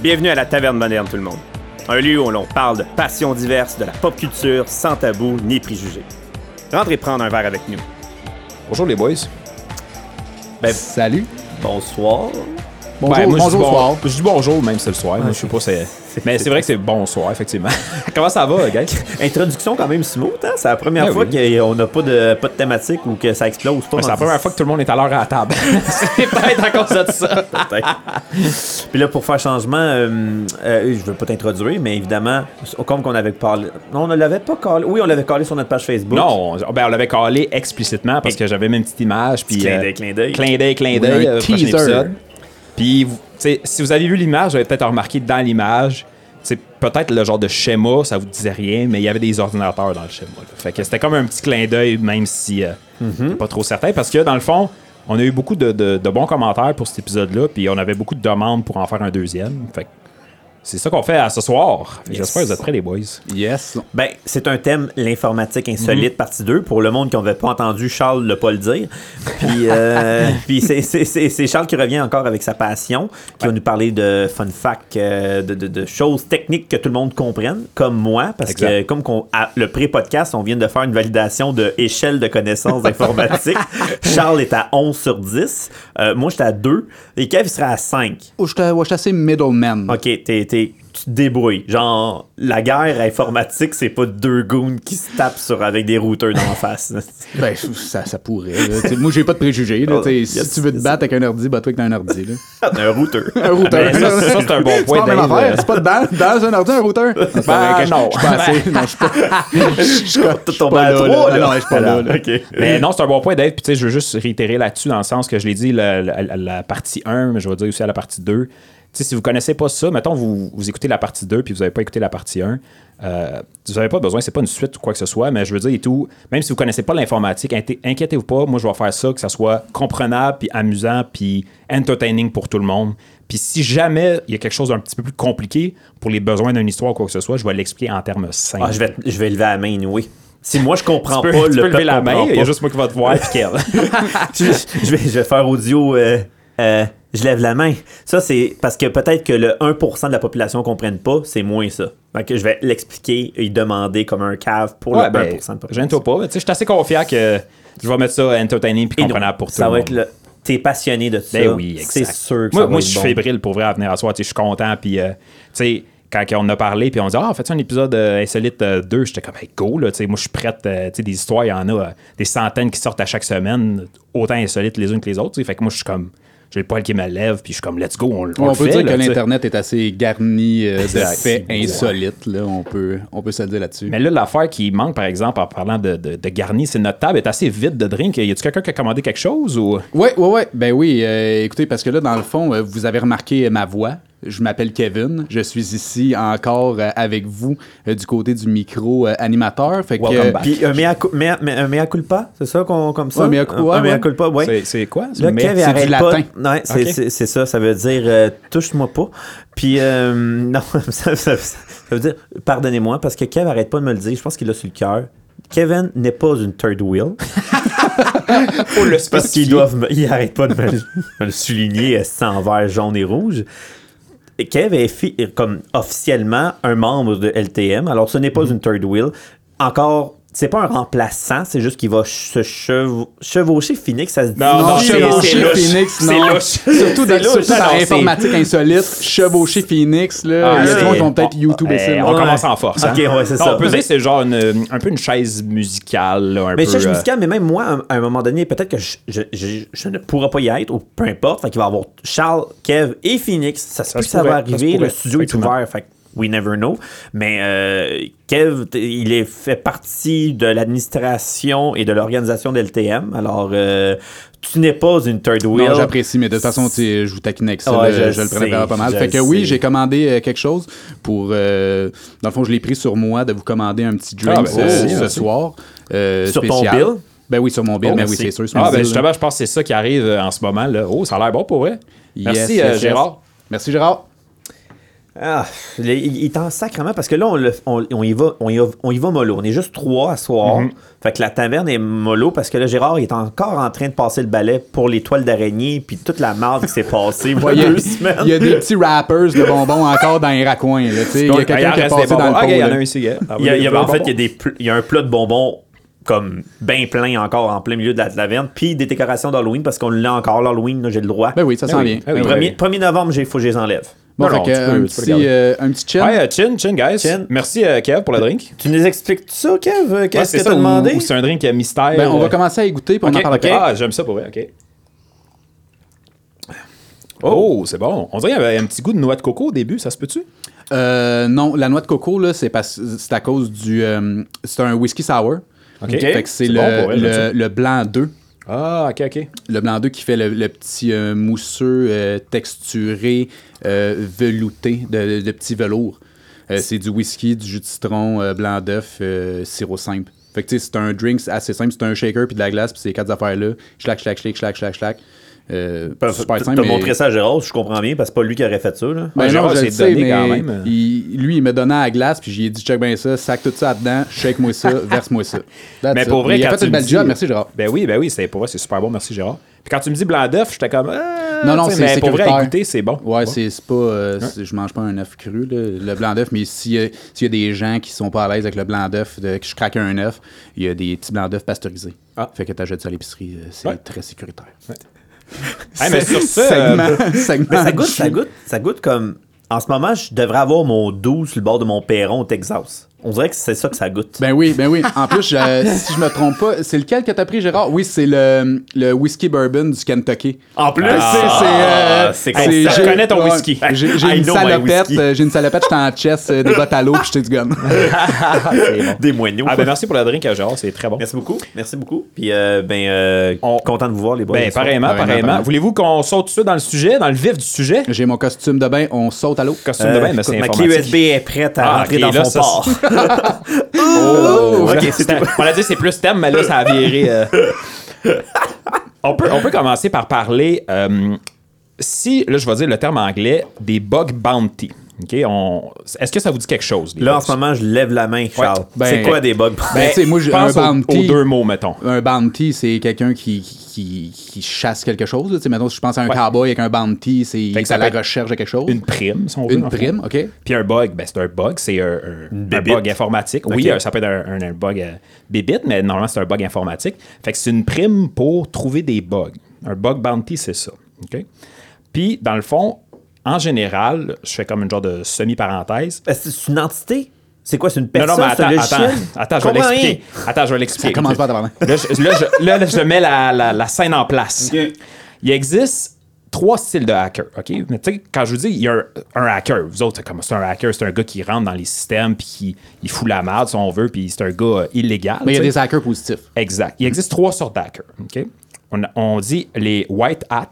Bienvenue à la Taverne Moderne, tout le monde. Un lieu où l'on parle de passions diverses, de la pop culture, sans tabou ni préjugés. Rentrez prendre un verre avec nous. Bonjour les boys. Ben, Salut. bonsoir. Bonjour, Ben, moi, je dis bonjour bon- soir. Je dis bonjour même si c'est le soir. Moi, je sais pas, c'est. Mais c'est vrai que c'est bonsoir, effectivement. Comment ça va, gars? Introduction quand même smooth, hein? C'est la première Ben fois qu'on n'a pas de, pas de thématique ou que ça explose pas. C'est la première fois que tout le monde est à l'heure à la table. c'est peut-être à cause de ça. Puis là, pour faire changement, euh, euh, je veux pas t'introduire, mais évidemment, comme qu'on avait parlé. Non, on ne l'avait pas collé. Oui, on l'avait collé sur notre page Facebook. Non, on, ben, on l'avait calé explicitement parce que j'avais même une petite image. Puis, Petit clin euh, d'œil, clin d'œil. Clin d'œil, clin d'œil. Puis, si vous avez vu l'image, vous avez peut-être remarqué dans l'image, c'est peut-être le genre de schéma, ça vous disait rien, mais il y avait des ordinateurs dans le schéma. là. Fait que c'était comme un petit clin d'œil, même si euh, Mm-hmm. pas trop certain, parce que dans le fond, on a eu beaucoup de, de- de bons commentaires pour cet épisode-là, puis on avait beaucoup de demandes pour en faire un deuxième. Fait que c'est ça qu'on fait à ce soir. Yes. J'espère que vous êtes prêts, les boys. Yes. Ben, c'est un thème, l'informatique insolite, Mhm. partie 2. Pour le monde qui n'avait pas entendu Charles ne pas le dire. Puis, euh, puis c'est- c'est c'est- c'est Charles qui revient encore avec sa passion, qui va nous parler de fun fact, euh, de, de- de choses techniques que tout le monde comprenne, comme moi, parce que comme qu'on- à le pré-podcast, on vient de faire une validation de échelle de connaissances informatiques. Charles est à 11 sur 10. Euh, moi, j'étais à 2. Et Kev, il sera à 5. Oh, je suis ouais, je suis assez middleman. Ok, t'es, t'es- tu te débrouilles. Genre, la guerre informatique, c'est pas deux goons qui se tapent sur, avec des routeurs dans la face. Ben, ça, ça pourrait. là. Moi, j'ai pas de préjugés. là. Oh, si tu veux te yes. battre avec un ordi, bats-toi avec un ordi. Là. un routeur. Un routeur. Ben, ça, ça, c'est un bon C'est point, pas la même Dave. affaire. C'est pas dans, dans un ordi, un routeur. Non, c'est Ben, je- non. Je suis pas assez. Non, je suis pas. Je suis pas- T'as je suis tombé pas à là, trois, là. là. Non, je suis pas là. Mais non, c'est un bon point d'être. Puis tu sais, je veux juste réitérer là-dessus dans le sens que je l'ai dit, la, la- la partie 1, mais je vais dire aussi à la partie 2. Si vous connaissez pas ça, mettons, vous, vous écoutez la partie 2 puis vous avez pas écouté la partie 1, euh, vous n'avez pas besoin, c'est pas une suite ou quoi que ce soit, mais je veux dire et tout, même si vous connaissez pas l'informatique, inquiétez-vous pas, moi je vais faire ça, que ça soit comprenable, puis amusant, puis entertaining pour tout le monde. Puis si jamais il y a quelque chose d'un petit peu plus compliqué pour les besoins d'une histoire ou quoi que ce soit, je vais l'expliquer en termes simples. Ah, je, vais, je vais lever la main, oui. Si moi je comprends tu peux, pas, tu le peux lever la main, il y a juste moi qui va te voir, puis je, je vais, je vais faire audio. euh, euh, je lève la main. Ça, c'est parce que peut-être que le 1% de la population ne comprenne pas, c'est moins ça. Que je vais l'expliquer et demander comme un cave pour Ouais, le 1% ben, de la population. gêne-toi pas. Tu sais, Je suis assez confiant que je vais mettre ça entertaining puis comprenable pour tout ça le va être le. T'es passionné de ça. Ben oui, C'est sûr que moi, ça va moi être je suis bon. fébrile pour vrai à venir à sais, Je suis content. Puis, euh, tu sais, quand on a parlé, puis on dit, ah, fais-tu un épisode euh, insolite 2 J'étais comme, hey, go, là. Tu sais, Moi, je suis prête. euh, tu sais, des histoires, il y en a euh, des centaines qui sortent à chaque semaine, autant insolites les unes que les autres. tu sais. Fait que moi, je suis comme, j'ai le poil qui me lève, puis je suis comme, let's go, on, on On, le peut fait, dire là, que l'Internet est assez garni euh, de faits insolites. Là. On, peut, on peut se le dire là-dessus. Mais là, l'affaire qui manque, par exemple, en parlant de, de, de garni, c'est notre table est assez vide de drink. Y a-tu quelqu'un qui a commandé quelque chose ou? Oui, oui, oui. Ben oui, euh, écoutez, parce que là, dans le fond, euh, vous avez remarqué ma voix. Je m'appelle Kevin. Je suis ici encore euh, avec vous euh, du côté du micro euh, animateur. Fait que, Welcome back. Puis un mea, mea- mea- culpa, c'est ça qu'on comme ça? Ouais, mea culpa, Un- un mea culpa, ouais. C'est- C'est quoi? C'est du pas. latin. Ouais, c'est Ok. c'est- c'est ça. Ça veut dire euh, touche-moi pas. Puis, euh, non, ça, ça- ça veut dire pardonnez-moi parce que Kev arrête pas de me le dire. Je pense qu'il l'a sur le cœur. Kevin n'est pas une third wheel. Faut le Parce qu'ils doivent. me- Il arrête pas de me, me le souligner euh, sans vert, jaune et rouge. Kev est comme officiellement un membre de LTM. Alors, ce n'est pas une third wheel. Encore. C'est pas un remplaçant, c'est juste qu'il va se chev- chevaucher Phoenix, ça se dit. Non, non, c'est- chevaucher. Phoenix, C'est non. Surtout dans, surtout l'informatique insolite, chevaucher Phoenix, là. Ah, il y a c'est- des gens qui vont peut-être YouTube et eh, ça. On Ouais. commence en force. hein. Ok, ouais, c'est Non, ça. On peut dire que c'est genre une- un peu une chaise musicale. là, un Mais peu, chaise euh, musicale, mais même moi, à un moment donné, peut-être que je, je, je- je ne pourrai pas y être, ou peu importe. Fait qu'il va y avoir Charles, Kev et Phoenix. Ça se peut que ça va arriver. Le studio est ouvert. Fait we never know. Mais euh, Kev, t- il est fait partie de l'administration et de l'organisation de LTM. Alors, euh, tu n'es pas une third wheel. Non, j'apprécie, mais de toute façon, je vous taquine avec ça. Ouais, je je, le prenais pas mal. Fait que oui, j'ai commandé euh, quelque chose pour. euh, dans le fond, je l'ai pris sur moi de vous commander un petit drink Ah, ben, ce, merci. soir. euh, Sur ton spécial. bill? Ben oui, sur mon bill, Oh, mais oui, c'est sûr. sur Ah, ben bill, justement, je pense que c'est ça qui arrive en ce moment. Là. Oh, ça a l'air bon pour vrai. Yes, Merci, yes, euh, yes. Gérard. Merci, Gérard. Ah, il, est en sacrement parce que là, on, le- on- on y va, on, y va, on y va mollo. On est juste trois à soir. Mhm. Fait que la taverne est mollo parce que là, Gérard il est encore en train de passer le balai pour les toiles d'araignée puis toute la merde qui s'est passée il y a Il y, a, deux semaines. il y a des petits rappers de bonbons encore dans les raccoins. Il y a quelqu'un qui est passé dans le pot. il y en a un ici. Ah, Il y a- y en fait, bonbons. il y, a des pl- il y a un plat de bonbons comme bien plein encore en plein milieu de la taverne, puis des décorations d'Halloween parce qu'on l'a encore l'Halloween, là, j'ai le droit. Ben oui, ça Ben s'en oui. vient. Ben oui. Premier, 1er novembre, il faut que je les enlève. Bon, Non, fait que, un, peux petit, euh, un petit chin. Ouais, euh, chin, chin, guys. Chin. Merci, euh, Kev, pour le drink. Tu nous expliques ça, Kev? Ouais, Qu'est-ce c'est que t'as demandé? ou c'est un drink à mystère. Ben, on va commencer à y goûter, puis on ok, en parle ok. après. Ah, j'aime ça pour vrai, ok. Oh, c'est bon. On dirait qu'il y avait un petit goût de noix de coco au début, ça se peut-tu? Euh, non, la noix de coco, là, c'est parce- c'est à cause du. euh, c'est un whisky sour. Ok. Fait que c'est C'est le, bon pour elle, le, blanc 2. Ah, ok, ok. Le blanc 2 qui fait le, le petit euh, mousseux euh, texturé, euh, velouté, de, de petit velours. C'est du whisky, du jus de citron, blanc d'œuf, sirop simple. Fait que tu sais, c'est un drink assez simple. C'est un shaker puis de la glace, puis ces quatre affaires-là. Schlac, schlac, schlac, schlac, schlac, schlac. Euh, super T'as montré ça à Gérard, je comprends bien, parce que c'est pas lui qui aurait fait ça. Là. Ben non, Gérard je s'est le sais, donné mais quand même. il- lui, il me donnait à la glace, puis j'ai dit, check bien ça, sac tout ça dedans, shake-moi ça, verse-moi ça. That's Mais pour vrai, il a quand fait tu une me belle dis- job, merci Gérard. Ben oui, ben oui, c'est pour vrai, c'est super bon, merci Gérard. Puis quand tu me dis blanc d'œuf, j'étais comme. Ah, Non, non, c'est Mais pour vrai, à goûter, c'est bon. Ouais, c'est c'est pas. euh, Je mange pas un œuf cru, là, le blanc d'œuf, mais s'il y, a- s'il y a des gens qui sont pas à l'aise avec le blanc d'œuf, de- que je craque un œuf, il y a des petits blancs d'œuf pasteurisés. Ah. Fait que t'achètes ça à l'épicerie, euh, c'est Ouais. très sécuritaire. Hey, mais sur ça. euh, segment, Mais ça goûte, ça goûte, ça goûte comme. En ce moment, je devrais avoir mon 12 sur le bord de mon perron au Texas. On dirait que c'est ça que ça goûte. Ben oui, ben oui. En plus, je- si je me trompe pas, c'est lequel que t'as pris, Gérard? Oui, c'est le, le whisky bourbon du Kentucky. en plus, C'est- c'est, euh, c'est constant. ça j'ai- connaît ton whisky. J'ai une salopette, whisky. euh, j'ai une salopette, j'étais en chess, euh, des bottes à l'eau, puis j'étais du gun. c'est bon. Des moignons. Ah, ben merci pour le drink, Gérard, c'est très bon. Merci beaucoup. Merci beaucoup. Puis, euh, ben, euh, On- content de vous voir, les boys. Ben, pareillement, Pareillement. Voulez-vous qu'on saute tout de suite dans le sujet, dans le vif du sujet? J'ai mon costume de bain, on saute à l'eau. Costume de bain, mais c'est Euh, ma clé. USB est prête à Ah, rentrer dans là, son port. Oh, ok, On l'a dit, c'est plus thème, mais là, ça a viré. euh. on, peut, on peut commencer par parler, euh, si, là, je vais dire le terme anglais, des bug bounty. OK, on... Est-ce que ça vous dit quelque chose? Là, en ce moment, je lève la main, Charles. ben- c'est quoi des bugs? Ben, sais, moi, un pense aux- bounty. aux deux mots, mettons. Un bounty, c'est quelqu'un qui, qui, qui chasse quelque chose. mettons, si je pense à un Ouais. cowboy avec un bounty, c'est Fait que il ça est à la recherche de quelque chose. Une prime, si on veut. Une fait. prime, OK. Puis un bug, ben c'est un bug, c'est un, un- un bug informatique. Oui, euh, ça peut être un, un- un bug euh, bébite, mais normalement, c'est un bug informatique. Fait que c'est une prime pour trouver des bugs. Un bug bounty, c'est ça. OK? Puis, dans le fond, en général, je fais comme une genre de semi-parenthèse. C'est une entité? C'est quoi? C'est une Non, personne? non, mais c'est un attends, attends, attends, je vais l'expliquer. Attends, je vais l'expliquer. Ça commence pas. Là, je, là, je- là, là, je mets la, la- la scène en place. Il existe trois styles de hacker, OK? Mais tu sais, quand je vous dis, il y a un, un hacker, vous autres, c'est comme c'est un hacker, c'est un gars qui rentre dans les systèmes puis qui il fout la merde, si on veut, puis c'est un gars euh, illégal. Mais il y a des hackers positifs. Exact. Il existe trois sortes d'hackers, OK? On, on dit les white hat,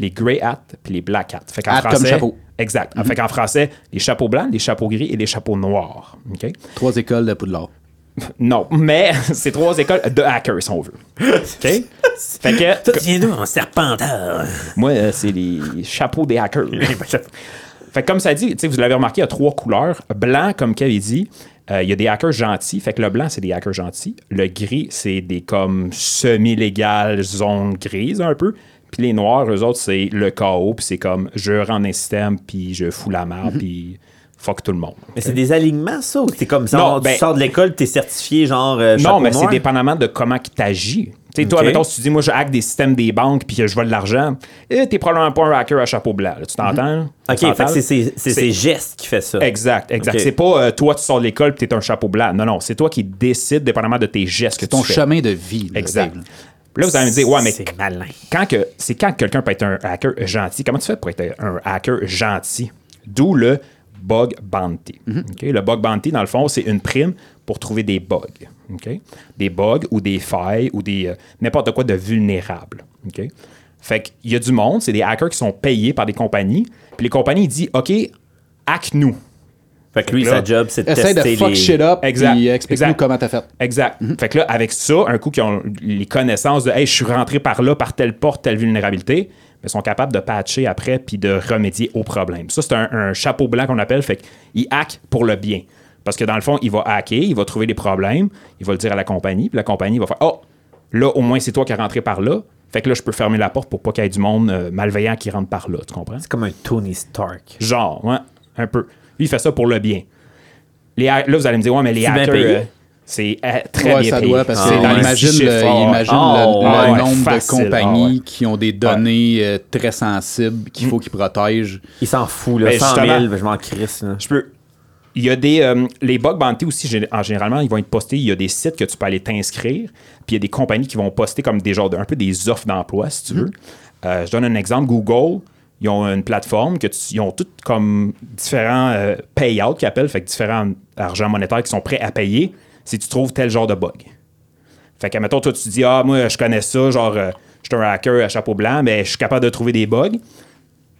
les grey hat, puis les black hat. Fait qu'en Hat comme français, chapeau. Exact. Fait qu'en français, les chapeaux blancs, les chapeaux gris et les chapeaux noirs, OK? Trois écoles de Poudlard. Non, mais c'est trois écoles de hackers, si on veut. OK? Fait que, Ça tient d'où, un serpentard? moi, euh, c'est les chapeaux des hackers. fait que comme ça dit, tu sais, vous l'avez remarqué, il y a trois couleurs. Blanc, comme Kevin dit, euh, il y a des hackers gentils. Fait que le blanc, c'est des hackers gentils. Le gris, c'est des comme semi-légales zones grises un peu. Puis les noirs, eux autres, c'est le chaos. Puis c'est comme je rentre dans un système, puis je fous la merde, puis fuck tout le monde. Mais c'est des alignements, ça? Ou c'est comme ça? Non, tu ben- sors de l'école, t'es certifié, genre. euh, Non, mais c'est dépendamment de comment tu agis. Tu sais, toi, Ok. mettons, si tu dis, moi, je hack des systèmes des banques puis que je vole de l'argent, eh, t'es probablement pas un hacker à chapeau blanc. là. Tu t'entends? On Ok, fait s'entend? que c'est c'est- c'est C'est- ses gestes qui fait ça. Exact, exact. Ok. C'est pas euh, toi, tu sors de l'école puis t'es un chapeau blanc. Non, non, c'est toi qui décides, dépendamment de tes gestes que C'est ton tu fais. chemin de vie. là, Exact. Là, vous allez me dire, ouais, mais C'est malin. quand que c'est quand que quelqu'un peut être un hacker gentil? Comment tu fais pour être un hacker gentil? D'où le bug bounty. OK? Le bug bounty, dans le fond, c'est une prime pour trouver des bugs. Des bugs ou des failles ou des euh, n'importe quoi de vulnérable. OK? Fait qu'il y a du monde, c'est des hackers qui sont payés par des compagnies. Puis les compagnies disent OK, hack-nous. Fait que lui, Là, sa job, c'est de Essaye de tester fuck les... shit up Exact, et explique-nous exact. comment t'as fait. Exact. Mhm. Fait que là, avec ça, un coup qui ont les connaissances de Hey, je suis rentré par là, par telle porte, telle vulnérabilité, mais sont capables de patcher après puis de remédier au problème. Ça, c'est un, un chapeau blanc qu'on appelle, fait qu'il hack pour le bien. Parce que dans le fond, il va hacker, il va trouver des problèmes, il va le dire à la compagnie, puis la compagnie va faire Oh, là, au moins, c'est toi qui es rentré par là. Fait que là, je peux fermer la porte pour pas qu'il y ait du monde euh, malveillant qui rentre par là. Tu comprends? C'est comme un Tony Stark. Genre, ouais, un peu. Lui, il fait ça pour le bien. Les là, vous allez me dire, ouais, mais les C'est hackers, payé? euh, c'est euh, très Ouais, bien ça payé. doit, parce Ah, que ouais. imagine, le, ah, imagine ouais. le, Oh, le ouais, nombre facile, de compagnies ah, ouais. qui ont des données euh, très sensibles qu'il faut qu'ils protègent. Il s'en fout, là. Ben, 100 000, justement. je m'en crisse, là. Je peux. Il y a des. euh, les bug bounty aussi, en généralement, ils vont être postés. Il y a des sites que tu peux aller t'inscrire. Puis il y a des compagnies qui vont poster comme des genres de- un peu des offres d'emploi, si tu veux. Euh, je donne un exemple. Google, ils ont une plateforme que ils ont toutes comme différents euh, payouts qu'ils appellent, fait que différents argents monétaires qui sont prêts à payer si tu trouves tel genre de bug. Fait que, mettons, toi, tu dis, ah, moi, je connais ça, genre, euh, je suis un hacker à chapeau blanc, mais je suis capable de trouver des bugs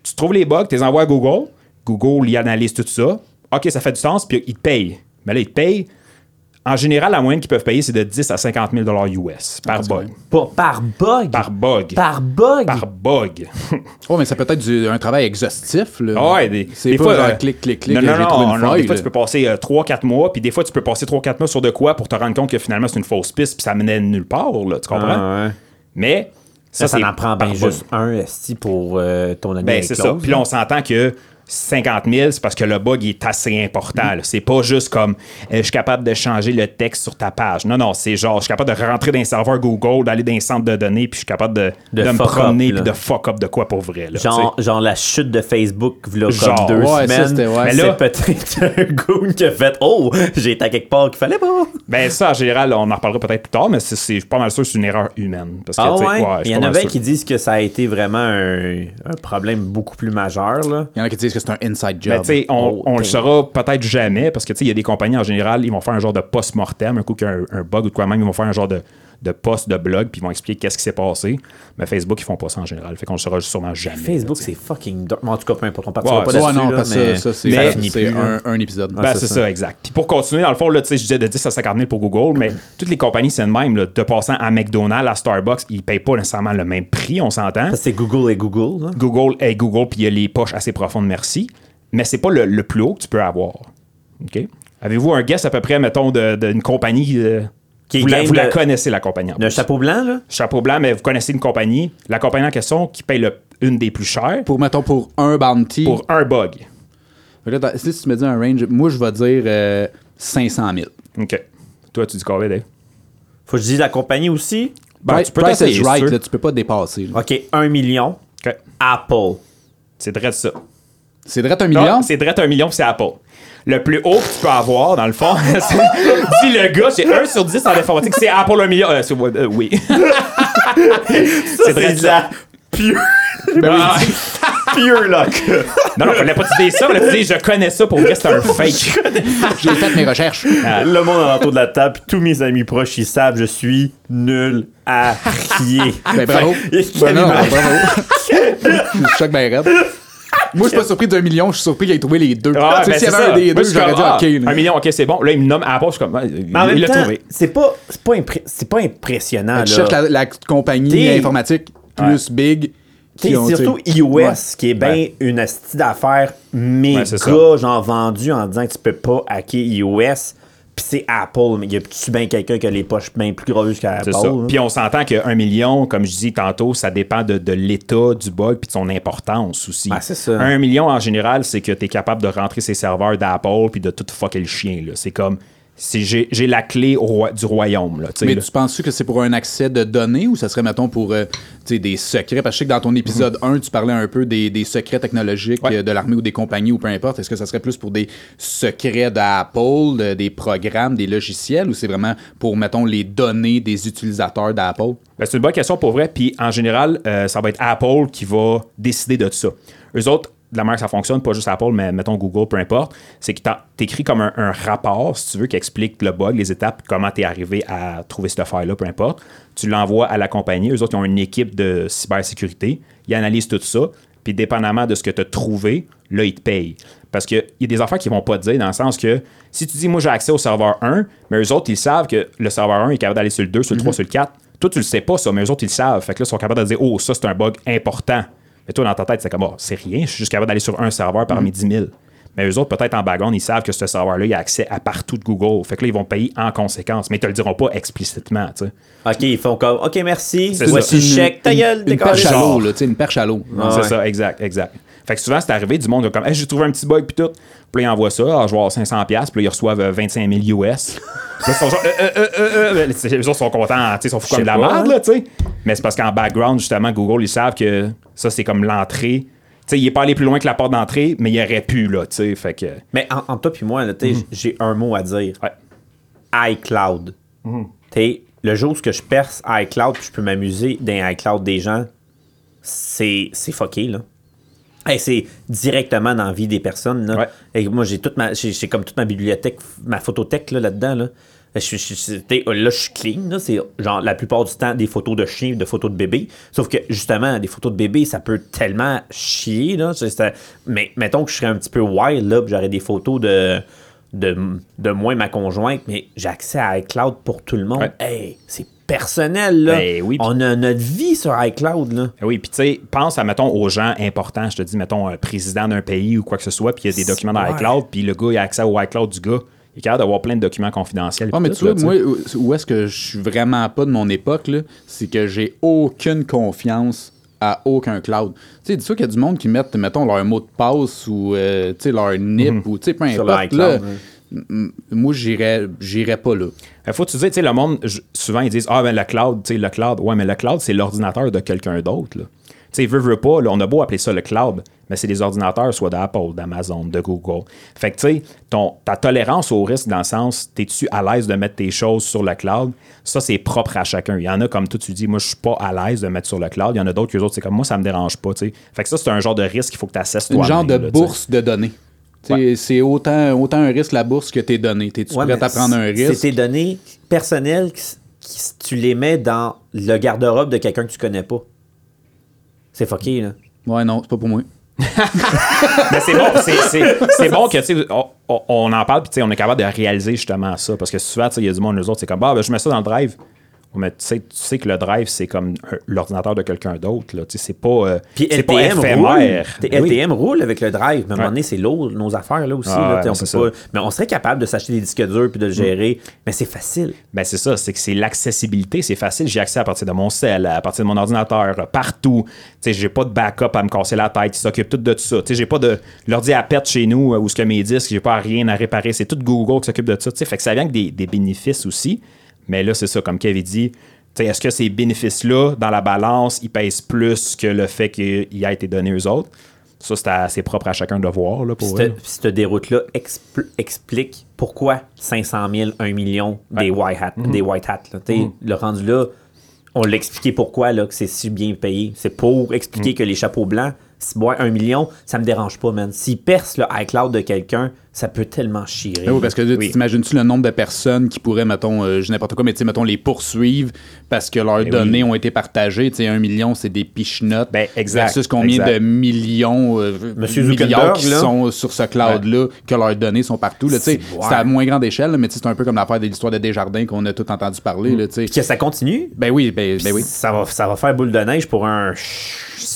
tu trouves les bugs, tu les envoies à Google. Google, il analyse tout ça. OK, ça fait du sens, puis il te paye. Mais là, il te paye. En général, la moyenne qu'ils peuvent payer, c'est de 10 à 50 000 US par bug. Pas par bug? Par bug. Par bug? Par bug. Oh, mais ça peut être du- un travail exhaustif. Là. Ah ouais, des, c'est des pas fois, genre euh, clic, clic, clic, Non, j'ai non, trouvé non, une non, faille, Des fois, tu peux passer 3-4 mois, puis des fois, tu peux passer 3-4 mois sur de quoi pour te rendre compte que finalement, c'est une fausse piste, puis ça menait nulle part, là, tu comprends? Ah, ouais. Mais Ça, ça c'est en prend bien bug. juste un esti pour euh, ton année Ben, c'est ça. Puis là, on s'entend que 50 000, c'est parce que le bug il est assez important. là. C'est pas juste comme euh, je suis capable de changer le texte sur ta page. Non, non, c'est genre je suis capable de rentrer dans un serveur Google, d'aller dans un centre de données, puis je suis capable de, De de me promener up, puis de fuck up de quoi pour vrai. Là, Genre, genre la chute de Facebook, là, Genre, comme deux ouais, semaines. ouais. Mais là, c'est peut-être un goon qui a fait Oh, j'ai été à quelque part qu'il fallait pas. Ben, ça, en général, on en reparlera peut-être plus tard, mais c'est- c'est pas mal sûr que c'est une erreur humaine. Parce que, Ah ouais? Il y en a qui disent que ça a été vraiment un, un problème beaucoup plus majeur. Là. Il y en a qui disent que c'est un inside Ben, job. on, Oh, on le saura peut-être jamais parce que tu sais, il y a des compagnies en général, ils vont faire un genre de post-mortem, un coup qu'il y a un, un bug ou de quoi même, ils vont faire un genre de, de post de blog puis ils vont expliquer qu'est-ce qui s'est passé. Mais Facebook, ils font pas ça en général. Fait qu'on le saura sûrement jamais. Facebook, c'est fucking En tout cas, peu importe, on partira Ouais, pas là-dessus. non, là, parce que mais ça, c'est là. un, un épisode. Ben, c'est c'est ça. ça. exact. Puis pour continuer, dans le fond, là, tu sais, je disais de 10 à 50 000 pour Google, mais toutes les compagnies, c'est le même. Là, de passant à McDonald's, à Starbucks, ils payent pas nécessairement le même prix, on s'entend. Ça, c'est Google et Google. Là. Google est Google, puis il y a les poches assez profondes, merci. Mais c'est pas le, le plus haut que tu peux avoir. OK? Avez-vous un guess à peu près, mettons, de- d'une compagnie euh, Qui vous, la, connaissez, la compagnie. en Le plus. chapeau blanc, là? Chapeau blanc, mais vous connaissez une compagnie. La compagnie en question qui paye le- une des plus chères Pour, mettons, pour un bounty. pour un bug. Là, si tu me dis un range, moi, je vais dire euh, 500 000. OK. Toi, tu dis combien, Dave? Faut que je dise la compagnie aussi? Ben, tu peux price t'essayer, is si right, tu veux. là, tu peux pas dépasser. là. OK, 1 million. OK. Apple. C'est direct ça. C'est direct un Non, million? c'est direct un million, puis c'est Apple. Le plus haut que tu peux avoir, dans le fond, c'est- dis le gars, c'est 1 sur 10 en informatique, c'est Apple un million. Euh, c'est- euh, oui. c'est direct de la pure, Ah, pure luck. non, non, fallait pas te dire ça, fallait te dire je connais ça pour vrai, c'est un fake. J'ai fait mes recherches. Le monde autour de la table, tous mes amis proches, ils savent, je suis nul à rier. Ben, bravo. Ben, non, quasiment- bravo. je choque bien raide. Moi, je suis pas surpris d'un million, je suis surpris qu'il ait trouvé les deux. Ah, Tu sais, ben, S'il y c'est avait un des Moi, deux, je j'aurais dit ah, OK. là. Un million, ok, c'est bon. Là, il me nomme Apple, je suis comme, Mais en il l'a trouvé. c'est pas, c'est pas, impré- pas impressionnant. Tu là. cherches la, la compagnie informatique plus big. T'sais, qui ont, surtout iOS, Ouais. qui est bien Ouais. une astuce d'affaires méga, Ouais, genre vendu en disant que tu peux pas hacker iOS, puis c'est Apple. Mais il y a bien quelqu'un qui a les poches bien plus grosses qu'Apple. Là. Puis on s'entend qu'un million, comme je dis tantôt, ça dépend de, de l'état du bug puis de son importance aussi. Ah, c'est ça. Un million en général, c'est que tu es capable de rentrer ses serveurs d'Apple puis de tout fucker le chien. là. C'est comme, j'ai la clé au roi- du royaume. Là, Mais là. tu penses que c'est pour un accès de données ou ça serait, mettons, pour euh, des secrets? Parce que je sais que dans ton épisode 1, tu parlais un peu des, des secrets technologiques Ouais. euh, de l'armée ou des compagnies ou peu importe. Est-ce que ça serait plus pour des secrets d'Apple, de- des programmes, des logiciels ou c'est vraiment pour, mettons, les données des utilisateurs d'Apple? Ben, c'est une bonne question pour vrai. Puis en général, euh, ça va être Apple qui va décider de ça. Eux autres, de la manière que ça fonctionne, pas juste Apple, mais mettons Google, peu importe, c'est que t'écris comme un, un rapport, si tu veux, qui explique le bug, les étapes, comment tu es arrivé à trouver cette affaire-là, peu importe. Tu l'envoies à la compagnie. Eux autres, ils ont une équipe de cybersécurité. Ils analysent tout ça. Puis dépendamment de ce que tu as trouvé, là, ils te payent. Parce qu'il y a des affaires qu'ils vont pas te dire, dans le sens que si tu dis, moi, j'ai accès au serveur 1, mais eux autres, ils savent que le serveur 1 est capable d'aller sur le 2, sur le 3, sur le 4. Toi, tu le sais pas, ça, mais eux autres, ils le savent. Fait que là, ils sont capables de dire, oh, ça, c'est un bug important. Mais toi, dans ta tête, c'est comme, oh, c'est rien, je suis juste capable d'aller sur un serveur parmi 10 000. Mais eux autres, peut-être en background, ils savent que ce serveur-là, il a accès à partout de Google. Fait que là, ils vont payer en conséquence. Mais ils te le diront pas explicitement, tu sais. OK, ils font comme, OK, merci. C'est Voici le Une- chèque, ta une- gueule, Une dégage. perche à l'eau, là, tu sais, une perche à l'eau. Ah c'est ouais. ça, exact, exact. Fait que souvent, c'est arrivé du monde qui comme, hey, j'ai trouvé un petit bug, puis tout. Puis là, ils envoient ça, ah, je vais avoir 500$, puis là, ils reçoivent euh, 25 000 US. Là, ils sont genre, euh, euh, euh, euh, euh. Les autres sont contents, tu ils sont fous comme de la merde, hein. là, tu sais. Mais c'est parce qu'en background, justement, Google, ils savent que ça, c'est comme l'entrée. Tu sais, il est pas allé plus loin que la porte d'entrée, mais il aurait pu, là, tu sais. Fait que. Mais en, en toi puis moi, là, t'sais, j'ai un mot à dire. Ouais. iCloud. T'sais, le jour où je perce iCloud puis je peux m'amuser dans iCloud des gens, c'est c'est fucké, là. Hey, c'est directement dans la vie des personnes. Là. Ouais. Et moi, j'ai toute ma j'ai comme toute ma bibliothèque, ma photothèque là, là-dedans. Là. Je, suis- je, là, je suis clean. C'est genre la plupart du temps des photos de chiens, de photos de bébés. Sauf que justement, des photos de bébés, ça peut tellement chier. Là. Mais mettons que je serais un petit peu wild, là, j'aurais des photos de, de, de moi et ma conjointe, mais j'ai accès à iCloud pour tout le monde. Ouais. Hey, c'est personnel. Là. Ben oui, On a notre vie sur iCloud. Là. Ah Oui, puis tu sais, pense à, mettons, aux gens importants. Je te dis, mettons, un président d'un pays ou quoi que ce soit, puis il y a des documents dans Ouais. iCloud, puis le gars, il a accès au iCloud du gars. Il est capable d'avoir plein de documents confidentiels. Ah, mais tu vois, moi, où- est-ce que je suis vraiment pas de mon époque, là, c'est que j'ai aucune confiance à aucun cloud. Tu sais, dis-toi qu'il y a du monde qui mettent, mettons, leur mot de passe ou, euh, tu sais, leur NIP ou, tu sais, peu Sur le importe, là. iCloud, Moi, j'irais j'irais pas là. Il faut que tu dises, tu sais, le monde, souvent, ils disent, ah, ben le cloud, tu sais, le cloud. Ouais, mais le cloud, c'est l'ordinateur de quelqu'un d'autre, là. Tu sais, veut, veut pas, là, on a beau appeler ça le cloud, mais c'est des ordinateurs, soit d'Apple, d'Amazon, de Google. Fait que, tu sais, ton- ta tolérance au risque, dans le sens, t'es-tu à l'aise de mettre tes choses sur le cloud? Ça, c'est propre à chacun. Il y en a, comme toi, tu dis, moi, je suis pas à l'aise de mettre sur le cloud. Il y en a d'autres, que autres, c'est comme moi, ça me dérange pas, tu sais. Fait que ça, c'est un genre de risque qu'il faut que tu assesses Une toi genre de bourse de données. C'est autant, autant un risque la bourse que tes données. T'es-tu Ouais, prêt à prendre un C'est risque? tes données personnelles qui, qui- tu les mets dans le garde-robe de quelqu'un que tu connais pas. C'est fucké, là. Ouais, non, c'est pas pour moi. Mais c'est bon, c'est- c'est c'est bon que, tu sais, on, on- on en parle, puis tu sais, on est capable de réaliser justement ça. Parce que souvent, tu sais, il y a du monde, nous autres, c'est comme, bah, ben, je mets ça dans le drive. Mais tu sais, tu sais que le drive, c'est comme un- l'ordinateur de quelqu'un d'autre. là. Tu sais, C'est pas, euh, Puis c'est pas LTM roule. éphémère. Oui. LTM roule avec le drive. Mais à un moment donné, c'est lourd, nos affaires là aussi. Ah là, ouais, on peut pas- mais on serait capable de s'acheter des disques durs puis de le gérer. Mais c'est facile. Ben c'est ça, c'est que c'est l'accessibilité, c'est facile, j'ai accès à partir de mon cell, à partir de mon ordinateur, euh, partout. Tu sais, j'ai pas de backup à me casser la tête, il s'occupe tout de ça. Tu sais, j'ai pas de l'ordi à perte chez nous euh, où ce que mes disques, j'ai pas rien à réparer, c'est tout Google qui s'occupe de ça. Tu sais, fait que ça vient avec des, des bénéfices aussi. Mais là, c'est ça, comme Kevin dit, est-ce que ces bénéfices-là, dans la balance, ils pèsent plus que le fait qu'il a été donné aux autres? Ça, c'est assez propre à chacun de voir, là, pour cette, cette déroute-là expl- explique pourquoi 500 000, 1 million des white hats. Mhm. Des white hats. T'sais, Le rendu là, on l'a expliqué pourquoi là, que c'est si bien payé. C'est pour Mhm. expliquer que les chapeaux blancs, si ouais, 1 million, ça me dérange pas, man. S'ils percent le iCloud de quelqu'un, ça peut tellement chier. Ben oui, parce que là, Oui. tu t'imagines-tu le nombre de personnes qui pourraient, mettons, euh, je n'importe quoi, mais tu sais, mettons, les poursuivre parce que leurs Ben données oui. ont été partagées? Tu sais, un million, c'est des pichenottes. Ben, exact, Versus combien exact. de millions, euh, Monsieur milliards qui là. sont sur ce cloud-là, que leurs données sont partout. là, tu sais. C'est- à moins grande échelle, là, mais tu sais, c'est un peu comme l'affaire de l'histoire de Desjardins qu'on a tout entendu parler. là, tu sais. Puis que ça continue, Ben oui, ben, ben oui. ça, va, ça va faire boule de neige pour un.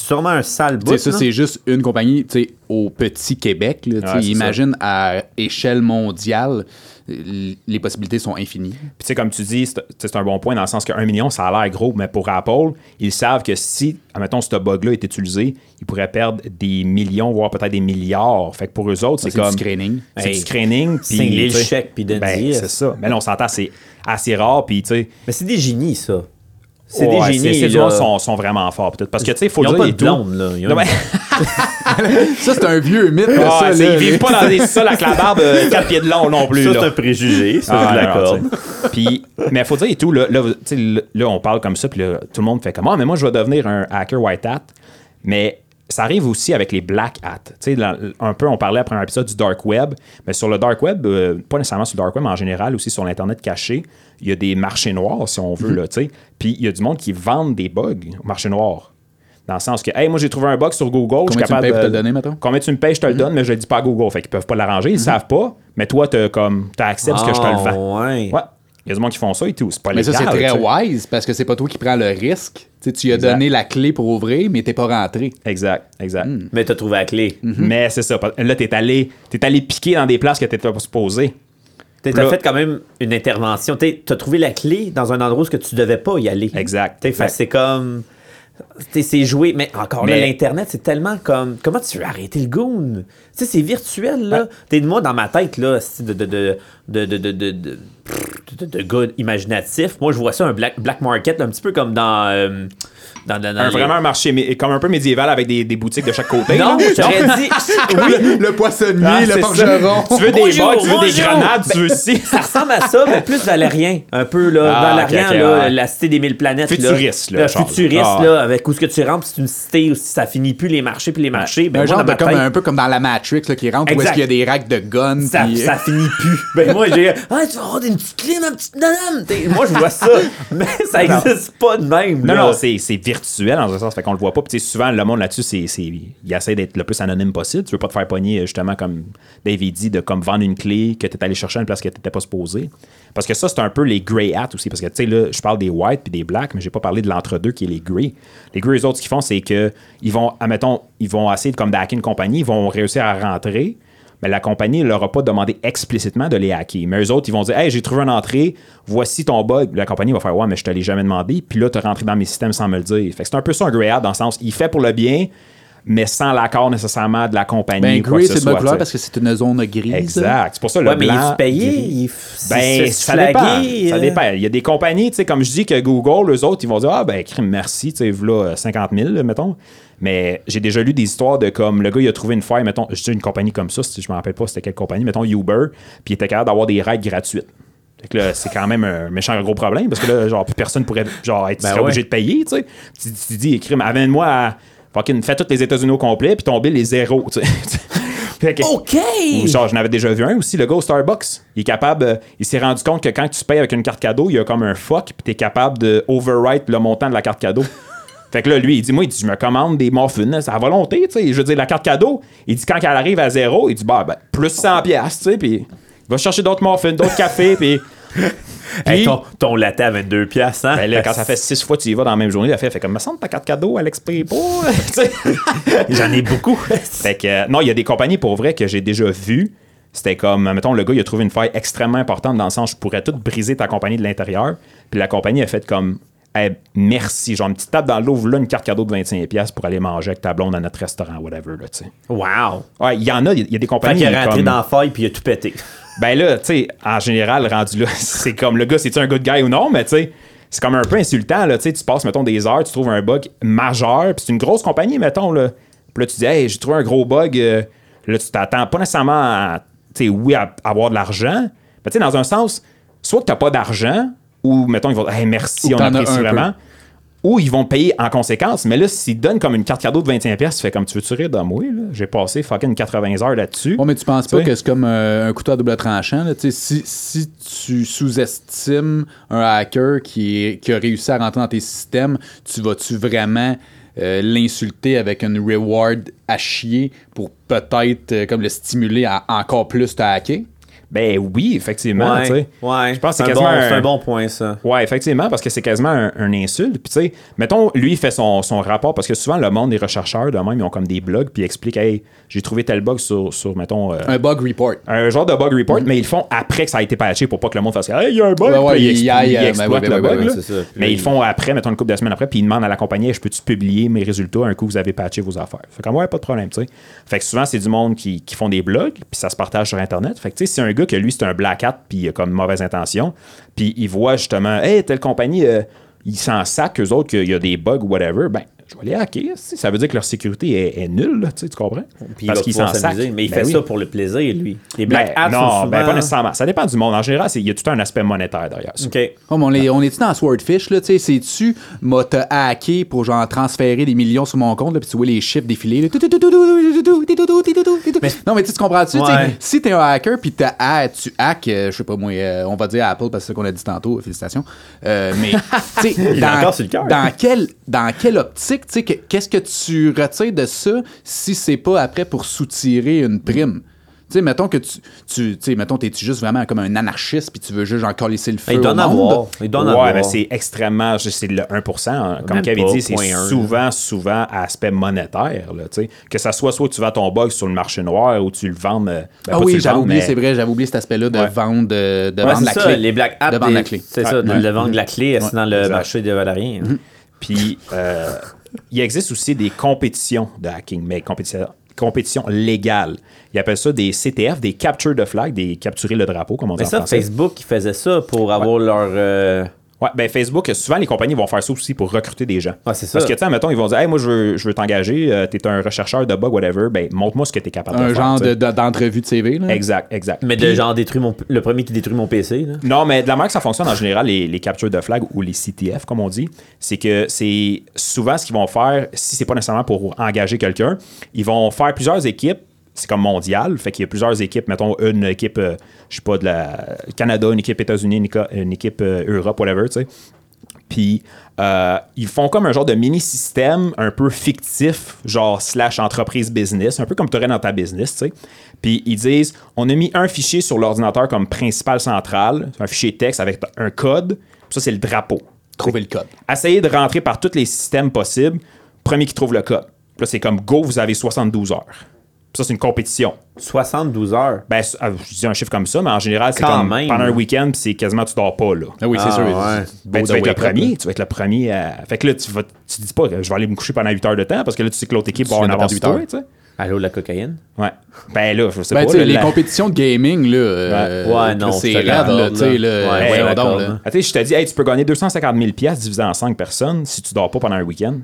Sûrement un sale Tu sais, bout. ça, c'est juste une compagnie tu sais, au petit Québec. Là, Ouais, c'est imagine à échelle mondiale, les possibilités sont infinies. Puis tu sais, comme tu dis, c'est c'est un bon point dans le sens qu'un million, ça a l'air gros, mais pour Apple, ils savent que si, admettons, ce bug-là est utilisé, ils pourraient perdre des millions, voire peut-être des milliards. Fait que pour eux autres, c'est C'est du comme... screening. C'est Hey, du screening. le sais, chèque, puis de ben, dire. c'est ça. Mais là, on s'entend, c'est assez rare, puis tu sais... Mais c'est des génies, ça. C'est ouais, des génies. Ces gens sont, sont vraiment forts, peut-être. Parce que, tu sais, il faut Ils dire... pas tout. blonde, là. Ils ont Ça, c'est un vieux mythe. Ah, ça, là. ils vivent pas dans des sols avec la barbe 4 pieds de long non plus. Ça, c'est un préjugé. Ça, Ah, je l'accorde. Puis, mais il faut dire et tout, là, là, on parle comme ça, puis là, tout le monde fait comme Ah, mais moi, je vais devenir un hacker white hat. Mais ça arrive aussi avec les black hats. Tu sais, un peu, on parlait après un épisode du dark web, mais sur le dark web, euh, pas nécessairement sur le dark web, mais en général aussi sur l'Internet caché, il y a des marchés noirs, si on veut, là, tu sais. Puis, il y a du monde qui vendent des bugs au marché noir. Dans le sens que, hey, moi, j'ai trouvé un bug sur Google. je suis Combien tu me payes pour de- te le donner, mettons? Combien tu me payes, je te le donne, mais je le dis pas à Google. Fait qu'ils peuvent pas l'arranger, ils savent pas. Mais toi, t'as comme, t'as accès parce que je te le Ah, vends. ouais. Ouais. Il y a du monde qui font ça et tout. C'est pas Mais ça, légal. c'est très tu wise parce que c'est pas toi qui prends le risque. Tu tu lui as Exact. donné la clé pour ouvrir, mais t'es pas rentré. Exact, exact. Mais t'as trouvé la clé. Mais c'est ça. Là, t'es allé, t'es allé piquer dans des places que t'étais pas supposé. T'as Là- fait quand même une intervention. T'es- T'as trouvé la clé dans un endroit où que tu devais pas y aller. Exact. C'est comme. C'est joué, mais encore là, Mais- l'Internet, c'est tellement comme. Comment tu veux arrêter le goon? Tu sais, c'est virtuel, là. T'es de moi dans ma tête, là, de. de, de, de, de, de, de, de, de- de gars imaginatifs. Moi, je vois ça un black, black market, un petit peu comme dans. euh, dans, dans- dans Un, les- vraiment un marché comme un peu médiéval avec des, des boutiques de chaque côté. Non, là. je t'aurais dit. Oui, le poissonnier, Ah, le forgeron. Tu veux des Bonjour, bottes, tu veux des grenades, tu veux aussi. Ça ressemble à ça, mais plus valérien. Un peu, là. Ah, valérien, là, ouais. la cité des mille planètes. Futuriste, là, là. genre. futuriste, Ah. là, avec où ce que tu rentres, c'est une cité où ça finit plus les marchés, puis les marchés. Ben, un moi, genre dans de comme, un peu comme dans la Matrix là, qui rentre où est-ce qu'il y a des racks de guns. ça, puis- ça finit plus. Ben, moi, j'ai. Ah, tu vas avoir une petite clé, ma petite madame. T'sais, Moi, je vois ça. Mais ça existe pas de même. Non, là. non, c'est c'est virtuel dans un sens, fait qu'on le voit pas. Puis souvent, le monde là-dessus, c'est, c'est, il essaie d'être le plus anonyme possible. Tu veux pas te faire pogner, justement, comme David dit, de comme vendre une clé que tu allé chercher à une place que tu pas supposé. Parce que ça, c'est un peu les grey hats aussi. Parce que, tu sais, là, je parle des white puis des black, mais j'ai pas parlé de l'entre-deux qui est les grey. Les grey, eux autres, ce qu'ils font, c'est que ils vont, admettons, ils vont essayer de, comme d'hacker une compagnie, ils vont réussir à rentrer. La compagnie ne leur a pas demandé explicitement de les hacker. Mais eux autres, ils vont dire Hey, j'ai trouvé une entrée, voici ton bug. La compagnie va faire Ouais, mais je te l'ai jamais demandé. Puis là, tu rentré dans mes systèmes sans me le dire. Fait c'est un peu ça un dans le sens il fait pour le bien, mais sans l'accord nécessairement de la compagnie. Ben, ce c'est de bonne couleur parce que c'est une zone grise. Exact. C'est pour ça le Ouais, mais il blanc, est payé. gris. Il Ben, ça dépend. Ça dépend. Il y a des compagnies, tu sais, comme je dis que Google, eux autres, ils vont dire Ah, ben, crime, merci, tu sais, voilà 50 000, là, mettons. Mais j'ai déjà lu des histoires de comme le gars, il a trouvé une faille, mettons, je dis une compagnie comme ça, si je me rappelle pas c'était quelle compagnie, mettons Uber, puis il était capable d'avoir des raids gratuites. Fait que là, c'est quand même un méchant gros problème parce que là, genre, plus personne pourrait genre, être Ben ouais. obligé de payer, tu sais. Tu, tu dis, crime, amène-moi à. Fucking, fais tous les États-Unis au complet, puis ton bill est zéro, tu sais. OK! ou genre, j'en avais déjà vu un aussi, le gars au Starbucks. Il est capable, euh, il s'est rendu compte que quand tu payes avec une carte cadeau, il y a comme un fuck, puis t'es capable de overwrite le montant de la carte cadeau. fait que là, lui, il dit, moi, il dit, je me commande des c'est à volonté, tu sais. Je veux dire, la carte cadeau, il dit, quand elle arrive à zéro, il dit, bah, ben, plus 100 piastres, tu sais, puis il va chercher d'autres muffins, d'autres cafés, puis. Hey, puis- ton, ton latte à 22 piastres, hein? ben là, quand ça fait six fois que tu y vas dans la même journée, il a fait, fait comme, me semble ta carte cadeau, tu sais. J'en ai beaucoup. Fait que, euh, non, il y a des compagnies pour vrai que j'ai déjà vues. C'était comme, mettons, le gars, il a trouvé une faille extrêmement importante dans le sens, je pourrais tout briser ta compagnie de l'intérieur. Puis la compagnie a fait comme, Hey, merci. Genre, une petite tape dans le lot, là, une carte cadeau de 25$ pour aller manger avec ta blonde à notre restaurant, whatever, là, tu sais. wow! Ouais, il y en a, il y a des Fait compagnies. qu'il est rentré comme- dans la faille puis il a tout pété. Ben là, tu sais, en général, rendu là, c'est comme le gars, c'est-tu un good guy ou non, mais tu sais, c'est comme un peu insultant, là, tu sais, tu passes, mettons, des heures, tu trouves un bug majeur, puis c'est une grosse compagnie, mettons, là. Puis là, tu dis, hey, j'ai trouvé un gros bug, euh, là, tu t'attends pas nécessairement à, tu sais, oui, à avoir de l'argent, mais tu sais, dans un sens, soit que t'as pas d'argent, ou, mettons, ils vont dire, hey, merci, Ou on apprécie peu. Ou ils vont payer en conséquence, mais là, s'ils donnent comme une carte cadeau de 25$, tu fais comme tu veux rire de moi. J'ai passé fucking 80 heures là-dessus. Bon, mais tu penses pas que c'est comme euh, un couteau à double tranchant? Là? Si, si tu sous-estimes un hacker qui, est- qui a réussi à rentrer dans tes systèmes, tu vas-tu vraiment euh, l'insulter avec une reward à chier pour peut-être euh, comme le stimuler à encore plus te hacker? Ben oui, effectivement. Ouais, ouais. Je pense que c'est un quasiment bon, un- c'est un bon point, ça. Ouais, effectivement, parce que c'est quasiment un, un insulte. Puis, tu sais, mettons, lui, il fait son, son rapport, parce que souvent, le monde des rechercheurs, de même, ils ont comme des blogs, puis ils expliquent, hey, j'ai trouvé tel bug sur, sur mettons, euh, Un bug report. un genre de bug report, mais ils le font après que ça a été patché pour pas que le monde fasse, hey, il y a un bug, Ouais, ouais, puis il ben le bug. là. ça. Mais ils le font après, mettons une couple de semaines après, puis ils demandent à la compagnie, je peux-tu publier mes résultats un coup que vous avez patché vos affaires? Fait comme, ouais, pas de problème, tu sais. Fait que souvent, c'est du monde qui, qui font des blogs, puis ça se partage sur Internet. Fait que, tu sais, c'est un gars que lui, c'est un black hat, puis il a comme mauvaise intention, puis il voit justement, hey, telle compagnie, euh, ils s'en sac, eux autres, qu'il y a des bugs ou whatever, ben, je vais les hacker. Ça veut dire que leur sécurité est, est nulle, là, tu comprends? Puis Parce qu'ils s'en s'amuser. sacent. Mais il Ben fait oui. ça pour le plaisir, lui. Les Ben, Black Hats non, sont souvent... ben, pas nécessairement. Ça dépend du monde. En général, c'est- il y a tout un aspect monétaire derrière ça. OK. Oh, on, est, on est-tu dans Swordfish, là? Tu sais, c'est-tu, m'a te hacké pour genre transférer des millions sur mon compte, là, puis tu vois les chiffres défiler, là. Non, mais tu comprends-tu? Tu sais, Ouais. Si t'es un hacker, puis t'as ha- tu hack, euh, je sais pas moi, euh, on va dire Apple, parce que c'est ce qu'on a dit tantôt, félicitations. Euh, mais, tu sais, cœur. dans, quelle, dans quelle optique, tu sais, que- qu'est-ce que tu retires de ça si c'est pas après pour soutirer une prime? Tu Tu sais, mettons que tu. tu sais, mettons, t'es-tu juste vraiment comme un anarchiste, puis tu veux juste encore laisser le feu. Il au en monde? avoir. Il mais c'est extrêmement. C'est le 1%. hein. Comme Kevin dit, c'est 0.1, souvent, souvent aspect monétaire. Là, tu sais. que ça soit soit tu vends ton bug sur le marché noir ou tu le vends. euh, ben, Ah oui, j'avais oublié, mais- c'est vrai, j'avais oublié cet aspect-là de Ouais. vendre, de, de Ouais, vendre c'est la ça, clé. les Black Apps. De vendre la clé. C'est ça, de Ouais. de vendre la clé c'est dans le exact. marché de Valérien. Mhm. Puis, euh, il existe aussi des compétitions de hacking, mais compétitions compétitions légales. Ils appellent ça des CTF, des capture de flag, des capturer le drapeau, comme on dit Mais en ça, français. Facebook, ils faisaient ça pour avoir leur. euh, Ouais, ben Facebook, souvent les compagnies vont faire ça aussi pour recruter des gens. Ouais, c'est ça. Parce que, tu sais, mettons, ils vont dire, hey, moi, je veux, je veux t'engager, euh, t'es un rechercheur de bug, whatever, ben, montre-moi ce que t'es capable de Un faire. genre tu sais. de- de- d'entrevue de CV. Là. Exact, exact. Mais de genre détruire mon, le premier qui détruit mon PC. Là. Non, mais de la manière que ça fonctionne en général, les, les captures de flag ou les CTF, comme on dit, c'est que c'est souvent ce qu'ils vont faire, si c'est pas nécessairement pour engager quelqu'un, ils vont faire plusieurs équipes. C'est comme mondial, fait qu'il y a plusieurs équipes. Mettons une équipe, euh, je sais pas, de la Canada, une équipe États-Unis, une, équipe euh, Europe, whatever, tu sais. Puis euh, ils font comme un genre de mini-système un peu fictif, genre slash entreprise business, un peu comme tu aurais dans ta business, tu sais. Puis ils disent on a mis un fichier sur l'ordinateur comme principal central, un fichier texte avec un code, ça c'est le drapeau. Trouver le code. Essayez de rentrer par tous les systèmes possibles, premier qui trouve le code. Puis là c'est comme go, vous avez 72 heures. Ça c'est une compétition. 72 heures. Ben, ah, je dis un chiffre comme ça, mais en général, c'est Quand comme même. pendant un week-end, puis c'est quasiment tu dors pas là. Ah oui, c'est Ah, sûr. ouais. Ben, Beau tu vas être le premier. là. Tu vas être le premier à. Fait que là, tu vas, tu dis pas que je vais aller me coucher pendant 8 heures de temps parce que là, tu sais que l'autre équipe va de avance perdre sur huit toi, heures. tu sais. Allô, la cocaïne? Ouais. Ben là, je sais Ben, pas. tu sais, là, les la- compétitions de gaming, là. euh, Ouais, non, C'est là, l'accorde, tu sais, là. Ouais, je te donc, là. Ah, je dis, hey, tu peux gagner 250 000 piastres divisé en 5 personnes si tu dors pas pendant un week-end.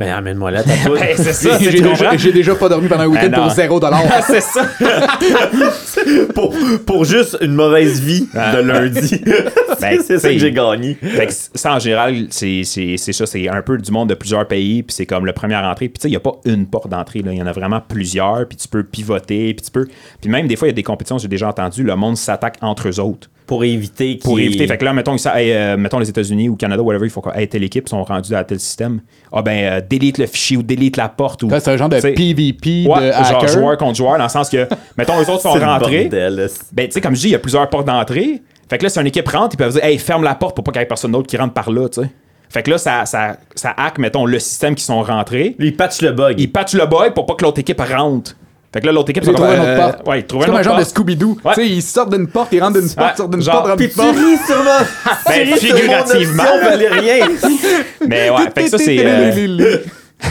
Ben, amène-moi là, t'as tout. Ben, c'est ça, J'ai déjà, comprends? j'ai déjà pas dormi pendant un week-end Ben pour 0 c'est ça. pour, pour juste une mauvaise vie Ah. de lundi. Ben, c'est ça que j'ai gagné. Fait que ça, en général, c'est c'est- c'est ça. C'est un peu du monde de plusieurs pays, puis c'est comme le premier entrée. Puis tu sais, il n'y a pas une porte d'entrée. là. Il y en a vraiment plusieurs, puis tu peux pivoter, puis tu peux... Puis même, des fois, il y a des compétitions, j'ai déjà entendu, le monde s'attaque entre eux autres. Pour éviter qu'il Pour éviter. Fait que là, mettons, ça, hey, euh, mettons les États-Unis ou Canada, whatever, il faut que hey, telle équipe sont rendus à tel système. Ah ben, euh, delete le fichier ou delete la porte. ou Ça, C'est un genre de PvP ouais, de genre joueur contre joueur, dans le sens que, mettons, eux autres sont rentrés. bordel. Ben, tu sais, comme je dis, il y a plusieurs portes d'entrée. Fait que là, si une équipe rentre, ils peuvent dire, hey, ferme la porte pour pas qu'il y ait personne d'autre qui rentre par là, tu sais. Fait que là, ça, ça, ça hack, mettons, le système qui sont rentrés. Lui, il patch le bug. Ils patchent le bug pour pas que l'autre équipe rentre. Fait que là, l'autre équipe, une autre euh, porte. Ouais, ils trouvent C'est comme un genre de porte. Scooby-Doo. Ouais. Tu sais, ils sortent d'une porte, ils rentrent d'une porte, Ouais, ils sortent d'une porte, rentrent Puis d'une tu porte. ris sûrement. Ben, Tu ris sur mon figurativement. Valérien. Mais ouais, fait que ça, c'est. euh,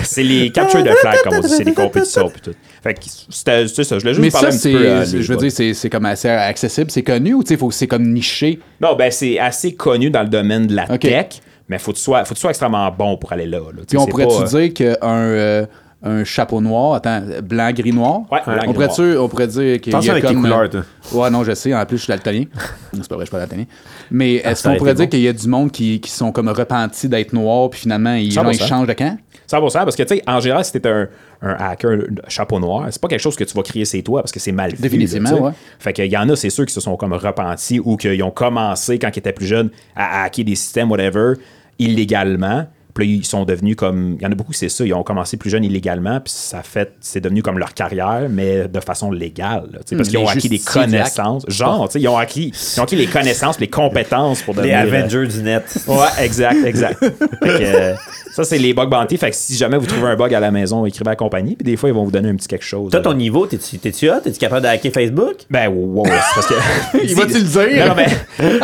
C'est les captures de flag, comme on dit, c'est les compétitions pis tout. Fait que c'était ça, je voulais juste Mais parler ça, un peu. euh, je veux dire, c'est, c'est comme assez accessible, c'est connu ou tu sais, c'est comme niché? Non, ben c'est assez connu dans le domaine de la tech, mais faut que tu sois, faut que tu sois extrêmement bon pour aller là. là. Puis on pourrait-tu euh, dire qu'un un chapeau noir, attends, blanc, gris, noir? Ouais, blanc, on, gris, pourrait on pourrait dire qu'il y a avec tes comme... couleurs, toi. Ouais, non, je sais, en plus, je suis daltonien. C'est pas vrai, je suis pas daltonien. Mais est-ce Ah, ça qu'on pourrait dire bon. qu'il y a du monde qui, qui sont comme repentis d'être noirs, puis finalement, ils, genre, ils 100%. changent de camp? 100% parce que tu sais, en général, si t'es un, un hacker chapeau noir, c'est pas quelque chose que tu vas créer c'est toi parce que c'est mal vu. Définitivement, là, ouais. Fait qu'il y en a, c'est sûr, qui se sont comme repentis ou qu'ils ont commencé quand ils étaient plus jeunes à hacker des systèmes, whatever, illégalement. Puis là, ils sont devenus comme. Il y en a beaucoup, c'est ça. Ils ont commencé plus jeunes illégalement, puis ça fait. C'est devenu comme leur carrière, mais de façon légale. là, parce Hmm, qu'ils ont les acquis des connaissances. Genre, tu sais, ils ont acquis, ils ont acquis les connaissances, les compétences pour Les devenir. euh, Avengers du net. Ouais, exact, exact. Fait que, euh, ça, c'est les bug bounty. Fait que si jamais vous trouvez un bug à la maison, écrivez à la compagnie. Puis des fois, ils vont vous donner un petit quelque chose. Toi, ton niveau, t'es-tu t'es-tu hot? T'es-tu capable de hacker Facebook? Ben, wow, c'est parce que. Il va-tu le dire? Non, mais,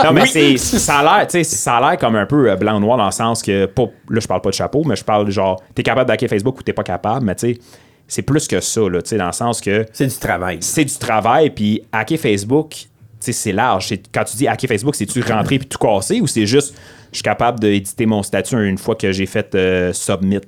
non, mais c'est, ça a l'air, tu sais, ça a l'air comme un peu euh, blanc ou noir dans le sens que, pas, là, je parle pas de chapeau, mais je parle genre, t'es capable d'hacker Facebook ou t'es pas capable, mais tu sais, c'est plus que ça, là, tu sais, dans le sens que C'est du travail. c'est du travail, puis hacker Facebook, c'est large. Quand tu dis hacker Facebook, c'est-tu rentrer puis tout casser ou c'est juste, je suis capable d'éditer mon statut une fois que j'ai fait euh, submit.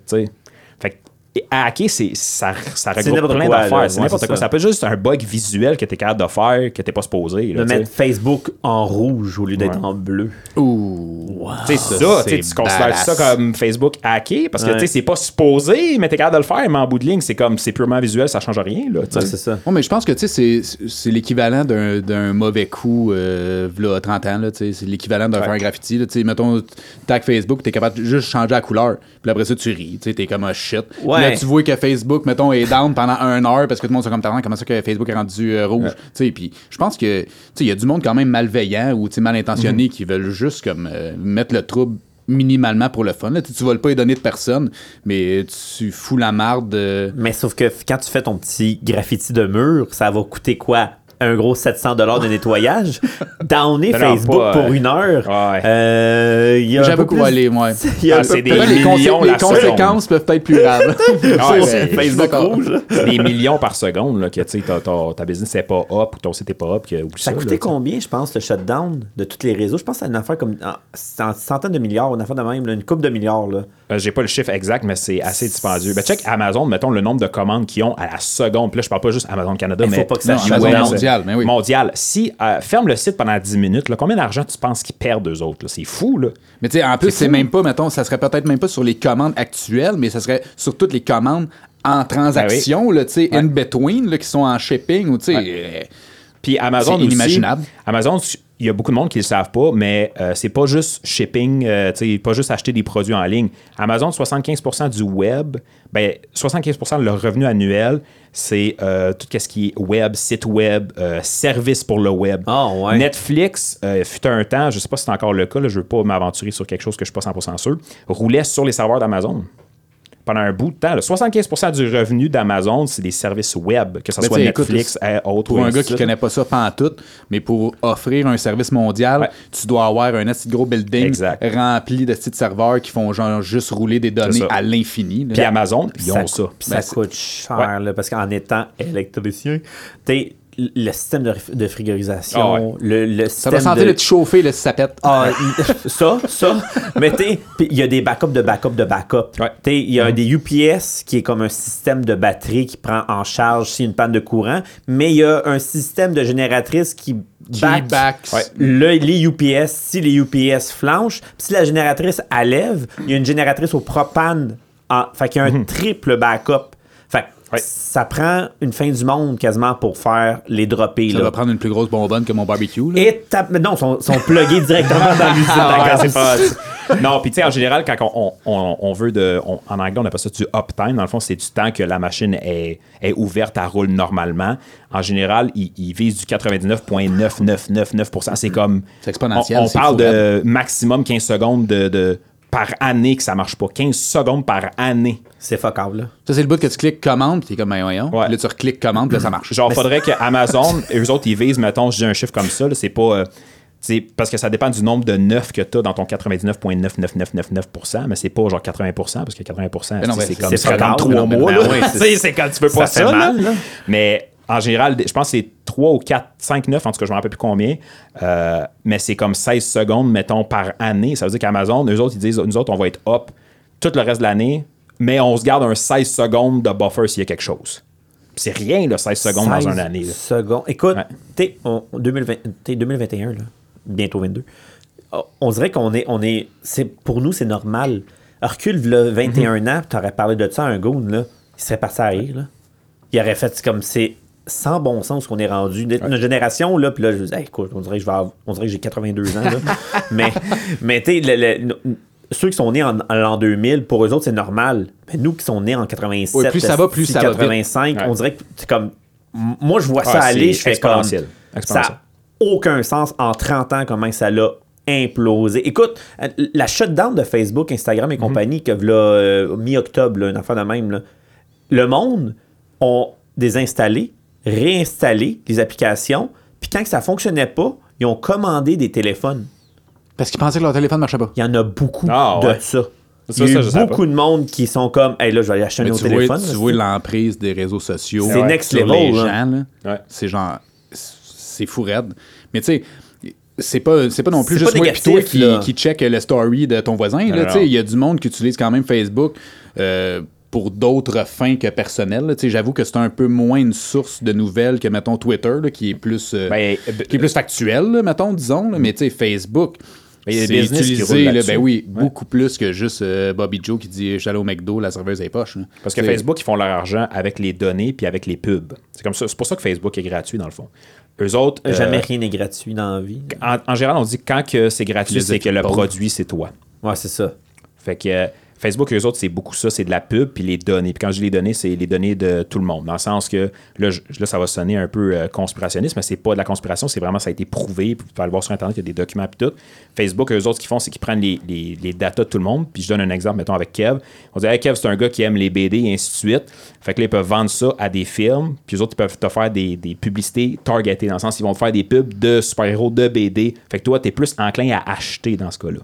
Et hacker, c'est, ça, ça regroupe plein quoi, d'affaires. là. C'est Ouais, n'importe c'est quoi. ça. Ça peut être juste un bug visuel que tu es capable de faire, que tu pas supposé. là, De tu mettre Facebook en rouge au lieu d'être Ouais. en bleu. Ouh. Tu ça, Ça, tu tu considères ça comme Facebook hacké parce que Ouais. tu sais, c'est pas supposé, mais t'es capable de le faire, mais en bout de ligne, c'est comme c'est purement visuel, ça change rien. Là, tu. Ouais, c'est ça. Ouais, mais je pense que tu sais, c'est- c'est l'équivalent d'un d'un mauvais coup euh, v'là 30 ans. là, tu C'est l'équivalent de Ouais. faire un graffiti. Là, tu mettons, tag Facebook, t'es capable de juste changer la couleur. Puis après ça, tu ris. tu T'es comme un shit. Puis Ouais. Là, tu vois que Facebook, mettons, est down pendant un heure parce que tout le monde se comme comment ça que Facebook est rendu euh, rouge. Puis je pense que il y a du monde quand même malveillant ou mal intentionné Mhm. qui veulent juste comme euh, mettre le trouble minimalement pour le fun. Là. Tu tu voles pas les données de personne, mais tu fous la marde. euh, Mais sauf que quand tu fais ton petit graffiti de mur, ça va coûter quoi? Un gros 700 de nettoyage. Downer non, Facebook pas, pour euh, une heure. ouais. euh, il y a un J'avoue qu'on va plus- aller, ouais. il y a Ah, c'est des les, millions les seconde. conséquences peuvent être plus graves. Ouais, c'est Facebook rouge. là. des millions par seconde, là, que tu sais, ta, ta- business n'est pas up ou ton site n'est pas up, que, Ça ça. coûtait là, combien, je pense, le shutdown de tous les réseaux? Je pense que c'est une affaire comme. en- C'est en centaines de milliards, une affaire de même, là, une coupe de milliards. Là. Euh, J'ai pas le chiffre exact, mais c'est assez dispendieux. Ben, check Amazon, mettons le nombre de commandes qu'ils ont à la seconde. Puis là, je parle pas juste Amazon Canada, Il mais faut pas que ça Non. Amazon mondial, mais oui. mondial. Si euh, ferme le site pendant 10 minutes, là, combien d'argent tu penses qu'ils perdent eux autres? C'est fou, là. Mais tu sais, en plus, C'est même pas, mettons, ça serait peut-être même pas sur les commandes actuelles, mais ça serait sur toutes les commandes en transaction, là, tu sais, in between, là, qui sont en shipping, ou tu sais. euh, Puis Amazon C'est aussi, inimaginable. Amazon, il y a beaucoup de monde qui le savent pas, mais euh, c'est pas juste shipping, euh, pas juste acheter des produits en ligne. Amazon, 75% du web, ben 75% de leur revenu annuel, c'est euh, tout ce qui est web, site web, euh, service pour le web. Ah, ouais. Netflix, euh, fut un temps, je sais pas si c'est encore le cas, là, je veux pas m'aventurer sur quelque chose que je suis pas 100% sûr, roulait sur les serveurs d'Amazon. Pendant un bout de temps, là. 75% du revenu d'Amazon, c'est des services web, que ce soit tu sais, écoute, Netflix, euh, autre Pour ou un gars qui suite. connaît pas ça tout, mais pour offrir un service mondial, Ouais. tu dois avoir un assez gros building Exact. rempli de sites serveurs qui font genre juste rouler des données ça. à l'infini. Puis Amazon, ils ont ça. Puis ça Ben, c'est- coûte cher, Ouais. là, parce qu'en étant électricien, t'sais, le système de, de frigorisation, Ah ouais. le, le Ça système doit sentir de... le chauffer, le ça pète. Ah, ça, ça. Mais puis il y a des backups de backup de backup. Ouais. Il y a un des UPS qui est comme un système de batterie qui prend en charge s'il y a une panne de courant, mais il y a un système de génératrice qui Qui back, back. Ouais. le- les UPS, si les UPS flanchent, puis si la génératrice allève, il y a une génératrice au propane. En, fait qu'il y a un triple backup. Ça prend une fin du monde quasiment pour faire les dropper. Ça là. va prendre une plus grosse bonbonne que mon barbecue. là. Et mais non, ils sont, sont pluggés directement dans l'usine. Ah ouais, non, puis tu sais, en général, quand on, on- on- on veut de. on- en anglais, on appelle ça du uptime. Dans le fond, c'est du temps que la machine est, est ouverte, elle roule normalement. En général, ils ils visent du 99,9999%. C'est comme. C'est exponentiel, On, parle de maximum 15 secondes de, de- par année que ça marche pas. 15 secondes par année. C'est fuckable. là. Ça, c'est le bout que tu cliques commande, puis t'es comme, ben voyons. Ouais. Puis Là, tu recliques commande, puis là, ça marche. Genre, faudrait que Amazon, eux autres, ils visent, mettons, je dis un chiffre comme ça, là, c'est pas. euh, c'est parce que ça dépend du nombre de 9 que tu as dans ton 99,99999%, mais c'est pas genre 80%, parce que 80%, Mais non, c'est comme c'est 53 fatal, mois. Ben c'est- quand tu veux pas ça mal, là. Mais en général, je pense que c'est 3 ou 4, 5, 9, en tout cas, je me rappelle plus combien. euh, mais c'est comme 16 secondes, mettons, par année. Ça veut dire qu'Amazon, eux autres, ils disent, nous autres, on va être up tout le reste de l'année, mais on se garde un 16 secondes de buffer s'il y a quelque chose. C'est rien, là, 16 secondes dans 16 une année. là. secondes. Écoute, Ouais. t'es on- 2020 t'es 2021, là, bientôt 22. Oh, On dirait qu'on est. On est c'est, pour nous, c'est normal. Recule, là, 21 Mhm. ans, tu aurais parlé de ça à un goon, là, il serait passé à rire. Là. Il aurait fait comme c'est sans bon sens qu'on est rendu. Notre génération, là, puis là, je dis, Hey, écoute, on dirait que, je vais avoir- on dirait que j'ai 82 ans. Là. mais mais tu sais, ceux qui sont nés en, en l'an 2000, pour eux autres, c'est normal. Mais nous qui sont nés en 87, Ouais, plus ça va, plus ça va vite. 85, Ouais. on dirait que c'est comme. Moi, je vois ça Ouais, aller, je fais comme. exponentiel. Ça n'a aucun sens en 30 ans comment ça l'a implosé. Écoute, la shutdown de Facebook, Instagram Mhm. et compagnie, que là, euh, mi-octobre, une affaire de même, là, le monde ont désinstallé, réinstallé les applications, puis quand que ça fonctionnait pas, ils ont commandé des téléphones. Parce qu'ils pensaient que leur téléphone marchait pas. Il y en a beaucoup Ah, de ouais. ça. Ça, Il y a beaucoup de monde qui sont comme, hey là, je vais aller acheter un autre vois, téléphone. tu là, vois c'est- l'emprise des réseaux sociaux. C'est next level, les là. gens, là. Ouais. C'est genre. C'est fou raide. Mais tu sais. C'est pas, c'est pas non plus C'est juste moi et toi qui, qui check le story de ton voisin. là, non, tu sais, non. Il y a du monde qui utilise quand même Facebook euh, pour d'autres fins que personnelles. J'avoue que c'est un peu moins une source de nouvelles que, mettons, Twitter, là, qui est plus, euh, Ben, qui est plus factuel, là, mettons, disons. là. Mais tu sais, Facebook, Ben, il y a c'est des business qui utilisé, là, ben oui, Ouais. beaucoup plus que juste euh, Bobby Joe qui dit « Je suis allé au McDo, la serveuse est poche. Parce que Facebook, ils font leur argent avec les données puis avec les pubs. C'est comme ça. C'est pour ça que Facebook est gratuit, dans le fond. Eux autres, euh, Jamais rien n'est gratuit dans la vie. en, en général, on dit quand que c'est gratuit, c'est que le produit, c'est toi. Ouais, c'est ça. Fait que euh, Facebook, eux autres, c'est beaucoup ça, c'est de la pub puis les données. Puis quand je dis les données, c'est les données de tout le monde. Dans le sens que, là, là ça va sonner un peu euh, conspirationniste, mais c'est pas de la conspiration, c'est vraiment, ça a été prouvé. Vous pouvez aller voir sur Internet, il y a des documents puis tout. Facebook, eux autres, ce qu'ils font, c'est qu'ils prennent les, les, datas de tout le monde. Puis je donne un exemple, mettons, avec Kev. On dit, hey, Kev, c'est un gars qui aime les BD et ainsi de suite. Fait que là, ils peuvent vendre ça à des films. Puis eux autres, ils peuvent te faire des, des publicités targetées, dans le sens qu'ils vont te faire des pubs de super-héros, de BD. Fait que toi, t'es plus enclin à acheter dans ce cas-là.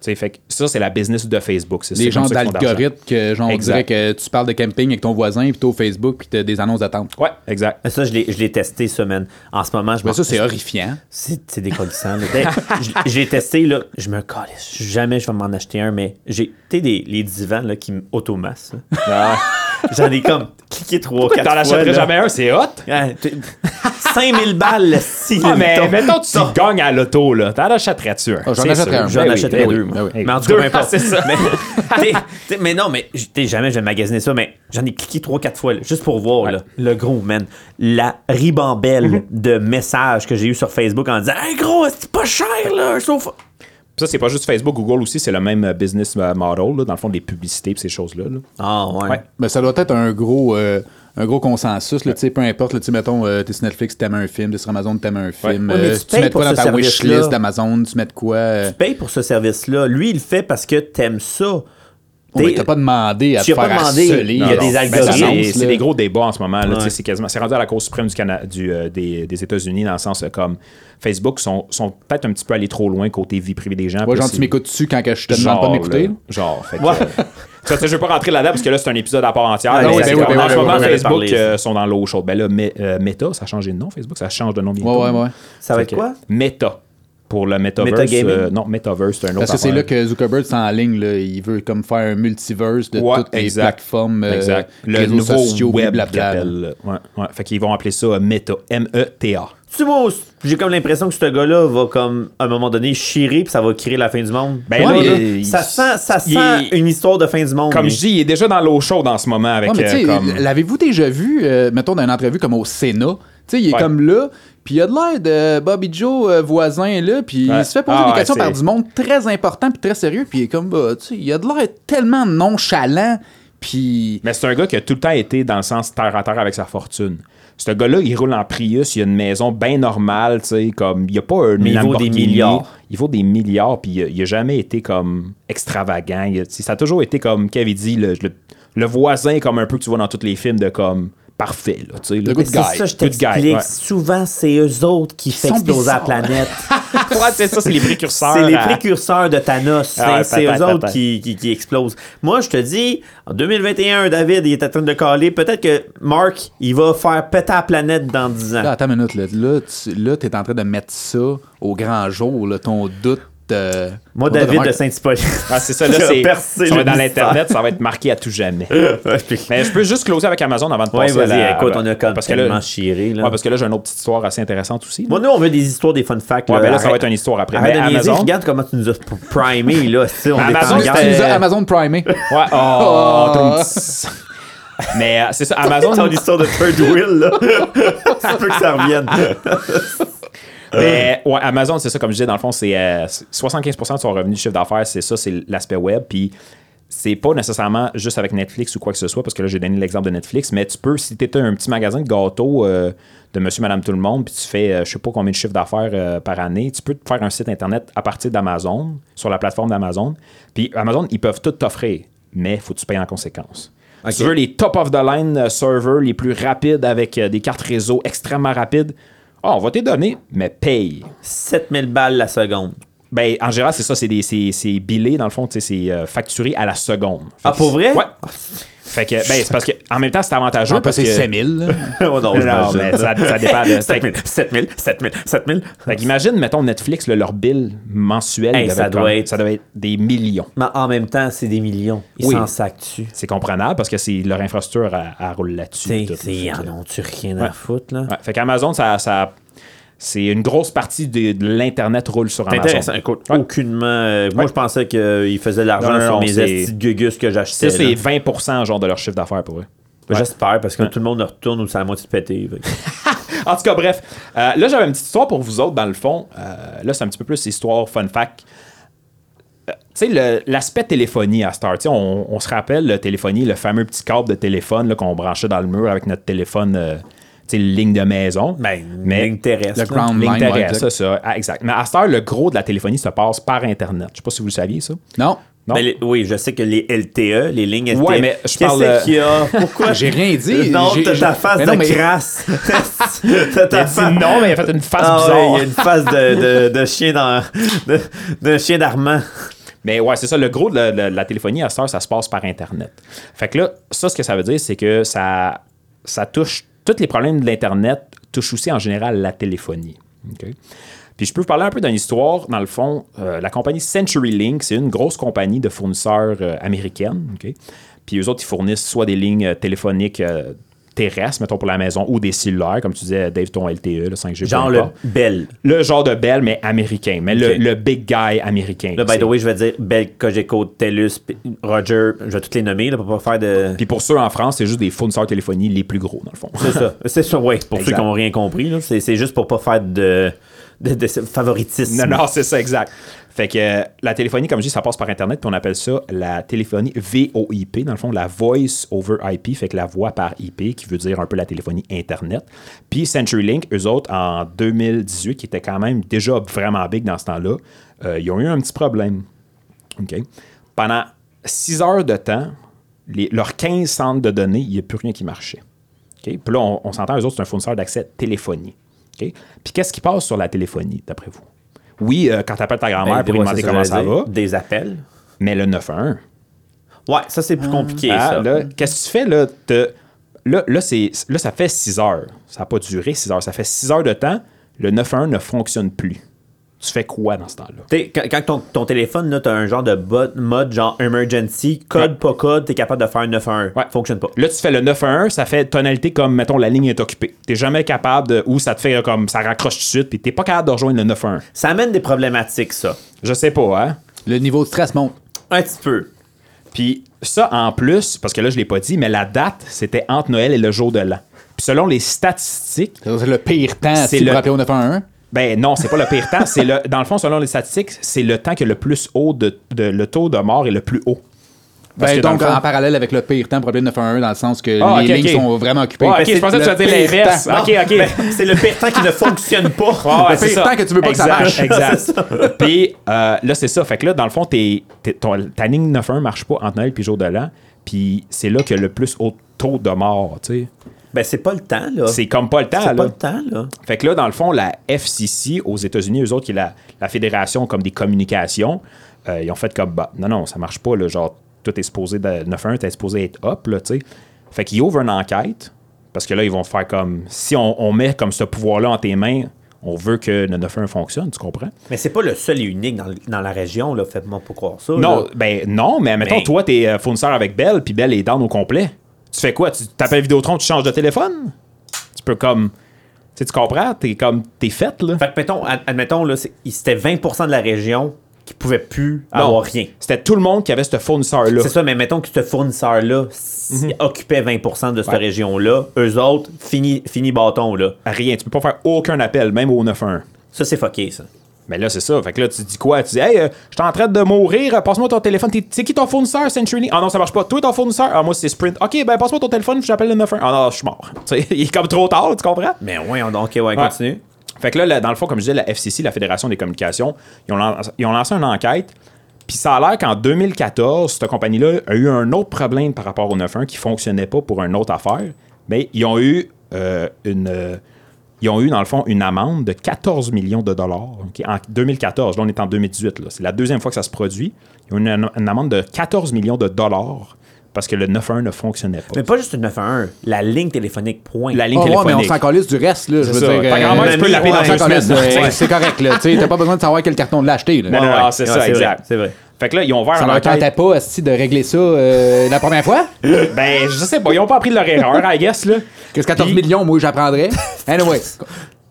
Tu fait que ça, c'est la business de Facebook. C'est Les c'est gens d'algorithmes que, genre, on dirait que tu parles de camping avec ton voisin, puis t'es au Facebook, puis t'as des annonces d'attente. Ouais, exact. Mais ça, je l'ai je l'ai testé, man. En ce moment, je m'en- ça, c'est horrifiant. C'est c'est décollissant. Ben, je- J'ai testé, là, je me calisse. Jamais je vais m'en acheter un, mais j'ai. Tu sais, des- les divans là, qui m'automassent. Ah. J'en ai comme cliqué 3 4 T'en fois. achèterais là. jamais un, c'est hot. Ouais, t'es- 5000 balles, si. Ah, mais mettons. tu gagnes à l'auto, là. T'en achèterais-tu un? Ah, j'en achèterais sûr. un. J'en Ben achèterais ben deux, ben oui. Mais en tout cas, peu importe. ça. Mais, t'sais, t'sais, mais non, mais t'sais, jamais je vais magasiner ça, mais j'en ai cliqué 3-4 fois, là, juste pour voir là, le gros, man. La ribambelle Mhm. de messages que j'ai eu sur Facebook en disant Hey gros, c'est pas cher, là, un sofa. Ça, c'est pas juste Facebook, Google aussi, c'est le même euh, business euh, model, là, dans le fond, des publicités et ces choses-là. là. Ah, ouais. Ouais. Ben, ça doit être un gros, euh, un gros consensus. Là, tu sais, peu importe, là, tu sais, mettons, euh, t'es sur Netflix, t'aimes un film, t'es sur Amazon, t'aimes un film. Ouais, mais euh, tu mets pour quoi dans ce ta wishlist d'Amazon? Tu mets de quoi? euh, Tu payes pour ce service-là. Lui, il le fait parce que t'aimes ça. Ben, T'as pas demandé à te faire demandé. harceler. Il y a des. Ben, algorithmes. algorithmes, c'est des gros débats en ce moment. Ouais. C'est quasiment- c'est rendu à la Cour suprême du, Cana- du, euh, des, des États-Unis, dans le sens euh, comme Facebook sont, sont peut-être un petit peu allés trop loin côté vie privée des gens. Ouais, genre, tu m'écoutes dessus quand que je te demande pas de m'écouter? Genre, fait que, euh, je veux pas rentrer là-dedans parce que là, c'est un épisode à part entière. Ah, mais oui, c'est ben oui, ben en ce moment, Facebook euh, sont dans l'eau chaude. Ben là, Me- Meta, ça a changé de nom, Facebook, ça change de nom bientôt. Ouais, ouais, ouais. Ça va être quoi? Meta. Pour le Metaverse. Euh, non, Metaverse, c'est un autre. Parce que c'est là que Zuckerberg s'enligne. Là. Il veut comme faire un multiverse de Ouais, toutes les exact. plateformes, euh, Exact. Le réseaux nouveau sociaux, web. Ouais, ouais. Fait qu'ils vont appeler ça euh, Meta. M-E-T-A. Tu vois, j'ai comme l'impression que ce gars-là va comme à un moment donné chirer puis ça va créer la fin du monde. Ben Ouais, là, il- ça sent, ça sent une histoire de fin du monde. Comme je dis, il est déjà dans l'eau chaude en ce moment avec. Ouais, euh, comme... l'avez-vous déjà vu, euh, mettons, dans une entrevue comme au Sénat? Tu sais, il est Ouais. comme là, puis il a de l'air de Bobby Joe euh, voisin, là, puis Ouais. il se fait poser Ah des ouais, questions par du monde très important puis très sérieux, puis il est comme, bah, tu sais, il a de l'air tellement nonchalant, puis... Mais c'est un gars qui a tout le temps été dans le sens terre à terre avec sa fortune. Ce gars-là, il roule en Prius, il a une maison bien normale, tu sais, comme il n'y a pas un Mais il vaut des milliards. Il vaut des milliards, puis il a, il a jamais été comme extravagant. Il a- tu sais, ça a toujours été comme Kevin dit, le, le, le voisin comme un peu que tu vois dans tous les films de comme parfait, là, tu sais. là. Le good Mais c'est guy. ça, je Good guy, t'explique. ouais. Souvent, c'est eux autres qui font exploser la planète. Ouais, c'est ça, c'est les précurseurs. C'est les précurseurs de Thanos. C'est- Ah, c'est eux autres qui, qui, qui explosent. Moi, je te dis, en 2021, David, il est en train de caler. Peut-être que Mark, il va faire péter la planète dans 10 ans. Là, attends une minute, là, là, tu là, t'es en train de mettre ça au grand jour, là, ton doute... Moi, David de. Saint-Hippolyte. Ah, c'est ça, là, c'est. Ça va dans l'Internet, ça va être marqué à tout jamais. Mais je peux juste closer avec Amazon avant de Ouais, passer à vas-y, la... écoute, on a comme parce que tellement là, chiré. Là. Ouais, parce que là, j'ai une autre petite histoire assez intéressante aussi. Bon, nous, on veut des histoires, des fun facts. Ouais, ben là, ça va être une histoire après. Mais Amazon. regarde comment tu nous as primé, là. on Amazon, Tu nous as Amazon Primé. Ouais, oh, Mais euh, c'est ça, Amazon. Ton histoire de third wheel, là. Ça peut que ça revienne. Mais ouais, Amazon, c'est ça, comme je disais, dans le fond, c'est euh, 75% de son revenu de chiffre d'affaires, c'est ça, c'est l'aspect web. Puis c'est pas nécessairement juste avec Netflix ou quoi que ce soit, parce que là, j'ai donné l'exemple de Netflix, mais tu peux, si tu un petit magasin de gâteaux euh, de monsieur, madame, tout le monde, puis tu fais, euh, je sais pas combien de chiffre d'affaires euh, par année, tu peux te faire un site internet à partir d'Amazon, sur la plateforme d'Amazon. Puis Amazon, ils peuvent tout t'offrir, mais faut que tu payes en conséquence. Si tu veux les top of the line servers les plus rapides avec des cartes réseau extrêmement rapides, ah, on va te donner, mais paye. 7000 balles la seconde. Ben, en général, c'est ça, c'est des c'est, c'est billé, dans le fond, c'est euh, facturé à la seconde. Fait Ah, pour vrai? Ouais. Fait que, ben, c'est parce que, en même temps, c'est avantageux. Parce passer que, 5000. là. oh non, Non, mais ça, ça dépend de. Fait, 7000, 7000, 7000, 7000. fait qu'imagine, mettons, Netflix, là, leur bill mensuel, Hey, ça doit être- ça devait être des millions. Mais en même temps, c'est des millions. Ils Oui. s'en sacent-tu. C'est comprenable parce que c'est leur infrastructure à, à roule là-dessus. Fait en ont-tu rien à Ouais. foutre, là? Ouais, fait qu'Amazon, ça, ça, c'est une grosse partie de, de l'Internet roule sur Amazon. intéressant. Écoute, Ouais. aucunement. euh, Moi, Ouais. je pensais qu'il faisait de l'argent sur mes de gugus que j'achetais. Ça, c'est là. 20% genre de leur chiffre d'affaires pour eux. J'espère, parce que tout le monde retourne ou c'est à moitié pété. En tout cas, bref. Euh, là, j'avais une petite histoire pour vous autres, dans le fond. Euh, là, c'est un petit peu plus histoire fun fact. Euh, tu sais, l'aspect téléphonie à Star, on, on se rappelle le téléphonie, le fameux petit câble de téléphone qu'on branchait dans le mur avec notre téléphone, euh, ligne de maison. Ben, Mais- ligne terrestre. Le ground Ligne line, ouais, terrestre, exact. ça, ça. Ah, exact. Mais à Star, le gros de la téléphonie se passe par Internet. Je sais pas si vous le saviez, ça. Non. Non? Ben, les- oui, je sais que les LTE, les lignes LTE. Ouais, mais je Qu'est-ce parle, euh, qu'il y a? Pourquoi? J'ai rien dit. Non, J'ai- t'as j'ai- ta face Mais de non, mais- crasse. T'as ta T'as dit face. non, mais il a fait une face Ah ouais, bizarre. il y a une face de, de, de chien dans. de, de chien d'Armand. Mais ouais, c'est ça. Le gros de la, de la- de la téléphonie à cette heure, ça se passe par Internet. Fait que là, ça, ce que ça veut dire, c'est que ça, ça touche. Tous les problèmes de l'Internet touchent aussi en général la téléphonie. OK? Puis je peux vous parler un peu d'une histoire. Dans le fond, euh, la compagnie CenturyLink, c'est une grosse compagnie de fournisseurs euh, américaine. OK? Puis eux autres, ils fournissent soit des lignes euh, téléphoniques euh, terrestres, mettons pour la maison, ou des cellulaires, comme tu disais, Dave, ton LTE, le 5G. peu Genre le. Bell. le genre de Bell, mais américain. Mais le, big guy américain. Là, by the way, je vais dire Bell, Cogeco, TELUS, Roger. Je vais toutes les nommer là, pour pas faire de. Puis pour ceux en France, c'est juste des fournisseurs de téléphonie les plus gros, dans le fond. C'est ça. C'est ça, oui. Pour Exact. ceux qui n'ont rien compris, c'est c'est juste pour pas faire de, de, de favoritisme. non, non, c'est ça, exact. Fait que euh, la téléphonie, comme je dis, ça passe par Internet, puis on appelle ça la téléphonie VoIP, dans le fond, la Voice over IP, fait que la voix par IP, qui veut dire un peu la téléphonie Internet. Puis CenturyLink, eux autres, en 2018, qui était quand même déjà vraiment big dans ce temps-là, euh, ils ont eu un petit problème. Pendant 6 heures de temps, leurs 15 centres de données, il n'y a plus rien qui marchait. Puis là, on, s'entend, eux autres, c'est un fournisseur d'accès téléphonie. Puis qu'est-ce qui passe sur la téléphonie, d'après vous? Oui, euh, quand tu appelles ta grand-mère Ben, pour lui demander comment ça va. Des appels. mais le 911. Ouais, ça, c'est plus compliqué, Ah, ça. là, qu'est-ce que tu fais là? Te- là, là, c'est, là, ça fait 6 heures. Ça n'a pas duré 6 heures. Ça fait 6 heures de temps. Le 911 ne fonctionne plus. Tu fais quoi dans ce temps-là? Quand, quand ton, ton téléphone, là, t'as un genre de bot, mode genre emergency, code, Ouais. pas code, t'es capable de faire un 911. Ouais. Fonctionne pas. Là, tu fais le 911, ça fait tonalité comme, mettons, la ligne est occupée. T'es jamais capable de. Ou ça te fait comme. Ça raccroche tout de suite, puis t'es pas capable de rejoindre le 911. Ça amène des problématiques, ça. Je sais pas, hein? Le niveau de stress monte. Un petit peu. Puis ça, en plus, parce que là, je l'ai pas dit, mais la date, c'était entre Noël et le jour de l'an. Puis selon les statistiques, C'est le pire temps C'est si le- vous rappelez au 911. Ben non, c'est pas le pire temps. C'est le, dans le fond, selon les statistiques, c'est le temps que le plus haut de, de- le taux de mort est le plus haut. Parce Ben, que donc, fond- en parallèle avec le pire temps le 911, dans le sens que Ah, les lignes sont vraiment occupées. Ben, ok, je c'est pensais que tu le allais dire pire l'inverse. temps. Ok, ok. Ben, c'est le pire temps qui ne fonctionne pas. Ouais, Le pire ça. temps que tu veux pas que ça marche. Exact. Puis euh, là, c'est ça. Fait que là, dans le fond, t'es- t'es- ton- ta ligne 9.1 marche pas entre Noël et jour de l'an. Puis c'est là que le plus haut taux de mort, tu sais. Ben, c'est pas le temps, là. C'est comme pas le temps, C'est là. pas le temps, là. Fait que là, dans le fond, la FCC aux États-Unis, eux autres, qui est la, la fédération comme des communications, euh, ils ont fait comme, bah, non, non, ça marche pas, là, genre, tout est supposé, de, 9.1, t'es supposé être up, là, tu sais. Fait qu'ils ouvrent une enquête, parce que là, ils vont faire comme, si on, on met comme ce pouvoir-là en tes mains, on veut que le 9.1 fonctionne, tu comprends? Mais c'est pas le seul et unique dans, dans la région, là. Faites-moi pas croire ça. Non, là. ben non, mais mettons, Mais- toi, t'es euh, fournisseur avec Bell, puis Bell est down au complet. Tu fais quoi? Tu t'appelles Vidéotron, tu changes de téléphone? Tu peux comme... Tu sais, tu comprends? T'es comme... T'es fait, là. Fait que, mettons, ad- admettons, là, c'était 20% de la région qui pouvait plus Non. avoir rien. C'était tout le monde qui avait ce fournisseur-là. C'est ça, mais mettons que ce fournisseur-là s- occupait 20% de cette Ouais. région-là. Eux autres, fini, fini bâton, là. Rien. Tu peux pas faire aucun appel, même au 911. Ça, c'est fucké, ça. Mais là, c'est ça. Fait que là, tu dis quoi? Tu dis, hey, euh, je suis en train de mourir, euh, passe-moi ton téléphone. C'est qui ton fournisseur, CenturyLink? Ah non, ça marche pas. Toi, ton fournisseur? Ah, moi, c'est Sprint. Ok, ben, passe-moi ton téléphone, j'appelle le 911. Ah non, je suis mort. Tu sais, il est comme trop tard, tu comprends? Mais ouais, on, ok, ouais, Ouais. continue. Fait que là, dans le fond, comme je disais, la FCC, la Fédération des communications, ils ont, lan- ils ont lancé une enquête. Puis ça a l'air qu'en 2014, cette compagnie-là a eu un autre problème par rapport au 9.1 qui fonctionnait pas pour une autre affaire. Mais ils ont eu euh, une. Euh, ils ont eu, dans le fond, une amende de 14 millions de dollars ok, en 2014. Là, on est en 2018. là. C'est la deuxième fois que ça se produit. Ils ont eu une, une amende de 14 millions de dollars parce que le 9.1 ne fonctionnait pas. Mais pas juste une 911, la ligne téléphonique, point. La ligne Oh, ouais, mais on téléphonique. s'en calisse du reste, là. Je veux C'est ça. dire. Ta grand-mère, tu peux euh, l'appeler dans euh, Ouais. C'est correct, là. Tu t'as pas besoin de savoir quel carton de l'acheter. Non, non, non, c'est ça, exact. c'est vrai. Fait que là, ils ont ouvert Ça leur tentait pas, esti, de régler ça euh, la première fois? Ben, je sais pas, ils ont pas appris de leur erreur, I guess, là. Qu'est-ce 14 Puis- millions, moi, j'apprendrais. Anyway.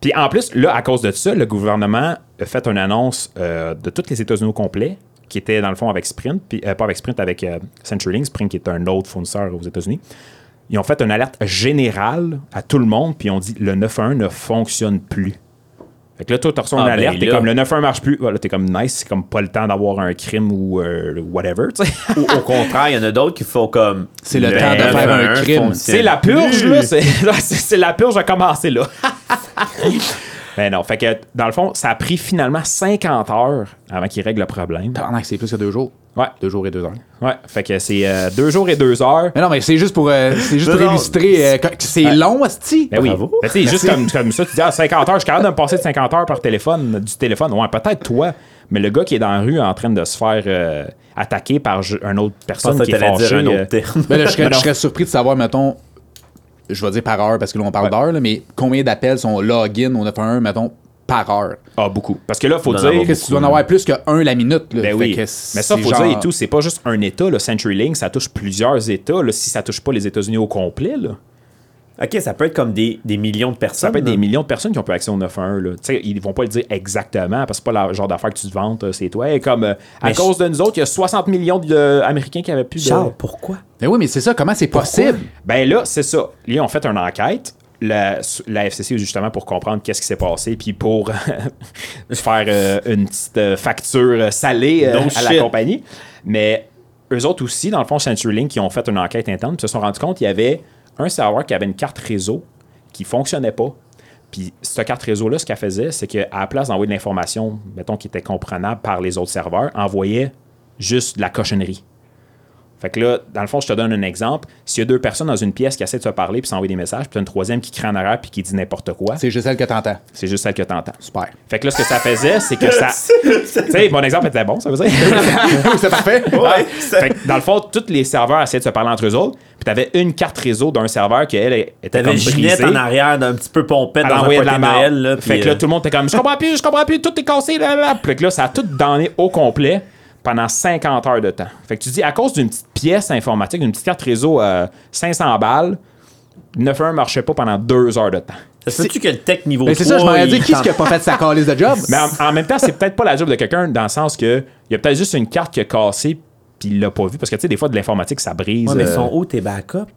Puis en plus, là, à cause de ça, le gouvernement a fait une annonce euh, de tous les États-Unis au complet, qui était dans le fond avec Sprint, puis euh, pas avec Sprint, avec euh, CenturyLink, Sprint qui est un autre fournisseur aux États-Unis. Ils ont fait une alerte générale à tout le monde, puis ils ont dit le 911 ne fonctionne plus. Fait que là, toi, tu reçois une Ah, ben alerte, t'es là- comme le 911 marche plus. Voilà, t'es comme nice, c'est comme pas le temps d'avoir un crime ou euh, whatever, tu sais. Ou au contraire, il y en a d'autres qui font comme. C'est le temps de faire un 911 crime. C'est la purge, là. C'est c'est- c'est la purge a commencé, là. Mais non, fait que dans le fond, ça a pris finalement 50 heures avant qu'ils règlent le problème. Tabarnak, c'est plus que deux jours. Ouais, Deux jours et deux heures. ouais. Fait que c'est euh, deux jours et deux heures. Mais non, mais c'est juste pour, euh, c'est juste pour illustrer euh, c'est long, Asti. Ben oui. Ben, tu sais, juste comme, comme ça, tu dis, ah, 50 heures, je suis capable de me passer de 50 heures par téléphone, du téléphone. Ouais, peut-être toi, mais le gars qui est dans la rue en train de se faire euh, attaquer par une autre personne qui est fâchée. un euh, autre terme. Ben là, je serais, je surpris de savoir, mettons, je vais dire par heure, parce que là, on parle d'heure, mais combien d'appels sont login? Au 911, mettons, par heure? Ah, beaucoup. Parce que là, faut dire. que tu dois en avoir plus que un la minute, là? Ben Fait oui. que Mais ça, faut genre- dire et tout, c'est pas juste un État. Le CenturyLink, ça touche plusieurs États. Là, si ça touche pas les États-Unis au complet, là, Ok, ça peut être comme des, des millions de personnes. ça peut être là. des millions de personnes qui ont pas accès au 911. Là. Tu sais, Ils vont pas le dire exactement parce que c'est pas le genre d'affaire que tu te vantes. euh, C'est toi. Et comme euh, à Mais cause de nous autres, il y a 60 millions d'Américains qui avaient plus de. Charles, pourquoi? Ben oui, mais c'est ça, comment c'est possible? Ben là, c'est ça. Là, on fait une enquête. La, la FCC, justement, pour comprendre qu'est-ce qui s'est passé, puis pour faire euh, une petite euh, facture salée euh, à la compagnie. Mais eux autres aussi, dans le fond, CenturyLink, qui ont fait une enquête interne, se sont rendus compte qu'il y avait un serveur qui avait une carte réseau qui fonctionnait pas. Puis cette carte réseau-là, ce qu'elle faisait, c'est qu'à la place d'envoyer de l'information, mettons, qui était comprenable par les autres serveurs, envoyait juste de la cochonnerie. Fait que là, dans le fond, je te donne un exemple. S'il y a deux personnes dans une pièce qui essaient de se parler puis s'envoyer des messages, puis t'as une troisième qui crie en arrière puis qui dit n'importe quoi, C'est juste celle que t'entends. c'est juste celle que t'entends. Super. Fait que là, ce que ça faisait, c'est que ça. tu sais, mon exemple était bon, ça veut dire. oui, c'est parfait. Ouais, ça- fait que dans le fond, tous les serveurs essayaient de se parler entre eux autres, puis t'avais une carte réseau d'un serveur qui, elle, était T'avais comme brisée. en arrière d'un petit peu pompette dans un de la. Noël. Là, fait que là, euh, tout le monde était comme, je comprends plus, je comprends plus, tout est cassé, là, là. Puis que là, ça a tout donné au complet pendant 50 heures de temps. Fait que tu dis, à cause d'une petite pièce informatique, d'une petite carte réseau à 500 balles, 9.1 marchait pas pendant deux heures de temps. Ça peut-tu que le tech niveau Mais 3... c'est ça, je m'aurais dit, qui est-ce qui a pas fait sa calice de job? Mais en, en même temps, c'est peut-être pas la job de quelqu'un dans le sens que il y a peut-être juste une carte qui a cassé puis il l'a pas vu parce que tu sais des fois de l'informatique ça brise. Ouais, mais euh, sont où tes backups?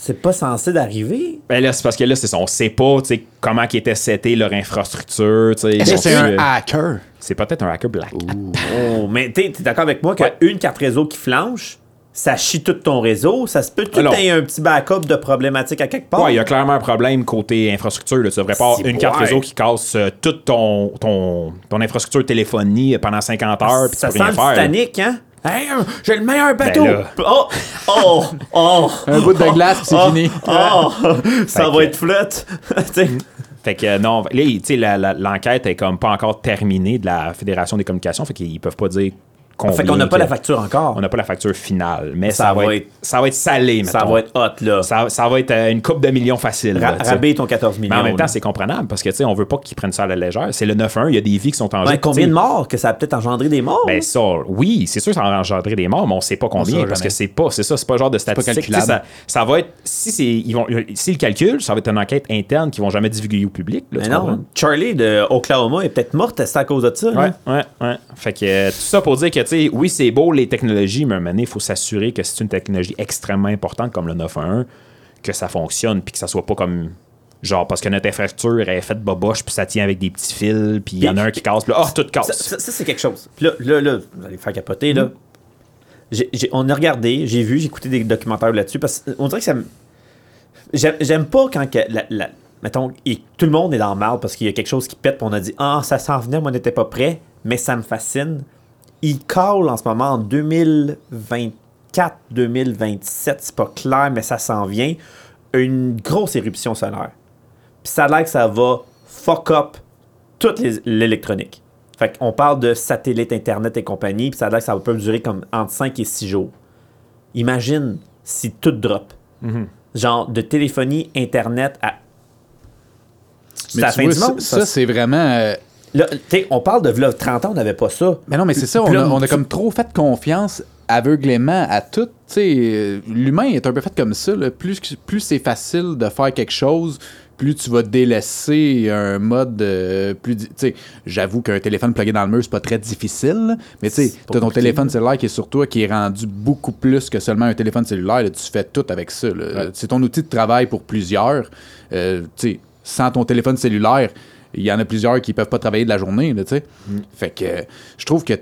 C'est pas censé d'arriver. ben là c'est parce que là c'est ça, on sait pas tu sais comment qui était seté leur infrastructure. Est-ce que c'est un euh, hacker? c'est peut-être un hacker black. Oh, mais t'es t'es d'accord avec moi Ouais. qu'une carte réseau qui flanche, ça chie tout ton réseau. Ça se peut que tu aies un petit backup de problématique à quelque part. Ouais, il y a clairement un problème côté infrastructure. Là. Tu devrais pas une carte ouais. réseau qui casse euh, toute ton, ton, ton infrastructure téléphonie pendant 50 heures tu ça peux sent rien le faire. Titanic, hein? Hey, j'ai le meilleur bateau! là. Oh! Oh! Oh! Un bout de glace, puis c'est Oh! fini. Oh! ça Fait va que- être flotte! Fait que euh, non, là, l'enquête est comme pas encore terminée de la Fédération des communications, fait qu'ils peuvent pas dire combien. fait qu'on n'a pas que- la facture encore. On n'a pas la facture finale, mais ça, Ça va, va être, être- ça va être salé, ça mettons. va être hot, là. Ça, ça va être euh, une coupe de millions facile. Ra- là, rabais ton 14 millions. Mais en même temps, là. c'est comprenable parce que tu sais, on veut pas qu'ils prennent ça à la légère. C'est le 9-1, il y a des vies qui sont en jeu. Ouais, combien de morts que ça a peut-être engendré des morts? Ben ça, oui, c'est sûr, ça va engendrer des morts, mais on sait pas combien parce que c'est pas, c'est ça, c'est pas le genre de statistique. Ça, calculable. ça va être, si c'est, ils vont, si le calcul, ça va être une enquête interne qu'ils vont jamais divulguer au public. là, Mais non, comprends? Charlie de Oklahoma est peut-être morte, c'est à cause de ça. Ouais, hein? ouais, ouais. Fait que euh, tout ça pour dire que, oui, c'est beau les technologies, mais à un moment donné, il faut s'assurer que c'est une technologie extrêmement importante comme le 911, que ça fonctionne, puis que ça soit pas comme. Genre, parce que notre infrastructure est faite boboche, puis ça tient avec des petits fils, puis il y en a un qui casse, puis là, oh, tout casse. ça- c'est quelque chose. Puis là, là, vous allez faire capoter, là. On a regardé, j'ai vu, j'ai écouté des documentaires là-dessus, parce qu'on dirait que ça me... J'aime pas quand, que mettons, et tout le monde est dans le mal parce qu'il y a quelque chose qui pète, puis on a dit « Ah, ça s'en venait, moi, on n'était pas prêt, mais ça me fascine. » Il call en ce moment en 2024, 2027, c'est pas clair, mais ça s'en vient, une grosse éruption solaire. Puis ça a l'air que ça va fuck up toute l'électronique. Fait qu'on parle de satellite, Internet et compagnie, puis ça a l'air que ça va peut durer comme entre 5 et 6 jours. Imagine si tout drop. Genre de téléphonie, Internet à. Mais tu vois, ça, ça, c'est vraiment... Là, on parle de v'là 30 ans, on n'avait pas ça. Mais non, mais c'est ça, on a, on comme trop fait confiance aveuglément à tout. Euh, L'humain est un peu fait comme ça. là. Plus, plus c'est facile de faire quelque chose, plus tu vas délaisser un mode euh, plus. di- Tu sais, j'avoue qu'un téléphone plugué dans le mur, c'est pas très difficile. Mais tu sais, t'as ton téléphone cellulaire qui est sur toi, qui est rendu beaucoup plus que seulement un téléphone cellulaire. là. tu fais tout avec ça. C'est ton outil de travail pour plusieurs. Euh, tu sais, sans ton téléphone cellulaire, il y en a plusieurs qui peuvent pas travailler de la journée. Tu sais. Fait que euh, je trouve que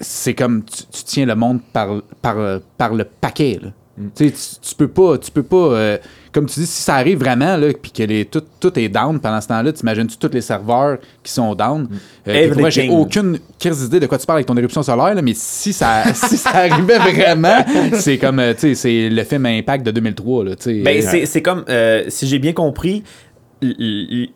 c'est comme tu, tu tiens le monde par, par, par le paquet. Là. Tu, sais, tu, tu peux pas, tu peux pas euh, comme tu dis, si ça arrive vraiment, là, puis que les, tout, tout est down pendant ce temps-là, t'imagines-tu tous les serveurs qui sont down? Euh, puis pour moi, j'ai aucune crise d'idée de quoi tu parles avec ton éruption solaire, là, mais si ça, si ça arrivait vraiment, c'est comme, euh, tu sais, c'est le film Impact de 2003, là, tu sais. Ben, Euh, c'est- comme, euh, si j'ai bien compris,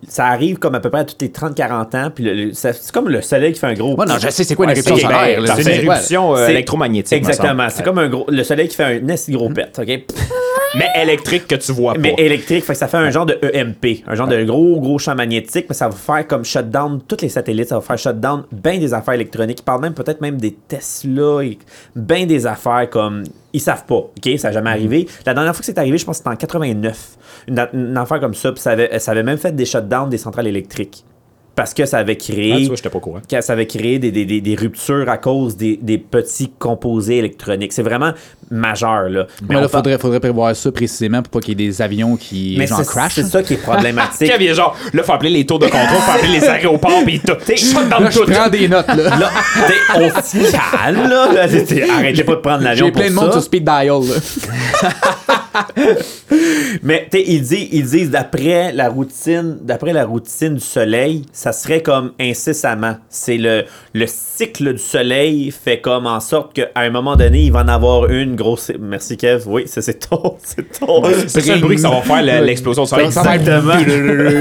ça arrive comme à peu près à tous les 30-40 ans, puis c'est comme le soleil qui fait un gros... Ouais, non, je sais c'est quoi une éruption c'est- solaire. ben, C'est une éruption euh, électromagnétique. me Exactement, c'est comme un gros... Le soleil qui fait un gros pet, OK? Mais électrique que tu vois pas. Mais électrique, fait que ça fait un genre de EMP, un genre de gros, gros champ magnétique, mais ça va faire comme shutdown tous les satellites, ça va faire shutdown bien des affaires électroniques. Ils parlent même peut-être même des Tesla, bien des affaires comme. Ils savent pas, OK? Ça n'a jamais arrivé. La dernière fois que c'est arrivé, je pense que c'était en 89. Une, a- une affaire comme ça, puis ça avait, ça avait même fait des shutdowns des centrales électriques. Parce que ça avait créé. Ah, tu vois, j'étais pas au courant. que ça avait créé des, des- des- des ruptures à cause des, des petits composés électroniques. C'est vraiment majeur, là. Mais on là, par- faudrait, faudrait prévoir ça précisément pour pas qu'il y ait des avions qui mais genre c'est crash. c'est ça qui est problématique. Kev, il est genre, là, faut appeler les tours de contrôle, faut appeler les aéroports, pis tout. Down Là, je tout. prends des notes, là. Là, on se calme, là. Là, Arrêtez pas de prendre l'avion J'ai pour plein de monde ça. sur speed dial, là. Mais ils, disent, ils disent d'après la routine, d'après la routine du soleil, ça serait comme incessamment. C'est le, le cycle du soleil fait comme en sorte qu'à un moment donné, il va en avoir une grosse. Merci Kev. Oui, ça c'est ton, c'est ton. C'est ça le bruit que ça va faire, le- l'explosion du soleil. Exactement.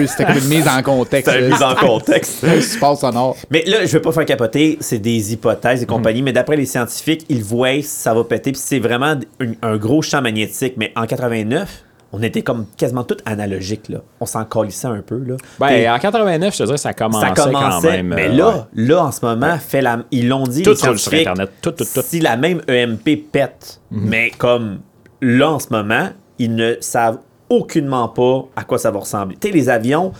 C'était comme une mise en contexte. C'est une mise en contexte. Un support sonore. Mais là, je veux pas faire capoter, c'est des hypothèses et Mhm. compagnie, mais d'après les scientifiques, ils voient si ça va péter, puis c'est vraiment un, un gros champ magnétique. Mais en 89, on était comme quasiment tout analogique, là. On s'en colissait un peu, là. Ben, en 89, je te dirais, ça commençait, ça commençait, quand même. mais euh, là, ouais. là, en ce moment, fait la, ils l'ont dit, Tout les sur Internet. Tout, tout, tout. si la même EMP pète, Mhm. mais comme là, en ce moment, ils ne savent aucunement pas à quoi ça va ressembler. Tu sais, les avions,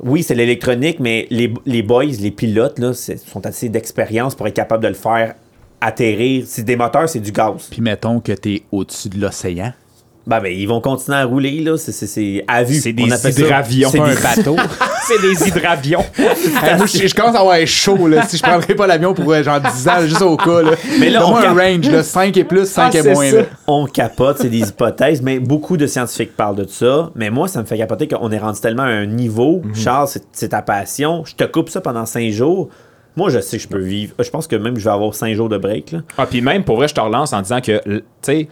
oui, c'est l'électronique, mais les, les boys, les pilotes, là, sont assez d'expérience pour être capables de le faire atterrir. Si des moteurs, c'est du gaz. Puis mettons que t'es au-dessus de l'océan. Ben, ben, ils vont continuer à rouler, là. C'est- C'est c'est à vue. C'est des On appelle ça- hydravions. c'est des- bateau. C'est des hydravions. Hey, moi, je, je commence à avoir chaud, là. Si je prendrais pas l'avion pour euh, genre 10 ans, juste au cas, là. Mais là, on un cap- range, là. 5 et plus, 5 Ah, et moins, là. on capote, c'est des hypothèses, mais beaucoup de scientifiques parlent de ça. Mais moi, ça me fait capoter qu'on est rendu tellement à un niveau. Mhm. Charles, c'est- c'est ta passion. Je te coupe ça pendant cinq jours. Moi, je sais que je peux vivre. Je pense que même je vais avoir cinq jours de break. Là. Ah, puis même, pour vrai, je te relance en disant que, tu sais,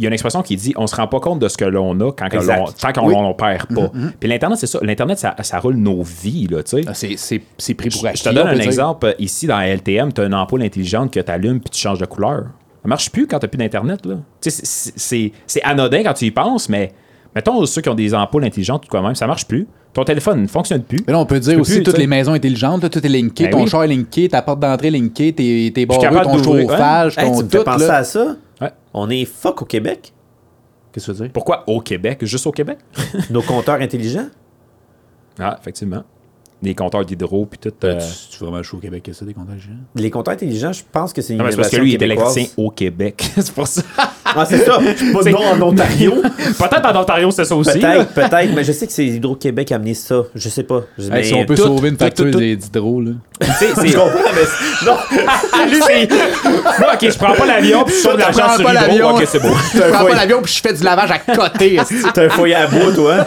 il y a une expression qui dit on se rend pas compte de ce que l'on a quand que Exact. l'on, tant qu'on Oui. l'on perd pas. Puis l'Internet, c'est ça. L'Internet, ça, ça roule nos vies, là, tu sais. Ah, C'est c'est- c'est pris pour Je acquis. te donne on un dire. exemple. Ici, dans LTM, tu as une ampoule intelligente que tu allumes puis tu changes de couleur. Ça marche plus quand tu plus d'Internet. là. Tu sais, c'est- C'est c'est anodin quand tu y penses, mais mettons ceux qui ont des ampoules intelligentes tout quand même, ça marche plus. Ton téléphone ne fonctionne plus. Mais là, on peut dire aussi plus, toutes tu les maisons intelligentes, là, tout est linké, Ben ton oui. char est linké, ta porte d'entrée est linkée, tes, tes barreaux, ton d'ouvrir, chauffage, Hey, ton tu me tout, penser là. à ça? On est fuck au Québec? Qu'est-ce que tu veux dire? Pourquoi au Québec? Juste au Québec? Nos compteurs intelligents? Ah, effectivement. Des compteurs d'hydro puis tout. Euh, Tu, tu es vraiment chaud au Québec, que ça, des comptages géants? Les compteurs intelligents, je pense que c'est une Non, mais c'est parce que lui, il est québécoise. électricien au Québec. c'est pour ça. Ah, c'est ça. Pas de nom en Ontario. Peut-être en Ontario, c'est ça aussi. Peut-être, peut-être, mais je sais que c'est Hydro-Québec qui a amené ça. Je sais pas. Je- Hey, mais- si on peut tout, sauver une facture des- d'hydro, là. C'est- comprends, mais non. Lui, c'est. Moi, ok, je prends pas l'avion puis je sauve de l'argent prends sur pas l'hydro. l'avion. Ok, c'est beau. Je prends pas l'avion puis je fais du lavage à côté. T'as un foyer à bois, toi.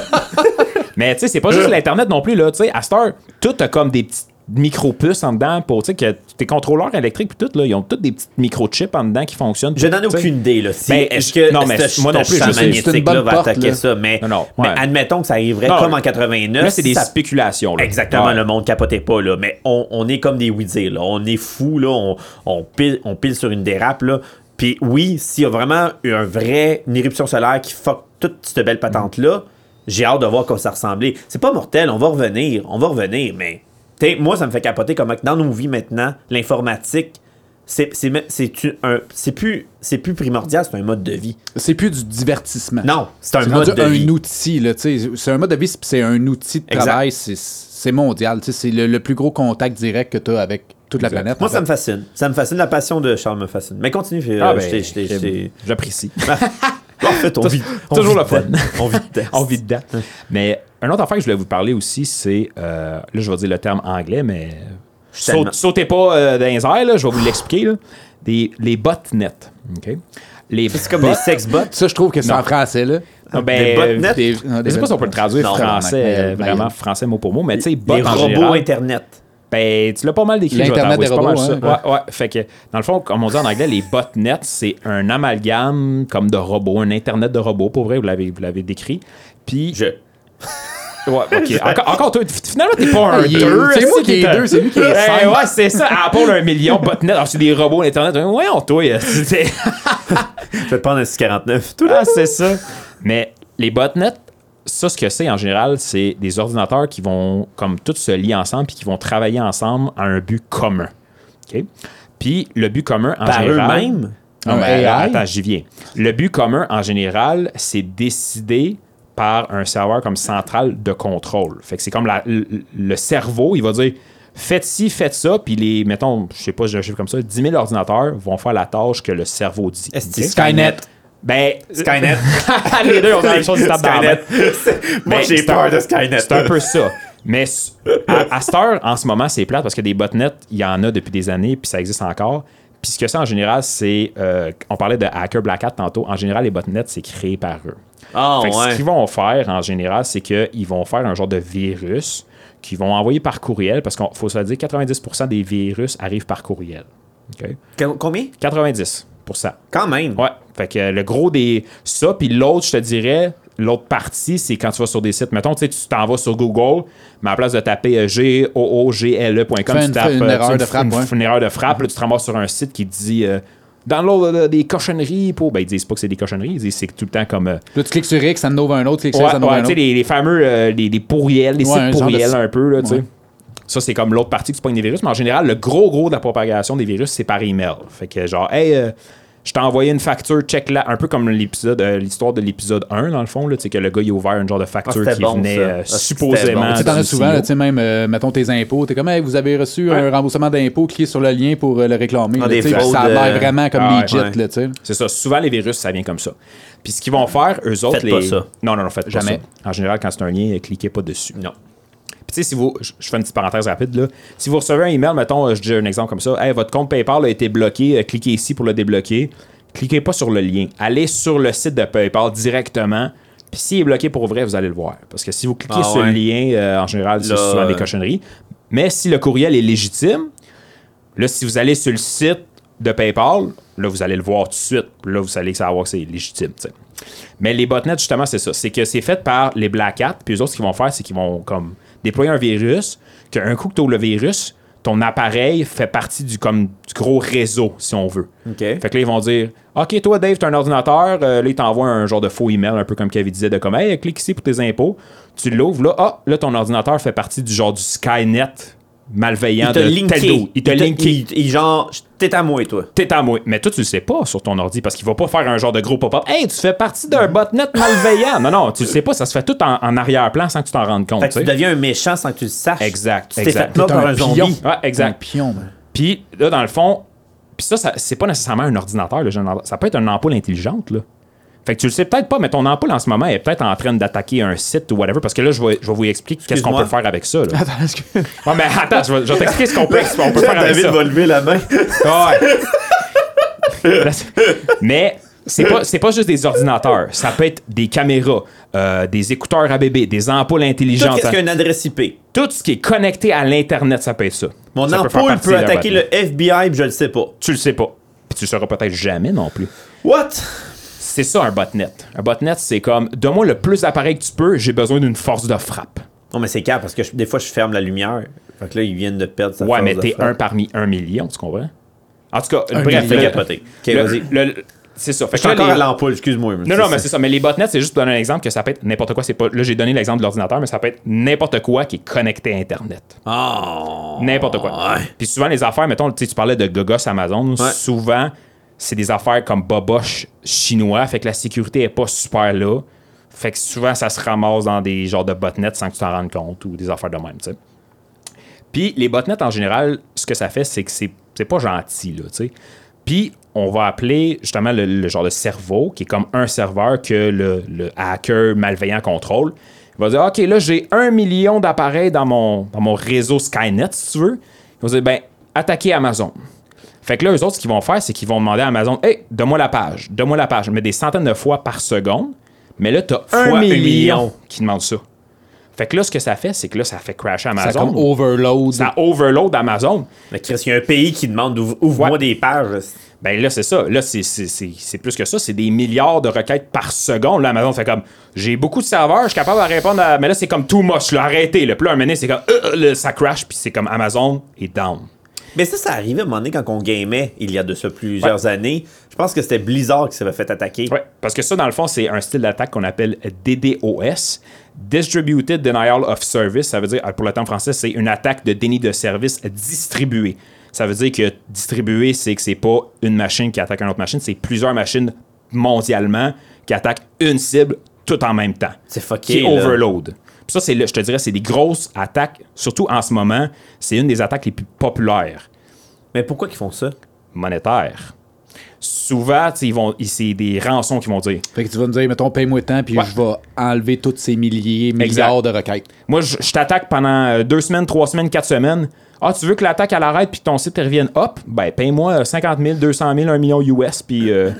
Mais tu sais, c'est pas juste l'Internet non plus, là. Tu sais, à cette heure, tout a comme des petites micro-puces en dedans pour, tu sais, que tes contrôleurs électriques puis tout, là, ils ont tous des petites microchips en dedans qui fonctionnent. Je n'en ai aucune idée, là. Si, Ben, est-ce que non, mais ce- moi non plus, je magnétique là va porte, attaquer là. ça, mais, Non, non, mais ouais. admettons que ça arriverait Non, comme en 89. Là, c'est des ça- spéculations, là. Exactement, Ouais. le monde capotait pas, là. Mais on, on est comme des oui là. On est fou, là. On, on, pile, on pile sur une dérape, là. Puis oui, s'il y a vraiment eu un vrai, une éruption solaire qui fuck toute cette belle patente-là, j'ai hâte de voir comment ça ressemblait. C'est pas mortel, on va revenir, on va revenir, mais moi, ça me fait capoter comment dans nos vies maintenant, l'informatique c'est plus c'est plus primordial, c'est un mode de vie. C'est plus du divertissement. Non, c'est un mode de un vie. outil. C'est un mode de vie, c'est un outil de Exact. travail, c'est- mondial. C'est le, le plus gros contact direct que tu as avec toute la planète. Moi, ça fait. me fascine. Ça me fascine. La passion de Charles me fascine. Mais continue. euh, Ah, ben, J'apprécie. En fait, on vit. on Toujours vit le fun. On vit dedans. On vit dedans. Mais un autre affaire que je voulais vous parler aussi, c'est. euh, là, je vais dire le terme anglais, mais. saute- sautez pas euh, dans les airs, là, je vais vous l'expliquer. là. Des, les botnets. OK? Les C'est comme des sex bots. Ça, je trouve que c'est Non. en français, là. Ah, ben, des botnets. Des- Je sais pas si on peut le traduire Non, français, euh, vraiment français mot pour mot, mais tu sais, en robots Internet. Ben, tu l'as pas mal décrit, L'Internet des c'est pas mal robots, ça. hein, Ouais, ouais. Fait que, dans le fond, comme on dit en anglais, les botnets, c'est un amalgame comme de robots, un Internet de robots, pour vrai, vous l'avez, vous l'avez décrit. Puis, Je. Ouais, ok. Encore, encore toi, finalement, t'es pas un Ah, il est- 2. c'est moi qui est deux, c'est lui qui est Ouais, cinq. Ouais, c'est ça. Apple, un million, botnet. Alors, c'est des robots Internet. Ouais, on toi. euh, c'est- Je vais te prendre un 649. Tout Ah, c'est ça. Mais les botnets, ça, ce que c'est en général, c'est des ordinateurs qui vont, comme tous se lier ensemble, puis qui vont travailler ensemble à un but commun. OK? Puis le but commun, en Par général. eux-mêmes? Non, mais AI? attends, j'y viens. Le but commun, en général, c'est décidé par un serveur comme central de contrôle. Fait que c'est comme la- le, le cerveau, il va dire faites ci, faites ça, puis les, mettons, je sais pas, je chiffre comme ça, 10 000 ordinateurs vont faire la tâche que le cerveau dit. Est-ce Skynet? Ben, Skynet. les deux ont la même chose, Skynet. Moi, Ben, j'ai c'est peur un- de Skynet. C'est un peu ça. Mais à, à cette heure, en ce moment, c'est plate parce que des botnets, il y en a depuis des années, puis ça existe encore. Puis ce que c'est en général, c'est. euh, on parlait de Hacker Black Hat tantôt. En général, les botnets, c'est créé par eux. Ah, Fait que Ce ouais. qu'ils vont faire, en général, c'est qu'ils vont faire un genre de virus qu'ils vont envoyer par courriel parce qu'il faut se le dire, 90% des virus arrivent par courriel. OK? Com- Combien? 90%. Quand même. Ouais. Fait que euh, le gros des. Ça, puis l'autre, je te dirais, l'autre partie, c'est quand tu vas sur des sites. Mettons, tu sais, tu t'en vas sur Google, mais à la place de taper euh, G-O-O-G-L-E.com, tu tapes fais une euh, erreur de frappe, une, erreur de frappe, là, tu te ramasses sur un site qui te dit. Euh, Download euh, des cochonneries pour. Ben, ils disent pas que c'est des cochonneries, ils disent c'est tout le temps comme. euh, Là, tu cliques sur X, ça ouvre un autre, tu cliques sur Ouais, X, ça un tu sais, autre. les, les fameux euh, les, les pourriels, les Ouais, sites de pourriels un peu, là, tu sais. Ça, c'est comme l'autre partie que tu pognes des virus, mais en général, le gros, gros de la propagation des virus, c'est par email. Fait que, genre, hey, euh, je t'ai envoyé une facture, check là, un peu comme l'épisode, euh, l'histoire de l'épisode 1, dans le fond, là, tu sais, que le gars, il a ouvert une genre de facture Ah, qui bon, venait euh, Ah, supposément. bon. Tu sais, t'en as souvent, CEO. tu sais, même, euh, mettons tes impôts, t'es comme, hey, vous avez reçu un remboursement d'impôts, cliquez sur le lien pour euh, le réclamer. Ah, là, des tu sais, fraudes, ça a l'air vraiment comme ah, legit, ouais. là, tu sais. C'est ça. Souvent, les virus, ça vient comme ça. Puis ce qu'ils vont faire, eux autres, Faites les. pas ça. Non, non, non, faites Jamais. pas ça. En général, quand c'est un lien, cliquez pas dessus. Non. Tu sais, si vous. Je fais une petite parenthèse rapide là. Si vous recevez un email, mettons, je dis un exemple comme ça. Hey, votre compte PayPal a été bloqué, euh, cliquez ici pour le débloquer. Cliquez pas sur le lien. Allez sur le site de PayPal directement. Puis s'il est bloqué pour vrai, vous allez le voir. Parce que si vous cliquez Ah sur ouais. le lien, euh, en général, c'est souvent des euh, cochonneries. Mais si le courriel est légitime, là, si vous allez sur le site de PayPal, là, vous allez le voir tout de suite. Là, vous allez savoir que c'est légitime. Mais les botnets, justement, c'est ça. C'est que c'est fait par les Black Hat. Puis eux autres, ce qu'ils vont faire, c'est qu'ils vont comme déployer un virus. Qu'un coup que tu ouvres le virus, ton appareil fait partie du, comme, du gros réseau, si on veut. Fait que là, ils vont dire OK, toi, Dave, t'as un ordinateur. Euh, là, ils t'envoient un genre de faux email, un peu comme Kevin disait, de comme Hey, clique ici pour tes impôts. Tu l'ouvres, là, ah, là, ton ordinateur fait partie du genre du Skynet malveillant Il t'a de tel linké. dos. Il t'a linké. Il, il- genre, t'es à moi, toi. T'es à moi. Mais toi, tu le sais pas sur ton ordi parce qu'il va pas faire un genre de gros pop-up. Hey, tu fais partie d'un botnet malveillant. non, non, tu le sais pas. Ça se fait tout en, en arrière-plan sans que tu t'en rendes compte. Fait que tu deviens un méchant sans que tu le saches. Exact, Tu t'es exact. fait par un un zombie. pion. Ouais, Un exact. pion, man. Puis là, dans le fond, puis ça, ça c'est pas nécessairement un ordinateur. là, genre, ça peut être une ampoule intelligente. Là. Fait que tu le sais peut-être pas, mais ton ampoule en ce moment est peut-être en train d'attaquer un site ou whatever. Parce que là, je vais, je vais vous expliquer qu'est-ce qu'on peut faire avec ça. Là. Attends, est-ce que. Ouais, mais attends, je vais, je vais t'expliquer ce qu'on peut, faire avec David ça. va lever la main. Ouais. Mais c'est pas, c'est pas juste des ordinateurs. Ça peut être des caméras, euh, des écouteurs à bébé, des ampoules Tout intelligentes. qu'est-ce qu'une adresse IP. Tout ce qui est connecté à l'Internet, ça peut être ça. Mon Ça ampoule peut attaquer le FBI, puis je le sais pas. Tu le sais pas. Puis tu le sauras peut-être jamais non plus. What? C'est ça un botnet. Un botnet, c'est comme donne-moi le plus d'appareils que tu peux, j'ai besoin d'une force de frappe. Non, mais c'est calme parce que je- des fois, je ferme la lumière. Fait que là, ils viennent de perdre sa Ouais, force mais de t'es un parmi un million, tu comprends? En tout cas, Un bref, million. le- C'est ça. Fait Je suis encore les- à l'ampoule, excuse-moi. Non, non, mais c'est ça. Mais les botnets, c'est juste pour donner un exemple que ça peut être n'importe quoi. C'est pas... Là, j'ai donné l'exemple de l'ordinateur, mais ça peut être n'importe quoi qui est connecté à Internet. Oh. N'importe quoi. Ouais. Puis souvent, les affaires, mettons, tu sais, tu parlais de gogos Amazon, Ouais. souvent, c'est des affaires comme boboche chinois, fait que la sécurité est pas super là. Fait que souvent, ça se ramasse dans des genres de botnets sans que tu t'en rendes compte ou des affaires de même, tu sais. Puis les botnets, en général, ce que ça fait, c'est que c'est, pas gentil, là, tu sais. Puis on va appeler justement le, genre de cerveau, qui est comme un serveur que le, hacker malveillant contrôle. Il va dire, OK, là, j'ai un million d'appareils dans mon, dans mon réseau Skynet, si tu veux. Il va dire, ben, attaquez Amazon. Fait que là, eux autres, ce qu'ils vont faire, c'est qu'ils vont demander à Amazon, hey, donne-moi la page, donne-moi la page. Mais des centaines de fois par seconde. Mais là, t'as Fois un un million, million. qui demande ça. Fait que là, ce que ça fait, c'est que là, ça fait crasher Ça Amazon. comme overload. Ça overload Amazon. Mais Chris, il y a un pays qui demande ouvre-moi Ouais. des pages. Ben là, c'est ça. Là, c'est- c'est c'est- c'est plus que ça. C'est des milliards de requêtes par seconde. Là, Amazon fait comme j'ai beaucoup de serveurs, je suis capable de répondre à. Mais là, c'est comme too much. Là, arrêtez. Là. Puis là, un c'est comme euh, euh, là, ça crash. Puis c'est comme Amazon est down. Mais ça, ça arrivait à un moment donné quand on gamait, il y a de ça plusieurs années. Je pense que c'était Blizzard qui s'avait fait attaquer. Ouais, parce que ça, dans le fond, c'est un style d'attaque qu'on appelle DDoS. Distributed Denial of Service. Ça veut dire, pour le temps français, c'est une attaque de déni de service distribuée. Ça veut dire que distribué, c'est que c'est pas une machine qui attaque une autre machine, c'est plusieurs machines mondialement qui attaquent une cible tout en même temps. C'est fucké, Qui est overload. Puis ça, c'est, le- je te dirais, c'est des grosses attaques, surtout en ce moment, c'est une des attaques les plus populaires Mais pourquoi ils font ça? monétaires. Souvent, ils vont, c'est des rançons qui vont dire. Fait que tu vas me dire, mettons, paye-moi tant, puis Ouais. je vais enlever tous ces milliers, milliards de requêtes. Moi, je, je t'attaque pendant euh, deux semaines, trois semaines, quatre semaines. Ah, tu veux que l'attaque elle arrête puis que ton site revienne hop? Ben, paye-moi euh, 50 000, 200 000, 1 million US, puis euh,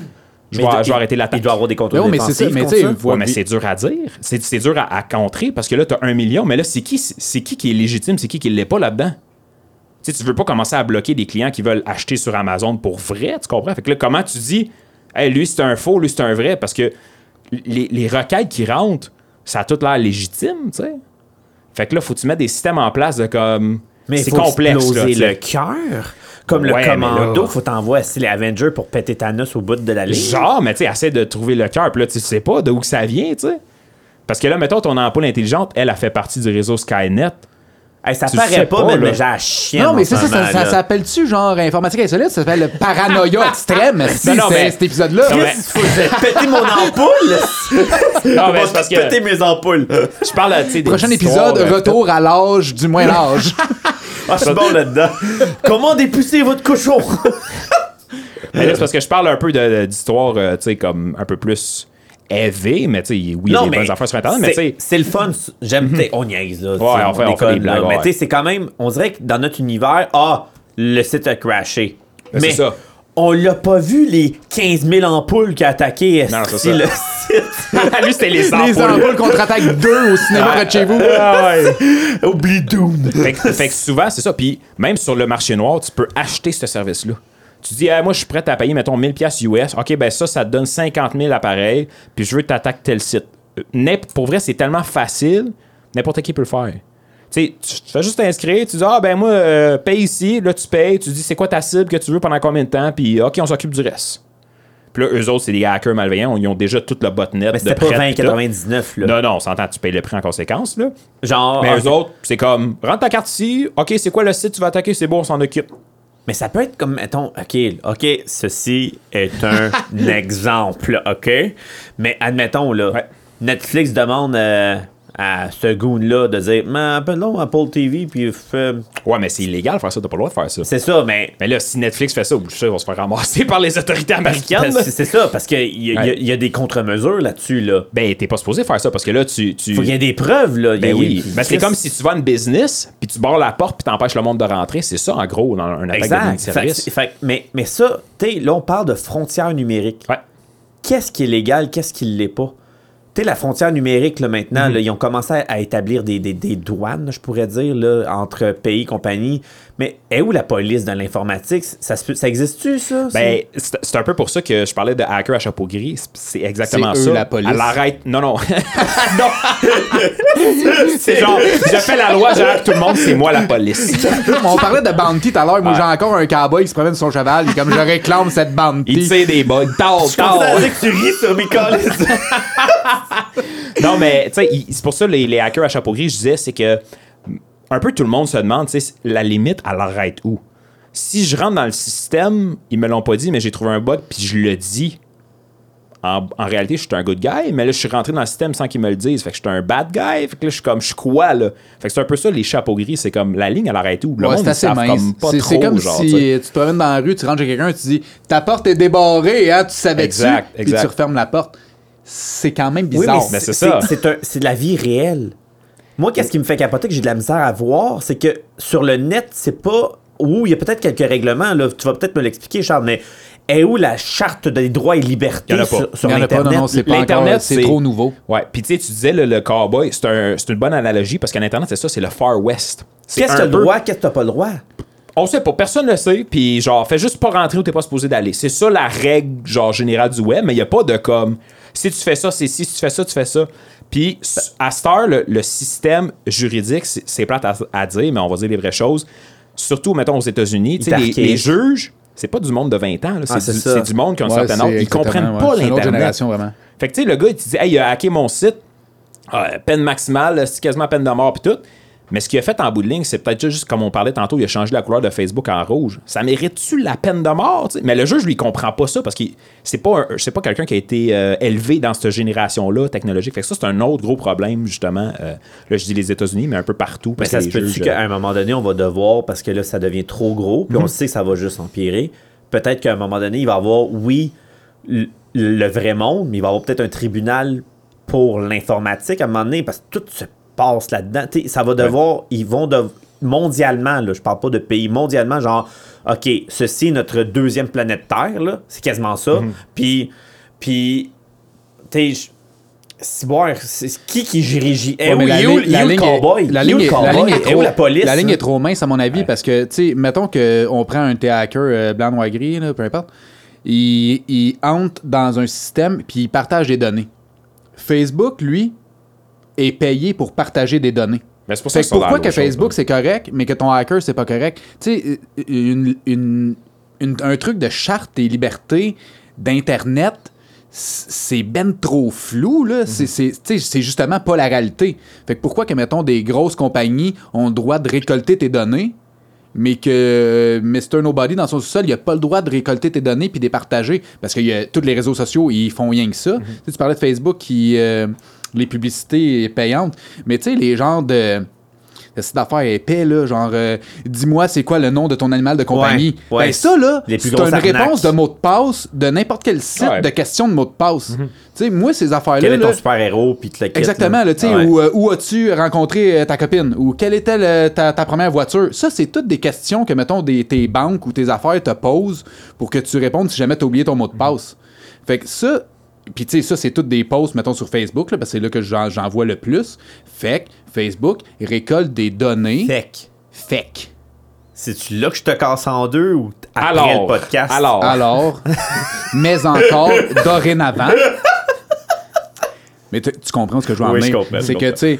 je, vais, il- je vais arrêter Il l'attaque. doit avoir des contrôles Non, mais c'est défensifs mais ça. vois- Ouais, mais c'est dur à dire. C'est, c'est dur à, à contrer parce que là, tu as un million, mais là, c'est qui, c'est qui qui est légitime? C'est qui qui l'est pas là-dedans? Tu sais, tu veux pas commencer à bloquer des clients qui veulent acheter sur Amazon pour vrai, tu comprends? Fait que là, comment tu dis, hey, lui, c'est un faux, lui, c'est un vrai? Parce que les, les requêtes qui rentrent, ça a tout l'air légitime, tu sais. Fait que là, faut que tu mettre des systèmes en place de comme. Mais c'est complexe, là. le cœur. Comme Ouais, le commando, là- faut t'envoyer les Avengers pour péter Thanos au bout de la ligne. Genre, mais tu sais, essaie de trouver le cœur. Puis là, tu sais pas d'où que ça vient, tu sais. Parce que là, mettons, ton ampoule intelligente, elle a fait partie du réseau Skynet. Hey, ça Tu paraît pas, pas, mais, la chienne. Non, mais c'est ça, ça, ça s'appelle-tu genre informatique insolite? Ça s'appelle le paranoïa extrême, si, Non, mais- cet épisode-là. Que péter mon ampoule. Non, mais c'est parce que péter mes ampoules. je parle, tu sais, des Prochain épisode, euh, retour à l'âge du moyen âge. Ah, je suis bon là-dedans. Comment dépousser votre cochon? Mais là, c'est parce que je parle un peu d'histoire, euh, tu sais, comme un peu plus élevé, mais tu sais, oui, il y a des bonnes affaires sur Internet, mais tu c'est- sais, c'est le fun. J'aime, t'sais, on niaise, là. t'sais, on fait- on fait des blagues, là. Mais ouais. tu sais, c'est quand même, on dirait que dans notre univers, ah, le site a crashé. Ben, mais c'est ça. On l'a pas vu, les 15 000 ampoules qui a attaqué Non, c'est le site? lui, c'était les Les ampoules. ampoules contre-attaque 2 au cinéma près de chez vous. Ah ouais. Oublie Dune. fait, que, fait que souvent, c'est ça. Puis même sur le marché noir, tu peux acheter ce service-là. Tu dis, Ah, moi, je suis prêt à payer, mettons, 1000$ piastres US. OK, ben ça, ça te donne 50 000 appareils, puis je veux que tu attaques tel site. Euh, Pour vrai, c'est tellement facile, n'importe qui peut le faire. Tu sais, tu tu fais juste t'inscrire, tu dis, ah, ben moi, euh, paye ici, là, tu payes, tu dis, c'est quoi ta cible que tu veux pendant combien de temps, puis OK, on s'occupe du reste. Puis là, eux autres, c'est des hackers malveillants, ils ont déjà tout le botnet Mais de c'était pas prêt, puis tout. 20,99, là. Non, non, on s'entend, tu payes le prix en conséquence, là. Genre. Mais eux autres, c'est comme, rentre ta carte ici, OK, c'est quoi le site que tu vas attaquer, c'est bon, on s'en occupe. Mais ça peut être comme, mettons, OK, OK, ceci est un exemple, OK? Mais admettons, là, Ouais. Netflix demande euh, à ce goon-là de dire, mais appelons Apple TV, puis fais- Ouais, mais c'est illégal de faire ça, t'as pas le droit de faire ça. C'est ça, mais. Mais là, si Netflix fait ça, je sais, on va se faire ramasser par les autorités américaines. C'est ça, parce qu'il y, a- Ouais. y a- y a des contre-mesures là-dessus, là. Ben, t'es pas supposé faire ça parce que là, tu. tu... Faut qu'il y ait des preuves, là. Ben a- oui. a- Ben, c'est comme si tu vas à une business, puis tu barres la porte, puis t'empêches le monde de rentrer. C'est ça, en gros, dans un attaque Exact. de service. Fait- fait- mais, mais ça, tu sais, là, on parle de frontières numériques. Ouais. Qu'est-ce qui est légal, qu'est-ce qui l'est pas? Tu sais, la frontière numérique, là, maintenant, là, ils ont commencé à, établir des, des- des douanes, je pourrais dire, là, entre pays et compagnies. Mais est où la police dans l'informatique? Ça, se peut- ça existe-tu, ça? Ben, c'est un peu pour ça que je parlais de hacker à chapeau gris. C'est- exactement C'est eux, ça. la police. Elle arrête. Non, non. non. c'est genre, je fais la loi, j'arrête tout le monde, c'est moi la police. On parlait de bounty tout à l'heure. Moi, j'ai encore un cowboy qui se promène sur son cheval. Et comme je réclame cette Il bounty. tire des bugs. Tard, tard. que tu ris sur mes. Non, mais tu sais, il- c'est pour ça les, les hackers à chapeau gris, je disais, c'est que un peu tout le monde se demande, tu sais, la limite, elle arrête où? Si je rentre dans le système, ils me l'ont pas dit, mais j'ai trouvé un bug, puis je le dis. En, en réalité, je suis un good guy, mais là, je suis rentré dans le système sans qu'ils me le disent. Fait que je suis un bad guy. Fait que là, je suis comme, je suis quoi, là? Fait que c'est un peu ça, les chapeaux gris, c'est comme, la ligne, elle arrête où? Le Ouais, monde, assez savent mince. comme pas C'est trop, c'est comme genre, si tu tu te promènes dans la rue, tu rentres chez quelqu'un, tu dis ta porte est débarrée, hein, tu savais Exact, puis exact. tu refermes la porte. C'est quand même Oui, bizarre. mais c'est ça. C'est un- c'est de la vie réelle. Moi, qu'est-ce qui me fait capoter que j'ai de la misère à voir, c'est que sur le net, c'est pas. Où il y a peut-être quelques règlements, là, tu vas peut-être me l'expliquer, Charles, mais est où la charte des droits et libertés Il y en a pas. sur, sur Il y en a pas, Internet? non, non, c'est pas L'Internet, encore, c'est c'est- trop nouveau. Ouais, puis tu sais, tu disais le, le cowboy, c'est un- c'est une bonne analogie parce qu'en Internet, c'est ça, c'est le Far West. C'est Qu'est-ce que t'as le droit, qu'est-ce que t'as pas le droit? On sait pas, personne le sait, puis genre, fais juste pas rentrer où t'es pas supposé d'aller. C'est ça la règle, genre, générale du web, mais il y a pas de comme, si tu fais ça, c'est si, si tu fais ça, tu fais ça. Puis, à cette heure, le, le système juridique, c'est plate à, à dire, mais on va dire les vraies choses. Surtout, mettons, aux États-Unis, les, juges, c'est pas du monde de 20 ans, Ah, c'est du, monde qui ont un Ouais, certain âge. Ils comprennent ouais. pas l'Internet. génération, vraiment. Fait que, tu sais, le gars, il te dit, hey, il a hacké mon site, Ah, peine maximale, c'est quasiment peine de mort, puis tout. Mais ce qu'il a fait en bout de ligne, c'est peut-être juste comme on parlait tantôt, il a changé la couleur de Facebook en rouge. Ça mérite-tu la peine de mort? Mais le juge, lui, comprend pas ça parce que c'est pas, un- pas quelqu'un qui a été euh, élevé dans cette génération-là technologique. Fait que ça, c'est un autre gros problème, justement. Euh, là, je dis les États-Unis, mais un peu partout. Mais ça que se peut-tu qu'à un moment donné, on va devoir, parce que là, ça devient trop gros, puis on sait que ça va juste empirer. Peut-être qu'à un moment donné, il va y avoir, oui, le, le vrai monde, mais il va y avoir peut-être un tribunal pour l'informatique à un moment donné, parce que tout se passe là-dedans. Ça va devoir, ils vont de, mondialement, là, je parle pas de pays, mondialement, genre, OK, ceci est notre deuxième planète Terre, là, c'est quasiment ça. Puis, puis, tu sais, c'est qui qui régit? Eh oui, la où- cowboy? La ligne est- la cowboy? ligne est où la police? La ligne est trop mince, à mon avis, parce que, tu sais, mettons qu'on prend un hacker euh, blanc, noir, gris, là, peu importe. Il, il entre dans un système, puis il partage des données. Facebook, lui, est payé pour partager des données. Mais c'est pour ça que que pourquoi que Facebook c'est correct, mais que ton hacker c'est pas correct? Tu sais, euh, une- une- une- un truc de charte des libertés d'Internet, c'est ben trop flou, là. C'est- C'est tu sais, c'est justement pas la réalité. Fait que pourquoi que, mettons, des grosses compagnies ont le droit de récolter tes données, mais que euh, Mr. Nobody, dans son sous-sol, il a pas le droit de récolter tes données puis de les partager? Parce que y a- tous les réseaux sociaux, ils font rien que ça. Tu sais, Tu parlais de Facebook qui. euh, les publicités payantes. Mais tu sais, les genres de. sites d'affaires épais, là, genre, euh, dis-moi c'est quoi le nom de ton animal de compagnie. Ouais, ouais. Ben ça, là, Les plus c'est une arnaques. réponse de mot de passe de n'importe quel site Ouais. de questions de mot de passe. Tu sais, moi, ces affaires-là. Quel est ton là, super-héros, puis te le Exactement, là, tu sais, Ah ouais. où, euh, où as-tu rencontré euh, ta copine? Ou quelle était le- ta, ta première voiture? Ça, c'est toutes des questions que, mettons, des, tes banques ou tes affaires te posent pour que tu répondes si jamais tu as oublié ton mot de passe. Fait que ça, puis tu sais, ça, c'est toutes des posts, mettons, sur Facebook, là, parce que c'est là que j'en, vois le plus. Fait que Facebook récolte des données Fait fake. c'est-tu là que je te casse en deux ou après Alors, le podcast? alors, Alors, mais encore dorénavant. Mais tu comprends ce que je veux en Oui, C'est que, tu sais,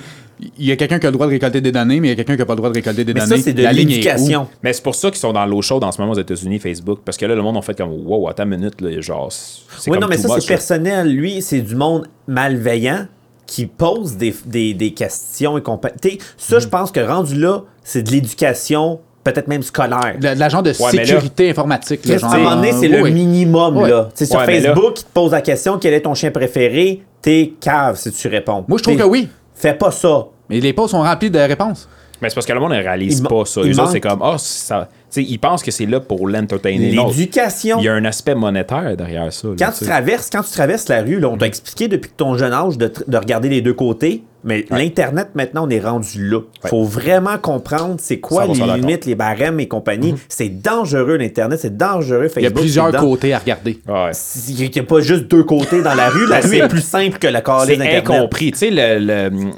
il y a quelqu'un qui a le droit de récolter des données, mais il y a quelqu'un qui n'a pas le droit de récolter des Mais données. ça, c'est de l'éducation. Mais c'est pour ça qu'ils sont dans l'eau chaude en ce moment aux États-Unis, Facebook. Parce que là, le monde a fait comme Wow, attends une minute, là, genre. c'est Oui, comme non, mais ça, much, c'est personnel. Lui, c'est du monde malveillant qui pose des, des, des questions et compagnie. Ça, je pense que rendu là, c'est de l'éducation, peut-être même scolaire. de la genre de Ouais, là- sécurité informatique. là, Qu'est-ce genre, à un moment donné, c'est euh, le oui. minimum, là. Sur Ouais, mais là- Facebook, il te pose la question quel est ton chien préféré? T'es cave si tu réponds. Moi, je trouve que oui. Fais pas ça. Mais les posts sont remplis de réponses. Mais c'est parce que le monde ne réalise Il pas ça. il Eux autres, c'est comme Ah, ça. Ils pensent que c'est là pour l'entertainer. L'éducation. Il y a un aspect monétaire derrière ça. là, Quand tu traverses, quand tu traverses la rue, là, on t'a expliqué depuis ton jeune âge de, regarder les deux côtés. Mais l'Internet, maintenant, on est rendu là. Il faut vraiment comprendre c'est quoi 100% les limites, les barèmes et compagnie. C'est dangereux, l'Internet, c'est dangereux, Facebook. Il y a plusieurs côtés à regarder. Ouais. Il n'y a pas juste deux côtés dans la rue. La rue est plus simple que la calice C'est incompris. Tu sais, le- le-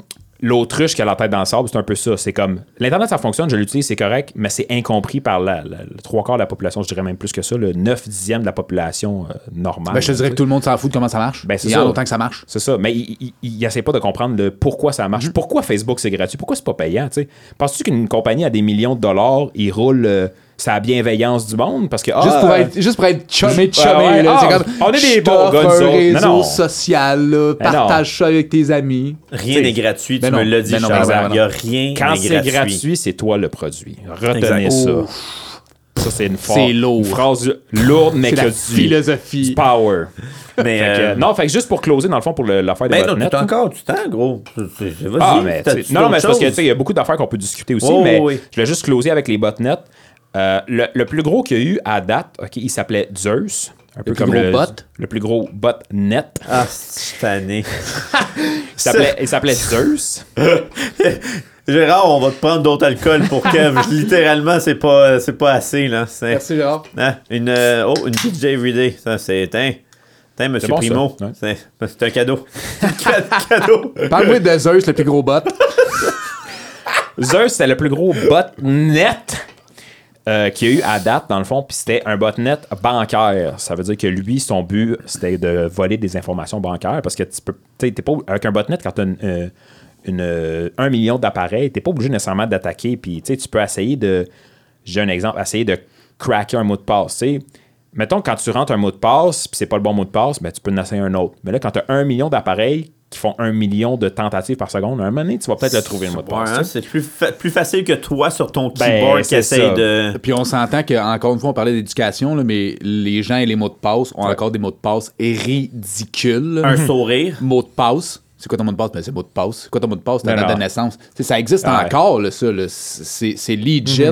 l'autruche qui a la tête dans le sable, c'est un peu ça. C'est comme. L'Internet, ça fonctionne, je l'utilise, c'est correct, mais c'est incompris par la, la- le trois quarts de la population, je dirais même plus que ça, le 9 dixième de la population euh, normale. Ben, je te dirais que tout le monde s'en fout de comment ça marche. Ben, c'est Il y ça. a longtemps que ça marche. C'est ça, mais il, il, il essaie pas de comprendre le pourquoi ça marche. Pourquoi Facebook c'est gratuit? Pourquoi c'est pas payant? Penses-tu qu'une compagnie a des millions de dollars, il roule euh, sa bienveillance du monde? Parce que. ah, Juste pour euh, être, juste pour être chumé, Ouais, chumé, ouais, là. ah, comme, on est des bons gars, un. Mais réseau non. social, là, Mais non. partage ça avec tes amis. Rien n'est gratuit, tu Ben me non, l'as dit, non, non, Il n'y a rien Quand c'est gratuit. c'est toi le produit. Retenez Exact. ça. Ça, c'est une, C'est lourd. une phrase lourde, mais que la du, philosophie. du power. Mais, Fait que, euh, non, fait que juste pour closer, dans le fond, pour l'affaire des non, botnets, t'as encore du temps, gros. Vas-y, Ah, mais non, mais c'est parce que choses? tu sais, il y a beaucoup d'affaires qu'on peut discuter aussi, Oh, mais je vais juste closer avec les botnets. Euh, le, le plus gros qu'il y a eu à date, ok, il s'appelait Zeus. Un peu plus comme gros le, bot? le plus gros botnet. Ah, cette année. Il s'appelait, il s'appelait Zeus. Gérard, on va te prendre d'autres alcools pour Kev. Littéralement, c'est pas, c'est pas assez, là. C'est, Merci, Gérard. hein, une, euh, oh, une DJ Everyday. Ça, c'est. Tiens, tiens, monsieur C'est bon, Primo. Ouais. C'est, c'est un cadeau. Ca- cadeau. Parle-moi de Zeus, le plus gros bot. Zeus, c'était le plus gros botnet euh, qu'il y a eu à date, dans le fond, puis c'était un botnet bancaire. Ça veut dire que lui, son but, c'était de voler des informations bancaires parce que tu peux. T'es pas. Avec un botnet, quand tu as euh, euh, un million d'appareils, tu pas obligé nécessairement d'attaquer, puis tu peux essayer de. J'ai un exemple, essayer de craquer un mot de passe. tu sais. Mettons, quand tu rentres un mot de passe, puis c'est pas le bon mot de passe, ben, tu peux en essayer un autre. Mais là, quand tu as un million d'appareils qui font un million de tentatives par seconde, à un moment donné, tu vas peut-être le trouver le mot de Ouais, passe. hein, c'est plus, fa- plus facile que toi sur ton Ben, keyboard qui c'est essaye ça. de. Puis on s'entend que encore une fois, on parlait d'éducation, mais les gens et les mots de passe ont encore des mots de passe ridicules. Un sourire. mot de passe. C'est quoi ton mot de passe? Ben, c'est mot de passe. C'est quoi ton mot de passe? Ta Non, date de naissance. Ça existe Ouais. encore, là, ça. là. C'est c'est legit.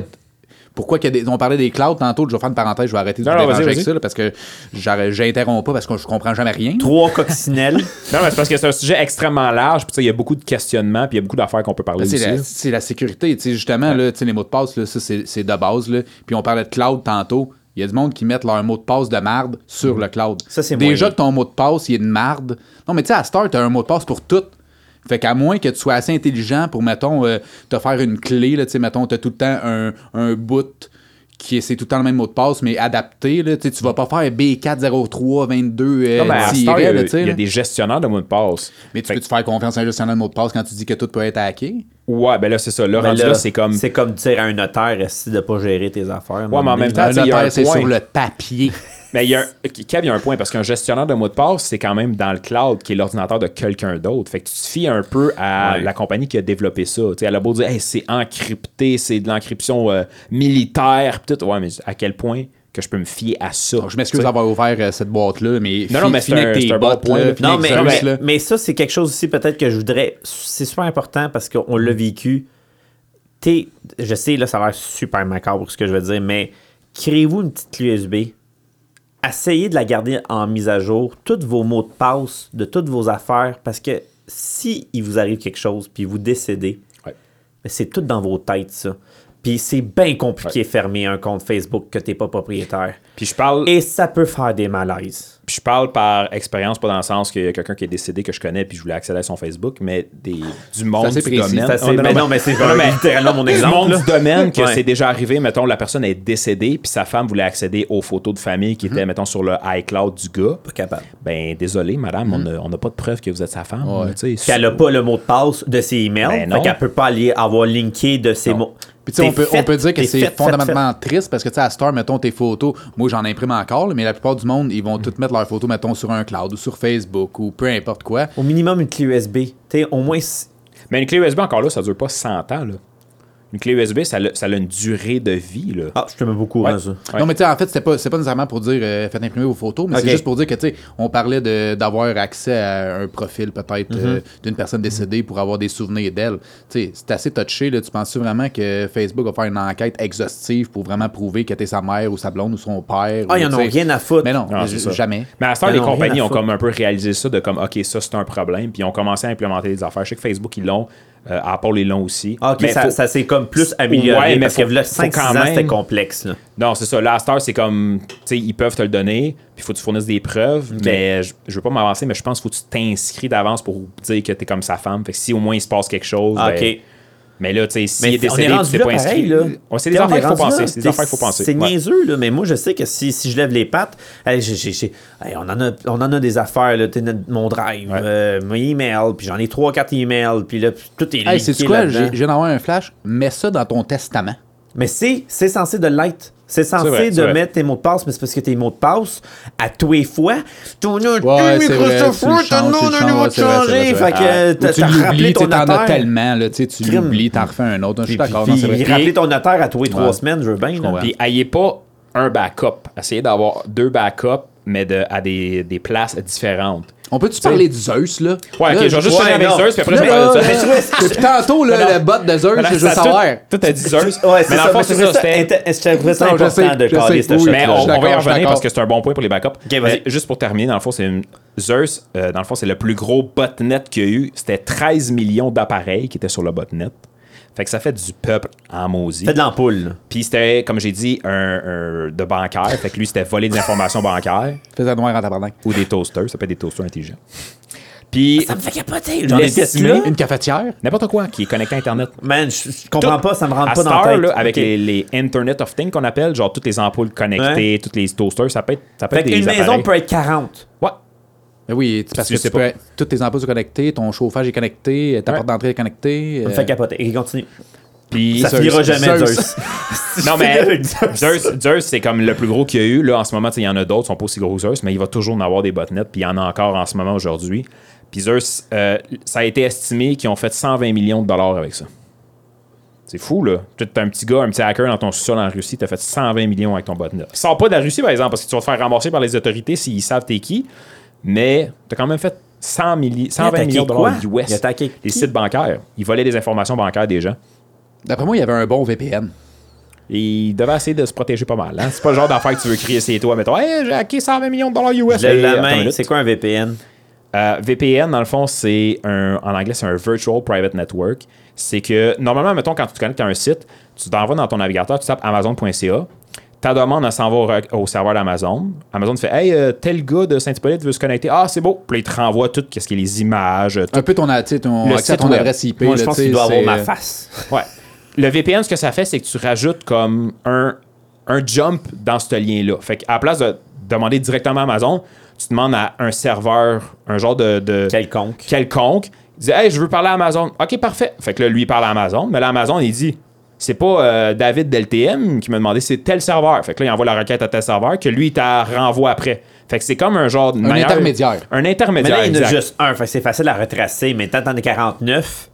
Pourquoi qu'il y a des... On parlait des clouds tantôt, je vais faire une parenthèse, je vais arrêter de Non, vous déranger avec ça, là, parce que j'interromps pas parce que je comprends jamais rien. Trois coccinelles. Non, mais c'est parce que c'est un sujet extrêmement large, puis tu sais, il y a beaucoup de questionnements, puis il y a beaucoup d'affaires qu'on peut parler C'est aussi. la, là. c'est la sécurité. Justement, là, les mots de passe, là, ça, c'est de base. Là. Puis on parlait de cloud tantôt. Il y a du monde qui mettent leur mot de passe de marde sur le cloud. Ça, c'est Déjà que ton mot de passe, il est de marde. Non, mais tu sais, à Star, tu as un mot de passe pour tout. Fait qu'à moins que tu sois assez intelligent pour, mettons, euh, te faire une clé, là, tu sais, mettons, tu as tout le temps un, un boot qui est c'est tout le temps le même mot de passe, mais adapté, là, tu sais, tu vas pas faire B40322 euh, Non, il y a, là, tu sais, il y a des gestionnaires de mots de passe. Mais tu Fait peux-tu faire confiance à un gestionnaire de mot de passe quand tu dis que tout peut être hacké? Ouais, ben là, c'est ça. Là, Ben là, là, c'est comme. C'est comme dire à un notaire essayer de pas gérer tes affaires. Ouais, mais en même temps, Un notaire, c'est sur le papier. Mais il y a un... Kev, il y a un point, parce qu'un gestionnaire de mots de passe, c'est quand même dans le cloud qui est l'ordinateur de quelqu'un d'autre. Fait que tu te fies un peu à Ouais. la compagnie qui a développé ça. Tu sais, elle a beau dire, Hey, c'est encrypté, c'est de l'encryption euh, militaire, pis tout. Ouais, mais à quel point que je peux me fier à ça? Je m'excuse d'avoir ouvert euh, cette boîte-là, mais, Non, non, mais c'est un- un bon point, là, Non, mais, Zeus, mais, ça, c'est quelque chose aussi peut-être que je voudrais. C'est super important parce qu'on l'a vécu. T'es- je sais, là, ça a l'air super macabre ce que je veux dire, mais créez-vous une petite clé USB. Essayez de la garder en mise à jour, tous vos mots de passe de toutes vos affaires, parce que si il vous arrive quelque chose puis vous décédez, Ouais. mais c'est tout dans vos têtes, ça. Puis c'est bien compliqué de fermer un compte Facebook que t'es pas propriétaire. Puis je parle, Et ça peut faire des malaises. Puis je parle par expérience, pas dans le sens qu'il y a quelqu'un qui est décédé que je connais puis je voulais accéder à son Facebook, mais des, du monde assez du précis, domaine. Assez- Oh, mais mais- non, mais c'est littéralement mon du exemple. monde là. du domaine que Ouais. c'est déjà arrivé, mettons, la personne est décédée, puis sa femme voulait accéder aux photos de famille qui étaient, mettons, sur le iCloud du gars. Pas capable. Ben, désolé, madame, on n'a pas de preuve que vous êtes sa femme. Ouais. tu sais. Qu'elle n'a pas le mot de passe de ses emails. Ben fait non. qu'elle peut pas aller avoir linké de ses mots. Puis tu sais, on peut, on peut dire que c'est fait, fait, fondamentalement triste parce que tu sais, à Star, mettons tes photos, moi j'en imprime encore, là, mais la plupart du monde, ils vont toutes mettre leurs photos, mettons, sur un cloud ou sur Facebook ou peu importe quoi. Au minimum une clé USB. T'sais, au moins. Mais une clé USB, encore là, ça dure pas 100 ans. Là. Une clé USB, ça, a- ça a une durée de vie. Là. Ah, je te mets beaucoup Ouais. à ça. Ouais. Non, mais tu sais, en fait, c'était pas, c'est pas nécessairement pour dire euh, faites imprimer vos photos, mais c'est juste pour dire que, tu sais, on parlait d'avoir accès à un profil peut-être euh, d'une personne décédée pour avoir des souvenirs d'elle. Tu sais, c'est assez touché, là. Tu penses vraiment que Facebook va faire une enquête exhaustive pour vraiment prouver que t'es sa mère ou sa blonde ou son père? Ah, ils en tu ont rien à foutre. Mais non, Non, c'est ça. jamais. Mais à ce temps, les compagnies ont comme un peu réalisé ça de comme, OK, ça c'est un problème, puis ils ont commencé à implémenter des affaires. Je sais que Facebook, ils l'ont, euh, Apple, ils l'ont aussi. Ah, ok, Mais ça, faut- ça s'est comme plus amélioré Ouais, mais parce faut- que là, faut 5-6 quand ans, c'était même- complexe. Là. Non, c'est ça. Là, à c'est comme, tu sais, ils peuvent te le donner, puis il faut que tu fournisses des preuves, mais je, je veux pas m'avancer, mais je pense qu'il faut que tu t'inscris d'avance pour dire que t'es comme sa femme. Fait que si au moins il se passe quelque chose, Ah, ben- ok. Mais là, tu sais, s'il Mais est on décédé, est puis tu rendu t'es là pas pareil, inscrit. c'est des affaires qu'il faut penser. C'est des affaires qu'il faut C'est- penser. C'est niaiseux, là, mais moi, je sais que si, si je lève les pattes, hey, hey, on, en a, on en a des affaires, là, mon drive, Ouais. euh, mon email, puis j'en ai 3-4 emails, puis là, tout est Hey, c'est quoi? J'ai- Je viens d'avoir un flash. Mets ça dans ton testament. Mais c'est, c'est censé de l'être. C'est censé vrai, de mettre tes mots de passe, mais c'est parce que tes mots de passe, à tous les fois, ton nom Ouais, tu ton nom de nouveau changé. Fait que t'as tu l'oublies, tu ton sais, t'en as notaire. tellement, là, tu l'oublies, t'en refais un autre. Je suis d'accord, rappeler ton notaire à tous les trois semaines, je veux bien. Puis ayez pas un backup. Essayez d'avoir deux backups, mais de, à des, des places différentes. On peut-tu parler de Zeus, là? Ouais, Là, ok, je vais juste finir avec non. Zeus, puis après Là, je vais parler de Zeus. Tantôt, là, bot de Zeus, je veux savoir. Tout, a dit Zeus. Ouais, c'est mais dans c'est ça. C'était. ça important de caler sais, ce oui, shot-là. Mais on, va y revenir parce que c'est un bon point pour les backups. vas-y. Juste pour terminer, dans le fond, c'est une... Zeus, euh, dans le fond, c'est le plus gros botnet qu'il y a eu. C'était 13 millions d'appareils qui étaient sur le botnet. Fait que ça fait du peuple en maudit. Fait de l'ampoule. Puis c'était, comme j'ai dit, un, un- de bancaire. Fait que lui, c'était voler des informations bancaires Faisais noir en tabarnak. ou des toasters. Ça peut être des toasters intelligents. Puis Ça me fait capoter. J'en ai. Une cafetière? n'importe quoi qui est connecté à Internet. Man, je, je comprends Tout- pas, ça me rentre à pas dans cette la heure, tête. là, avec les, les Internet of Things qu'on appelle, genre toutes les ampoules connectées, toutes les toasters, ça peut être, ça peut Fait être des qu'une maison peut être 40. Ouais. Ben oui, parce que tu peux, pas. toutes tes ampoules sont connectées, ton chauffage est connecté, ta Ouais. porte d'entrée est connectée. Me euh, fait capoter. Et continue. Puis Ça Zeus. finira jamais, Zeus. Zeus. Non, mais Zeus. Zeus, c'est comme le plus gros qu'il y a eu. Là, en ce moment, il y en a d'autres, qui sont pas aussi gros que Zeus, mais il va toujours en avoir des botnets, puis il y en a encore en ce moment aujourd'hui. Puis Zeus, euh, ça a été estimé qu'ils ont fait 120 millions de dollars avec ça. C'est fou, là. Tu un petit gars, un petit hacker dans ton sous-sol en Russie, tu as fait 120 millions avec ton botnet. Sors pas de la Russie, par exemple, parce que tu vas te faire ramasser par les autorités s'ils savent t'es qui, mais tu as quand même fait 100 milli- 120 attaqué millions de quoi? dollars Il a US. attaqué Les qui? sites bancaires. Ils volaient des informations bancaires des gens. D'après moi, il y avait un bon VPN. Et il devait essayer de se protéger pas mal. Hein? C'est pas le genre d'affaire que tu veux crier c'est toi, mettons, hey, j'ai hacké 120 millions de dollars US. Je lève Hey, la main. C'est quoi un VPN? Euh, VPN, dans le fond, c'est un. En anglais, c'est un Virtual Private Network. C'est que, normalement, mettons, quand tu te connectes à un site, tu t'envoies dans ton navigateur, tu tapes Amazon.ca. Ta demande, elle s'en va au, serveur d'Amazon. Amazon te fait Hey, euh, tel gars de Saint-Hippolyte veut se connecter. Ah, c'est beau. Puis là, il te renvoie tout, qu'est-ce qui est les images, tout. Un peu ton, ton Le site ton adresse IP. Moi, je pense qu'il doit avoir ma euh, face. Ouais. Le VPN, ce que ça fait, c'est que tu rajoutes comme un, un jump dans ce lien-là. Fait qu'à la place de demander directement à Amazon, tu demandes à un serveur, un genre de, de- Quelconque. quelconque. Il dit Hey, je veux parler à Amazon. OK, parfait. Fait que là, lui, il parle à Amazon. Mais là, Amazon, il dit C'est pas euh, David d'LTM qui m'a demandé, c'est tel serveur. Fait que là, il envoie la requête à tel serveur que lui, il t'a renvoie après. Fait que c'est comme un genre de. Un intermédiaire. Un Mais intermédiaire. là, il y en a juste un. Fait que c'est facile à retracer. Mais tant t'en as 49, Ouais.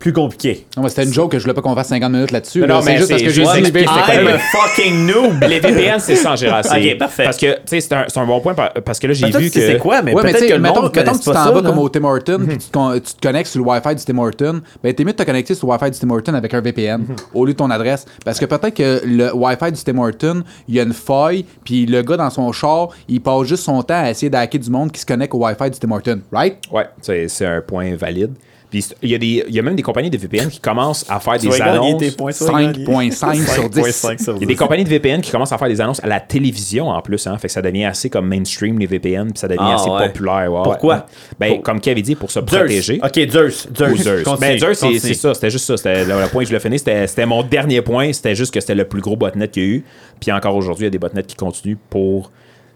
Plus compliqué. Non, mais c'était une joke que je voulais pas qu'on fasse 50 minutes là-dessus. Non, là. non, C'est mais juste parce que j'ai juste dit expliquer VPN. c'est quoi I'm a fucking noob. Les VPN, c'est ça c'est- Ok, parfait. Parce que, tu sais, c'est un, c'est un bon point par- parce que là, j'ai vu tu sais que. c'est quoi, mais Ouais, mais peut-être tu que mettons, monde mettons connaisse que tu t'en ça. vas là. comme au Tim Hortons, puis tu te, con- tu te connectes sur le Wi-Fi du Tim Hortons, ben t'es mieux de te connecter sur le Wi-Fi du Tim Hortons avec un VPN au lieu de ton adresse. Parce que peut-être que le Wi-Fi du Tim Hortons, il y a une faille, puis le gars dans son char, il passe juste son temps à essayer d'hacker du monde qui se connecte au Wi-Fi du Tim Hortons, right? Ouais, c'est un point valide. Puis il y, a des- il y a même des compagnies de VPN qui commencent à faire des annonces. tes points, tu vas gagner. 5.5 sur 10. 5.5 sur Il y a des 10. compagnies de VPN qui commencent à faire des annonces à la télévision en plus, hein. Fait que ça devient assez comme mainstream les VPN, puis ça devient Ah, assez ouais. populaire. ouais, Pourquoi? ouais. Ben, Pour- comme Kevin dit, pour se Zeus. protéger. Ok, Zeus. Ou Zeus. Continue, Ben, Zeus, c'est ça. C'était juste ça. C'était le, le point que je voulais finir. C'était c'était mon dernier point. C'était juste que c'était le plus gros botnet qu'il y a eu. Puis encore aujourd'hui, il y a des botnets qui continuent pour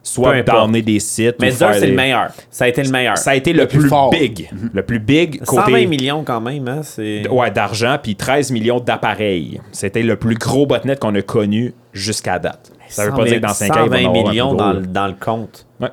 soit downer des sites. Mais Zeus, c'est des- le meilleur. Ça a été le meilleur. Ça a été le, plus plus, fort. big. Le plus big 120 côté. millions quand même, hein, c'est... Ouais, d'argent, puis 13 millions d'appareils. C'était le plus gros botnet qu'on a connu jusqu'à date. Ça veut pas dire que dans 5 ans, il va y en 120 avoir un millions plus dans, gros, le- dans le compte. Ouais.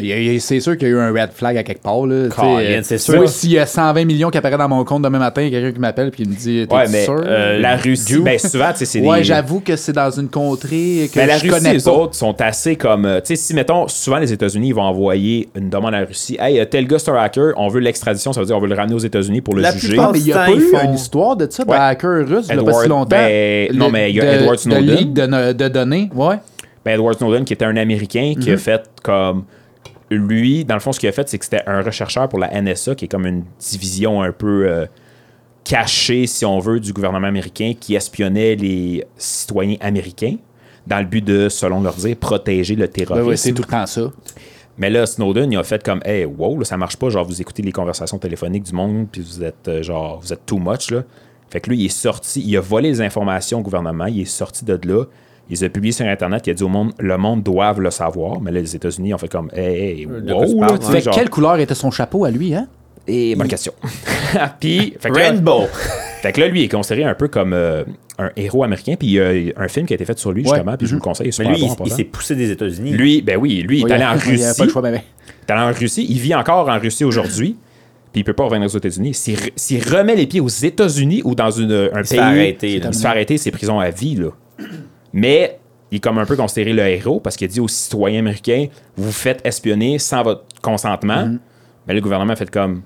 Y a- y a- C'est sûr qu'il y a eu un red flag à quelque part. Là, euh, c'est sûr. Moi, s'il y a 120 millions qui apparaissent dans mon compte demain matin, il y a quelqu'un qui m'appelle et me dit T'es Ouais, mais sûr? euh, la Russie, ben souvent, c'est Ouais, des. j'avoue que c'est dans une contrée que Mais la je Russie, connais les pas. autres sont assez comme. euh, Tu sais, si, mettons, souvent les États-Unis, ils vont envoyer une demande à la Russie. Hey, tel gars, c'est un hacker, on veut l'extradition, ça veut dire on veut le ramener aux États-unis pour le La juger. plupart mais il n'y a pas eu font- une histoire de ça, de Ouais. hacker russe, il y a pas Edward- si longtemps. ben, non, mais il y a de, Edward de Snowden. de, no- de données, ouais. Ben, Edward Snowden, qui était un Américain, qui a Mhm. fait comme. Lui, dans le fond, ce qu'il a fait, c'est que c'était un rechercheur pour la NSA, qui est comme une division un peu euh, cachée, si on veut, du gouvernement américain, qui espionnait les citoyens américains dans le but de, selon leur dire, protéger le terrorisme. ouais, c'est tout le temps ça. Mais là, Snowden, il a fait comme, hey, wow, là, ça marche pas. Genre, vous écoutez les conversations téléphoniques du monde, puis vous êtes, euh, genre, vous êtes too much, là. Fait que lui, il est sorti, il a volé les informations au gouvernement, il est sorti de là, il les a publiées sur Internet, il a dit au monde, le monde doit le savoir. Mais là, les États-unis ont fait comme, hey, hey, De quoi tu wow, là, sais, Fait genre- quelle couleur était son chapeau à lui, hein? Et bonne question. puis, fait que, là, Rainbow. fait que là, lui, il est considéré un peu comme euh, un héros américain, puis il y a un film qui a été fait sur lui, Ouais. justement, puis je vous le conseille, il Mais super lui, bon il, il s'est poussé des États-Unis. Lui, ben oui, lui, il est allé en il avait Russie. pas le choix, mais- mais- Il est allé en Russie, il vit encore en Russie aujourd'hui, puis il peut pas revenir aux États-Unis. S'il re- s'il remet les pieds aux États-Unis ou dans une, un se pays, fait arrêter, là. il se fait arrêter, c'est prison à vie. Là. Mais il est comme un peu considéré le héros parce qu'il a dit aux citoyens américains vous vous faites espionner sans votre consentement. Mm-hmm. Mais le gouvernement a fait comme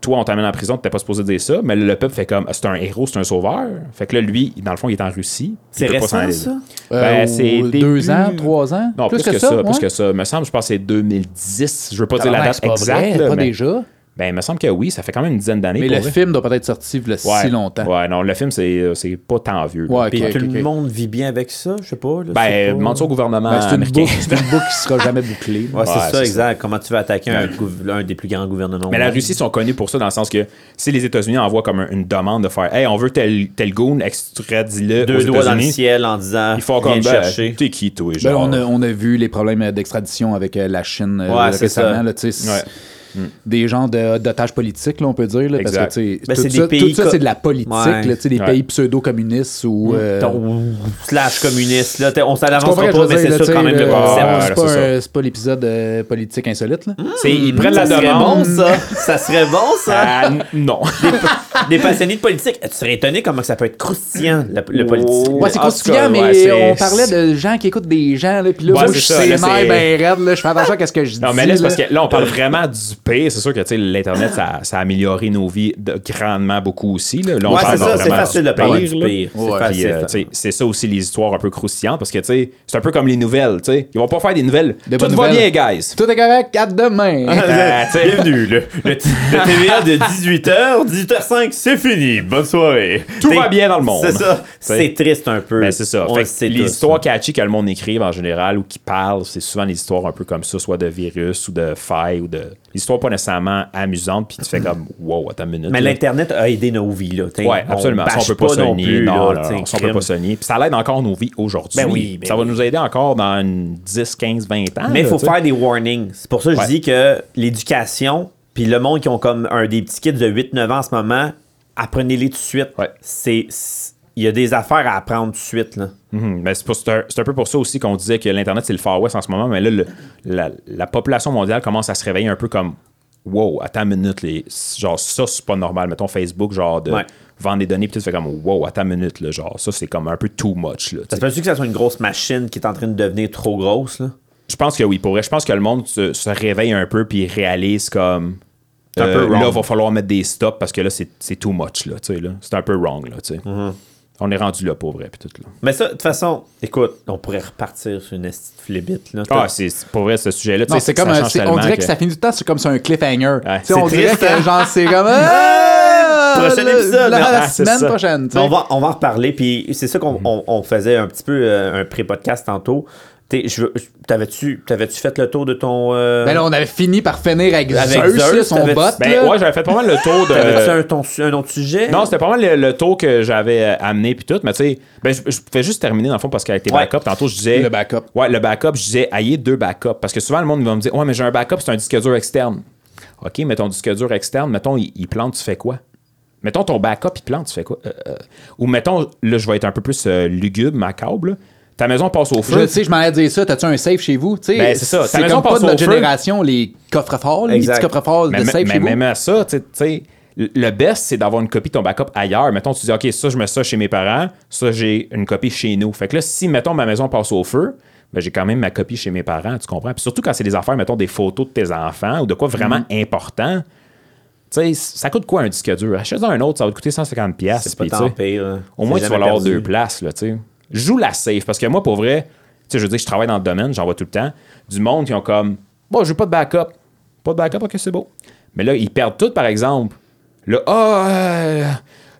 toi, on t'amène en prison, t'es pas supposé dire ça. Mais le peuple fait comme Ah, c'est un héros, c'est un sauveur. Fait que là, lui, dans le fond, il est en Russie. C'est récent, ça? Ben, Euh, c'est deux début- ans, trois ans? Non, plus, que, ça, plus que ça. Me semble, je pense que c'est 2010. Je veux pas dire la date exacte. vrai, là, pas mais- déjà. Ben, il me semble que oui, ça fait quand même une dizaine d'années. Mais pour le vrai. film doit peut-être sortir il y a ouais, si longtemps. Ouais, non, le film, c'est, c'est pas tant vieux. Ouais, Puis ok, tout le monde vit bien avec ça, je sais pas. là, Ben, pas- ça au gouvernement Ben, c'est une boucle, c'est une boucle qui sera jamais bouclée. Ouais, c'est ça, exact. Comment tu vas attaquer un, des plus grands gouvernements Mais la? Russie sont connus pour ça dans le sens que si les États-Unis envoient comme un- une demande de faire Hey, on veut tel, tel goon, extradis-le Deux aux doigts dans le ciel en disant font viens comme le ben, chercher. T'es qui, toi? Ben, genre? on, a, on a vu les problèmes d'extradition avec euh, la Chine euh, Ouais, c'est récemment. Sais, Ouais. Des gens de- d'otages politiques, là, on peut dire. Là, parce que sais, Ben, tout, ça, tout ça, c'est de la politique. Ouais. là, tu sais, des Ouais. pays pseudo-communistes ou. euh, Ton slash communiste, là, t'es- on s'en tu comprends avancera ce que pas, mais c'est ça quand sais, même le là, concept. C'est pas, l'épisode euh, politique insolite. Là. C'est- ils prennent la demande. ça. Ça serait bon, ça. Ah, non. Des passionnés de politique. Tu serais étonné comment ça peut être croustillant, le, le politique. Ouais, c'est croustillant, mais on parlait de gens qui écoutent des gens, puis là, moi, c'est je c'est- ben raide, je fais attention à ce que je dis. Non, mais là, c'est parce que là, on parle vraiment du pire. C'est sûr que tu sais, l'Internet, ça, ça a amélioré nos vies de- grandement beaucoup aussi. Là, Là, on Ouais, parle ça, c'est facile de parler pire, du Ouais. Euh, c'est ça aussi les histoires un peu croustillantes parce que tu sais, c'est un peu comme les nouvelles. tu sais. Ils vont pas faire des nouvelles. Des Tout va bien, guys. Tout est correct, à demain. Ah, tu sais. Bienvenue, le, le, le TVA de 18h, 18h05, c'est fini. Bonne soirée. Tout va bien dans le monde. C'est ça. T'sais. C'est triste un peu. Ben, c'est ça. On Fait les histoires catchy que le monde écrive en général ou qui parlent, c'est souvent des histoires un peu comme ça, soit de virus ou de failles ou de. Des histoires pas nécessairement amusantes, puis tu fais comme, wow, attends une minute. Mais là. l'Internet a aidé nos vies. Là. T'sais, Ouais, absolument. Ça, on bâche peut pas se non nier. plus, non, là, non, t'sais, non, ça, on peut pas se nier. Puis ça l'aide encore nos vies aujourd'hui. Ben oui, ben ça va oui. nous aider encore dans une 10, 15, 20 ans. Mais il faut faire des warnings. C'est pour ça que je dis que l'éducation, puis le monde qui ont comme un des petits kids de 8-9 ans en ce moment, apprenez-les tout de suite. Ouais. C'est c'est- Il y a des affaires à apprendre tout de suite. Là. Mhm. Ben, c'est, un, peu pour ça aussi qu'on disait que l'Internet, c'est le Far West en ce moment. Mais là, le- la, la population mondiale commence à se réveiller un peu comme Wow, attends une minute. Les, genre, ça, c'est pas normal. Mettons Facebook, genre, de Ouais. vendre des données, puis tu fais comme Wow, attends une minute. Là, genre, ça, c'est comme un peu too much. Là, Ça se peut-tu que ça soit une grosse machine qui est en train de devenir trop grosse? Là? Je pense que oui, pour vrai. Je pense que le monde se, se réveille un peu puis réalise comme. Un euh, peu wrong. là, va falloir mettre des stops parce que là, c'est, too much. Là. C'est un peu wrong. Là, tu sais. Mm-hmm. On est rendu là, pour vrai. Puis tout, là. Mais ça, de toute façon, écoute, on pourrait repartir sur une flébite. Là. Ah, c'est, pour vrai, ce sujet-là. c'est comme ça un- on dirait que... ça finit tout le temps, c'est comme sur un cliffhanger. Ouais. On dirait que hein? genre c'est comme ah, Prochain la- épisode, la, la ah, semaine ça. prochaine. on, va, on va en reparler. Puis c'est ça qu'on on, on faisait un petit peu euh, un pré-podcast tantôt. T'es- je veux- T'avais-tu t'avais-tu fait le tour de ton. euh, Ben là, on avait fini par finir avec, Avec Zeus, Zeus, là, son bot. Ben là. ouais, j'avais fait pas mal le tour de. T'avais-tu un, ton un autre sujet? Non, c'était pas mal le, le tour que j'avais euh, amené puis tout, mais tu sais, ben, je, je pouvais juste terminer dans le fond parce qu'avec tes Ouais. backups, tantôt je disais. Le backup. Ouais, le backup, je disais, ayez deux backups. Parce que souvent, le monde va me dire, ouais, mais j'ai un backup, c'est un disque dur externe. OK, mais ton disque dur externe, mettons, il, il plante, tu fais quoi? Mettons ton backup, il plante, tu fais quoi? Euh, euh, Ou mettons, là, je vais être un peu plus euh, lugubre, macabre, là. Ta maison passe au Je feu. le sais, je m'en dire ça. T'as-tu un safe chez vous? Tu sais, Ben, c'est ça. Ta C'est maison comme pas de notre feu. génération, les coffres forts, les petits coffres forts de safe mais- chez vous. même à ça, tu sais- le best, c'est d'avoir une copie de ton backup ailleurs. Mettons, tu dis, OK, ça, je mets ça chez mes parents, ça, j'ai une copie chez nous. Fait que là, si, mettons, ma maison passe au feu, ben, j'ai quand même ma copie chez mes parents, tu comprends? Puis surtout quand c'est des affaires, mettons, des photos de tes enfants ou de quoi vraiment Mm-hmm. important. Tu sais, ça coûte quoi un disque dur? Achète-en un autre, ça va te coûter 150$. piastres, C'est pas tant pire. là. Au C'est moins, tu vas perdu. deux places, là, tu sais. Joue la safe, parce que moi, pour vrai, tu sais, je veux dire, je travaille dans le domaine, j'en vois tout le temps, du monde qui ont comme, bon, je veux pas de backup. Pas de backup, ok, c'est beau. Mais là, ils perdent tout, par exemple. Là, ah, euh,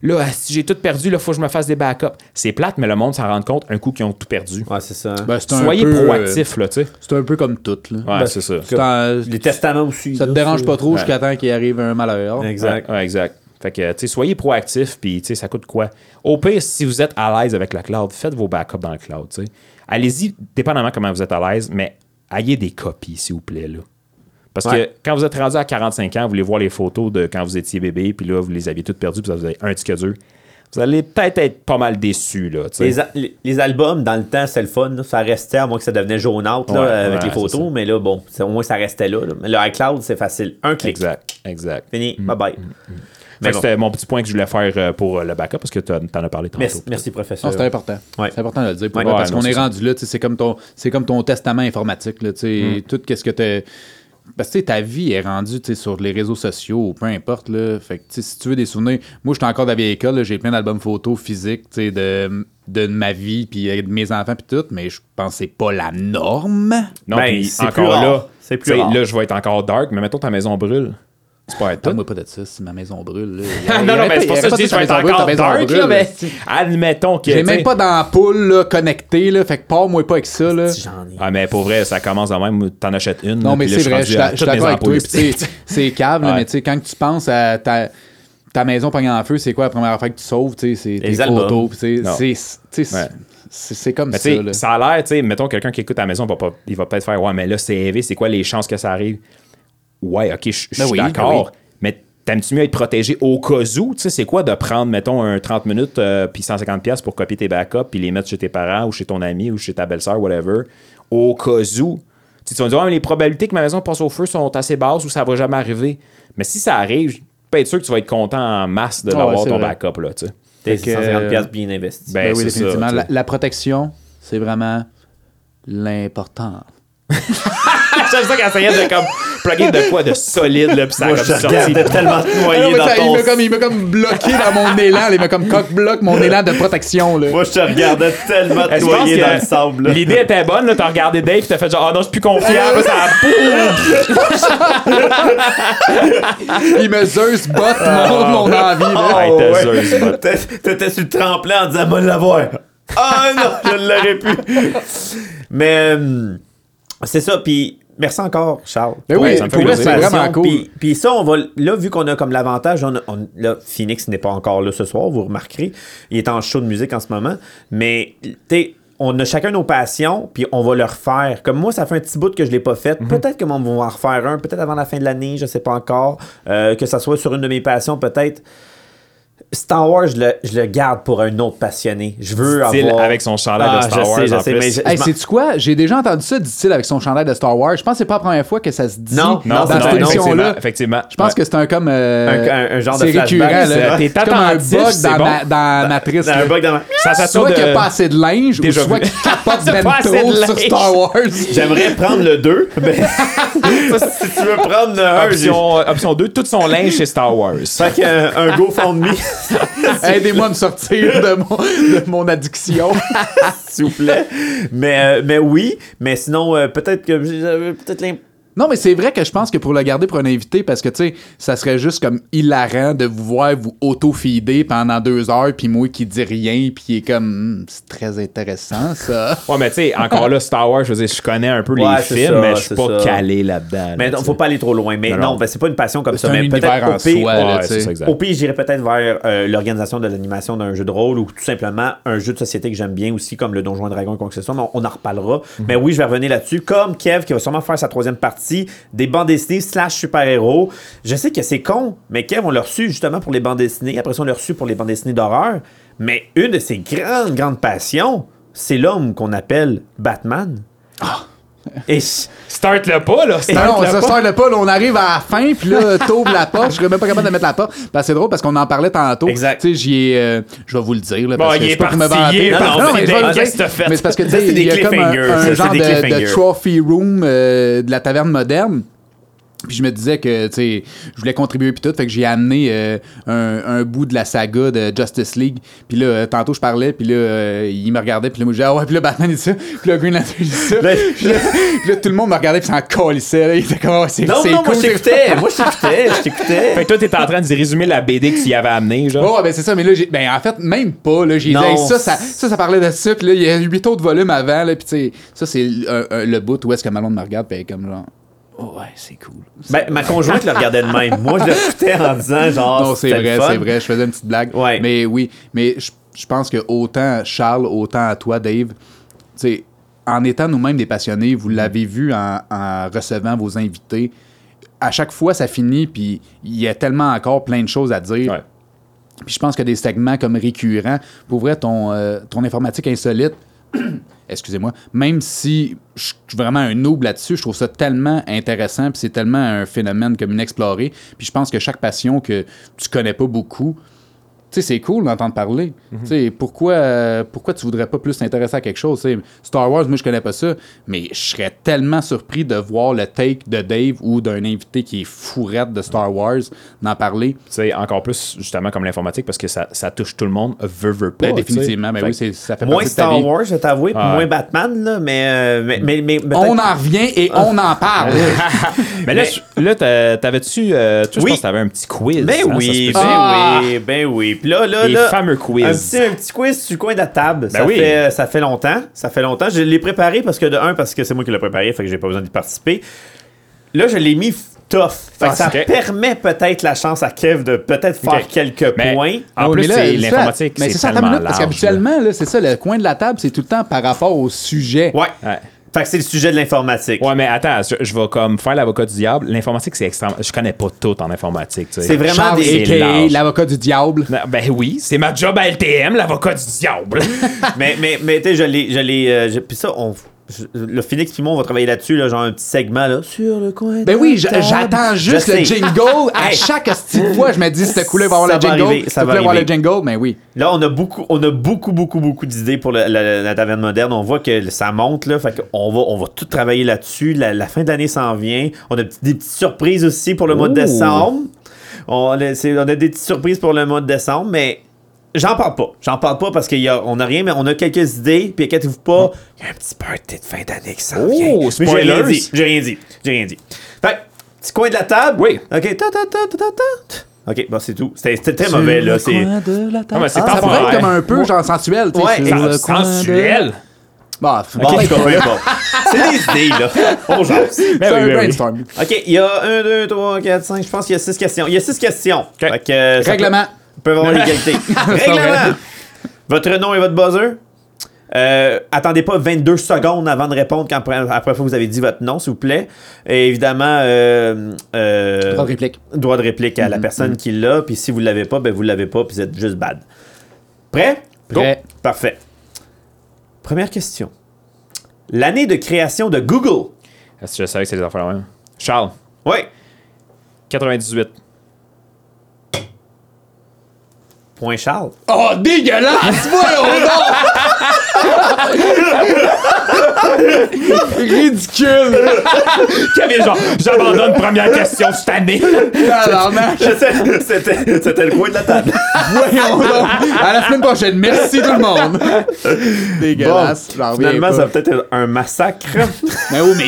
là, si j'ai tout perdu, là, faut que je me fasse des backups. C'est plate, mais le monde s'en rend compte un coup qu'ils ont tout perdu. Ouais, c'est ça. Ben, c'est un Soyez peu, proactifs, là, tu sais. C'est un peu comme tout. Là. Ouais, c'est ça. C'est un- Les testaments aussi. ça te dérange pas trop Ouais. jusqu'à temps qu'il arrive un malheur. Exact. Ouais, ouais, exact. Fait que, tu sais, soyez proactifs, puis, tu sais, ça coûte quoi? Au pire, si vous êtes à l'aise avec la cloud, faites vos backups dans le cloud, tu sais. Allez-y, dépendamment comment vous êtes à l'aise, mais ayez des copies, s'il vous plaît, là. Parce Ouais. que quand vous êtes rendu à 45 ans, vous voulez voir les photos de quand vous étiez bébé, puis là, vous les aviez toutes perdues, puis vous avez un disque dur. Vous allez peut-être être pas mal déçus, là. Les, les- les albums, dans le temps, c'est le fun. là. Ça restait, à moins que ça devenait jaunâtre là, Ouais, avec ouais, les photos. Mais là, bon, au moins, ça restait là. là. Mais le iCloud, c'est facile. Un clic. Exact, exact. Fini. Bye bye. Fait Mais que bon. c'était mon petit point que je voulais faire euh, pour euh, le backup, parce que t'en t'en as parlé tantôt. Merci, merci, professeur. c'est important. Ouais. C'est important de le dire. pour Ouais. vrai, parce qu'on est rendu là, tu c'est comme ton, c'est comme ton testament informatique. Là, tu sais, Mm. Tout ce que tu Parce que tu ta vie est rendue tu sais, sur les réseaux sociaux, peu importe. Là. Fait que, tu sais, si tu veux des souvenirs, moi, je suis encore de la vieille école, j'ai plein d'albums photos physiques tu sais, de, de ma vie, puis euh, de mes enfants, puis tout, mais je pense que c'est pas la norme. Non, Ben, c'est plus encore rare. là, C'est plus tu là, je vais être encore dark, mais mettons ta maison brûle. C'est pas être Parle-moi pas de ça, si ma maison brûle. Là. Non, non, mais c'est pour ça que je dis je vais être encore dark, là, mais admettons que. J'ai même pas d'ampoule là, connectée, là, fait que pars-moi pas avec ça. Là. Si J'en ai. Ah, mais pour vrai, ça commence de même, t'en achètes une. Non, mais c'est vrai, je suis à d'accord avec toi. ampoules puis tu sais, lipstick. C'est cave, Ouais. mais tu sais, quand tu penses à ta, ta maison pognée en feu, c'est quoi la première affaire que tu sauves? tu sais, C'est tes photos. c'est- comme Mais ça. là. ça a l'air, tu sais, mettons quelqu'un qui écoute à la maison, va pas, il va peut-être faire Ouais, mais là, c'est élevé, c'est quoi les chances que ça arrive? Ouais, ok, je Ben suis oui, d'accord. ben Mais t'aimes-tu mieux être protégé au cas où? Tu sais, c'est quoi de prendre, mettons, un 30 minutes euh, puis 150$ piastres pour copier tes backups puis les mettre chez tes parents ou chez ton ami ou chez ta belle-sœur, whatever, au cas où? Tu sais, tu vas me dire, mais les probabilités que ma maison passe au feu sont assez basses ou ça va jamais arriver. Mais si ça arrive, je peux être sûr que tu vas être content en masse de Ah ouais, d'avoir ton vrai. backup, là, tu sais. T'es Fait que, 150 piastres bien investis. Ben, Ben oui, c'est ça, définitivement. sais. la, la protection, c'est vraiment l'important. J'aime ça qu'elle essayait de comme plugger de quoi de solide, là, puis ça a comme je sorti. tellement Ah mais dans ça, il ton... m'a comme, il m'a comme bloqué dans mon élan. Il m'a comme coq-bloc mon élan de protection. Là. Moi, je te regardais tellement que dans le sable. là. L'idée était bonne, là, t'as regardé Dave, t'as fait genre, oh non, je suis plus confiant, là, ça a boum! Il me Zeus bot mon, mon envie. Là. Hey, t'as ouais. Zeus, bot. T'étais- T'étais sur le tremplin en disant, moi, l'avoir. Ah non, je ne l'aurais pu. Mais euh, c'est ça. Puis merci encore, Charles. Ouais, oui, ça me fait c'est vraiment cool. Puis, puis ça, on va. Là, vu qu'on a comme l'avantage, on, là, Phoenix n'est pas encore là ce soir, vous remarquerez. Il est en show de musique en ce moment. Mais, tu sais, on a chacun nos passions, puis on va le refaire. Comme moi, ça fait un petit bout que je ne l'ai pas fait. Mhm. Peut-être que on va en refaire un, peut-être avant la fin de l'année, je ne sais pas encore. Euh, que ça soit sur une de mes passions, peut-être. Star Wars, je le, je le garde pour un autre passionné. Je veux avoir. avec son chandail de Ah, Star je Wars, sais, je en sais, plus. mais Hey, sais-tu quoi? J'ai déjà entendu ça, dit-il, avec son chandail de Star Wars. Je pense que c'est pas la première fois que ça se dit Non, Non, dans cette non, effectivement, émission-là. effectivement. Je pense que c'est un comme. euh, Un- un- un genre de c'est flashback, récurrent, c'est là. ça. T'es comme un bug dans, bon. ma, dans Matrice. Dans un bug dans ma- Ça s'assure Soit de... qu'il n'y a pas assez de linge, ou soit qu'il capote ben pas assez trop de sur linge. Star Wars. J'aimerais prendre le 2, mais si tu veux prendre le 1, j'ai... Option, option 2, tout son linge chez Star Wars. Fait qu'un un GoFundMe, Aidez-moi à me sortir de mon, de mon addiction. s'il vous plaît. Mais, euh, mais oui, mais sinon, euh, peut-être que j'avais peut-être l'impression... Non, mais c'est vrai que je pense que pour le garder pour un invité, parce que, tu sais, ça serait juste comme hilarant de vous voir vous auto-feeder pendant deux heures, puis moi qui dis rien, puis qui est comme, Hmm, c'est très intéressant, ça. Ouais, mais tu sais, encore là, Star Wars, je veux dire, je connais un peu Ouais, les c'est films, ça, mais je suis pas ça. calé là-dedans. Mais là, non, faut pas aller trop loin. Mais Non, ben, c'est pas une passion comme ça. un Mais univers peut-être en au pire, soi, Ouais, ça. Au pire, j'irais peut-être vers euh, l'organisation de l'animation d'un jeu de rôle ou tout simplement un jeu de société que j'aime bien aussi, comme le Donjon et Dragon, quoi que ce soit, mais on, on en reparlera. Mhm. Mais oui, je vais revenir là-dessus. Comme Kev, qui va sûrement faire sa troisième partie, des bandes dessinées slash super-héros. Je sais que c'est con, mais Kev, on l'a reçu justement pour les bandes dessinées. Après on l'a reçu pour les bandes dessinées d'horreur. Mais une de ses grandes, grandes passions, c'est l'homme qu'on appelle Batman. Et Start le pas, là. Non, Start non, le pas. sort le pas, là, on arrive à la fin, puis là, t'ouvres la porte, je serais même pas capable de mettre la porte. Ben, c'est drôle parce qu'on en parlait tantôt. Exact. Tu sais, j'y ai, euh, je vais vous le dire, là, Bon, parce que il est me parti, est vanter. parti. Non, mais? Mais c'est parce que, tu sais, il y a comme un, un genre de, trophy room euh, de la taverne moderne. Puis je me disais que, tu sais, je voulais contribuer puis tout, fait que j'ai amené euh, un, un bout de la saga de Justice League. Puis là, euh, tantôt je parlais, puis là, euh, il me regardait, puis là, moi, je disais, ah ouais, puis là, Batman dit ça, puis là, Green Lantern dit ça. Ben- puis, là, puis là, tout le monde me regardait, puis s'en calissait, là. Il était comme, Ah, c'est non, c'est non, moi cool, je c'est- t'écoutais, moi je t'écoutais, je t'écoutais. Fait que toi, t'es en train de résumer la BD que tu y avais amené, genre. Oh, ben c'est ça, mais là, j'ai, ben en fait, même pas, là, j'ai dit, hey, ça, ça, ça, ça parlait de ça, puis là, il y a huit autres volumes avant, là, puis tu sais, ça, c'est un- un- le bout où est-ce que Malone me regarde, puis comme genre, oh, ouais, c'est cool. Ben, ma conjointe le regardait de même. Moi, je l'écoutais en disant genre. non, c'est vrai, c'est vrai, je faisais une petite blague. Ouais. Mais oui, mais je, je pense que autant Charles, autant à toi, Dave, tu sais, en étant nous-mêmes des passionnés, vous l'avez vu en, en recevant vos invités, à chaque fois, ça finit, puis il y a tellement encore plein de choses à dire. Ouais. Puis je pense que des segments comme récurrents, pour vrai, ton, euh, ton informatique insolite, excusez-moi, même si je suis vraiment un noob là-dessus, je trouve ça tellement intéressant, puis c'est tellement un phénomène comme inexploré. Puis je pense que chaque passion que tu connais pas beaucoup, sais, c'est cool d'entendre parler. Tu sais, pourquoi, euh, pourquoi tu voudrais pas plus t'intéresser à quelque chose? Star Wars, moi, je connais pas ça, mais je serais tellement surpris de voir le take de Dave ou d'un invité qui est fourrette de Star Wars d'en parler. Tu sais, encore plus, justement, comme l'informatique, parce que ça, ça touche tout le monde, veut, veut pas. Ben, définitivement, ben Fait oui, ça fait Moins partie de ta Star vie. Wars, je vais t'avouer, puis Ah, moins. Batman, là, mais. euh, mais, mais, mais On en revient et on en parle. Mais là, là t'avais-tu. euh, toi, je Oui. pense que t'avais un petit quiz. Ben hein, ça oui, se ben? Ah! oui, ben oui. Puis là, là, Les là. fameux quiz. Un petit, un petit quiz sur le coin de la table. ça, oui. fait, ça fait longtemps. Ça fait longtemps. Je l'ai préparé parce que, de un, parce que c'est moi qui l'ai préparé, fait que j'ai pas besoin d'y participer. Là, je l'ai mis tough. Fait que Ah, ça permet peut-être la chance à Kev de peut-être faire quelques Mais- points. En plus, c'est ça- l'informatique, Mais c'est ça, attends tellement une minute, parce qu'habituellement, là, c'est ça, le coin de la table, c'est tout le temps par rapport au sujet. Ouais. Ouais. Fait que c'est le sujet de l'informatique. Ouais, mais attends, je, je vais comme faire l'avocat du diable. L'informatique, c'est extrêmement. Je connais pas tout en informatique. tu sais. C'est vraiment Charles, des. A.k.a. l'avocat du diable. Non, Ben oui, c'est ma job à LTM, l'avocat du diable. mais, mais, mais tu sais, je l'ai. Je l'ai euh, je- puis ça, on. Je- le Phoenix Pimon va travailler là-dessus, là, genre un petit segment là. Sur le coin. Ben oui, j'attends Je juste le sais. jingle. À chaque petite fois, je me dis, c'était cool d'avoir Ça le jingle. arriver, ça va cool d'avoir le jingle, mais oui. Là, on a beaucoup, on a beaucoup, beaucoup, beaucoup d'idées pour le- la, la taverne moderne. On voit que ça monte, là. Fait qu'on va, on va tout travailler là-dessus. La, la fin d'année s'en vient. On a des petites surprises aussi pour le mois de décembre. On a, on a des petites surprises pour le mois de décembre, mais j'en parle pas. J'en parle pas parce qu'on n'a rien, mais on a quelques idées. Puis inquiétez-vous pas, il y a un petit party de fin d'année qui s'en Oh, vient. Mais j'ai rien dit. J'ai rien dit. J'ai rien dit. Fait petit coin de la table. Oui. OK. Ta, ta, ta, ta, ta, ta. OK, bon, c'est tout. C'était très mauvais, là. C'est. Ah, ça pourrait être comme un peu genre sensuel. tu sais, Ouais, sur ça- le coin de- Sensuel. Bah, pas. C'est des idées, là. On c'est Ben oui, un ben oui. brainstorm. OK, il y a 1, 2, 3, 4, 5. Je pense qu'il y a 6 questions. Il y a 6 questions. Règlement. Peut avoir l'égalité. Règlement. Votre nom et votre buzzer? Euh, attendez pas 22 secondes avant de répondre quand après, après fois vous avez dit votre nom, s'il vous plaît. Et évidemment, euh, euh, Droit de réplique. droit de réplique à la personne qui l'a. Puis si vous l'avez pas, ben vous l'avez pas, puis vous êtes juste bad. Prêt? Go. Prêt. Parfait. Première question. L'année de création de Google. Est-ce que je savais que c'était des affaires même? Charles, Oui. 98. Point Charles. Oh, dégueulasse! Voyons donc! Ridicule! Kevin, genre, j'abandonne première question cette année. Tabarnak! C'était c'était le coin de la table. Voyons donc! À la semaine prochaine. Merci tout le monde! Dégueulasse. Reviens Finalement, pas. ça va peut-être être un massacre. Mais oui, mais.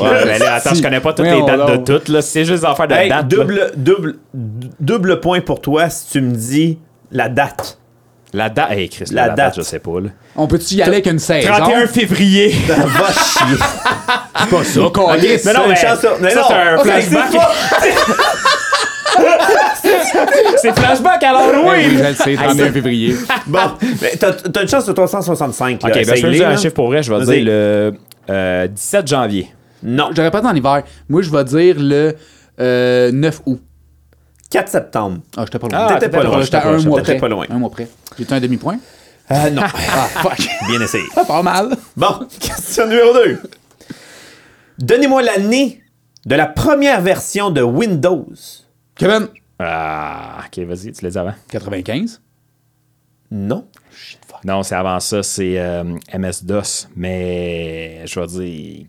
Ouais, mais là, attends, je connais pas toutes Voyons les dates donc. de toutes, là. C'est juste des affaires de Hey, dates. là. double, double, double point pour toi si tu me dis la date. La date. Hey, Chris, La la, date, date. je sais pas, là. On peut-tu y aller avec une saison? 31 février. Va chier. pas ça, câlisse. Mais non, C'est une mais chance sur- mais ça, non. c'est un Ok, flashback. c'est C'est flashback à Oui, l'Halloween. je le sais, 31 février. Bon, mais t'as une chance sur 365. Là. Ok, ben, je vais dire un chiffre pour vrai. Je vais dire le euh, 17 janvier. Non, J'aurais pas en hiver. Moi, je vais dire le euh, 9 août. 4 septembre. Ah, j'étais pas loin. Ah, T'étais pas loin. J'étais un mois t'étais près. pas loin. Un mois près. J'ai un demi-point. Euh, non. Ah, fuck. Bien essayé. Ah, pas mal. Bon, question numéro 2. Donnez-moi l'année de la première version de Windows. Kevin, Ah, ok, vas-y, tu l'as dit avant. 95. Non. Non, c'est avant ça, c'est euh, MS-DOS, mais je vais dire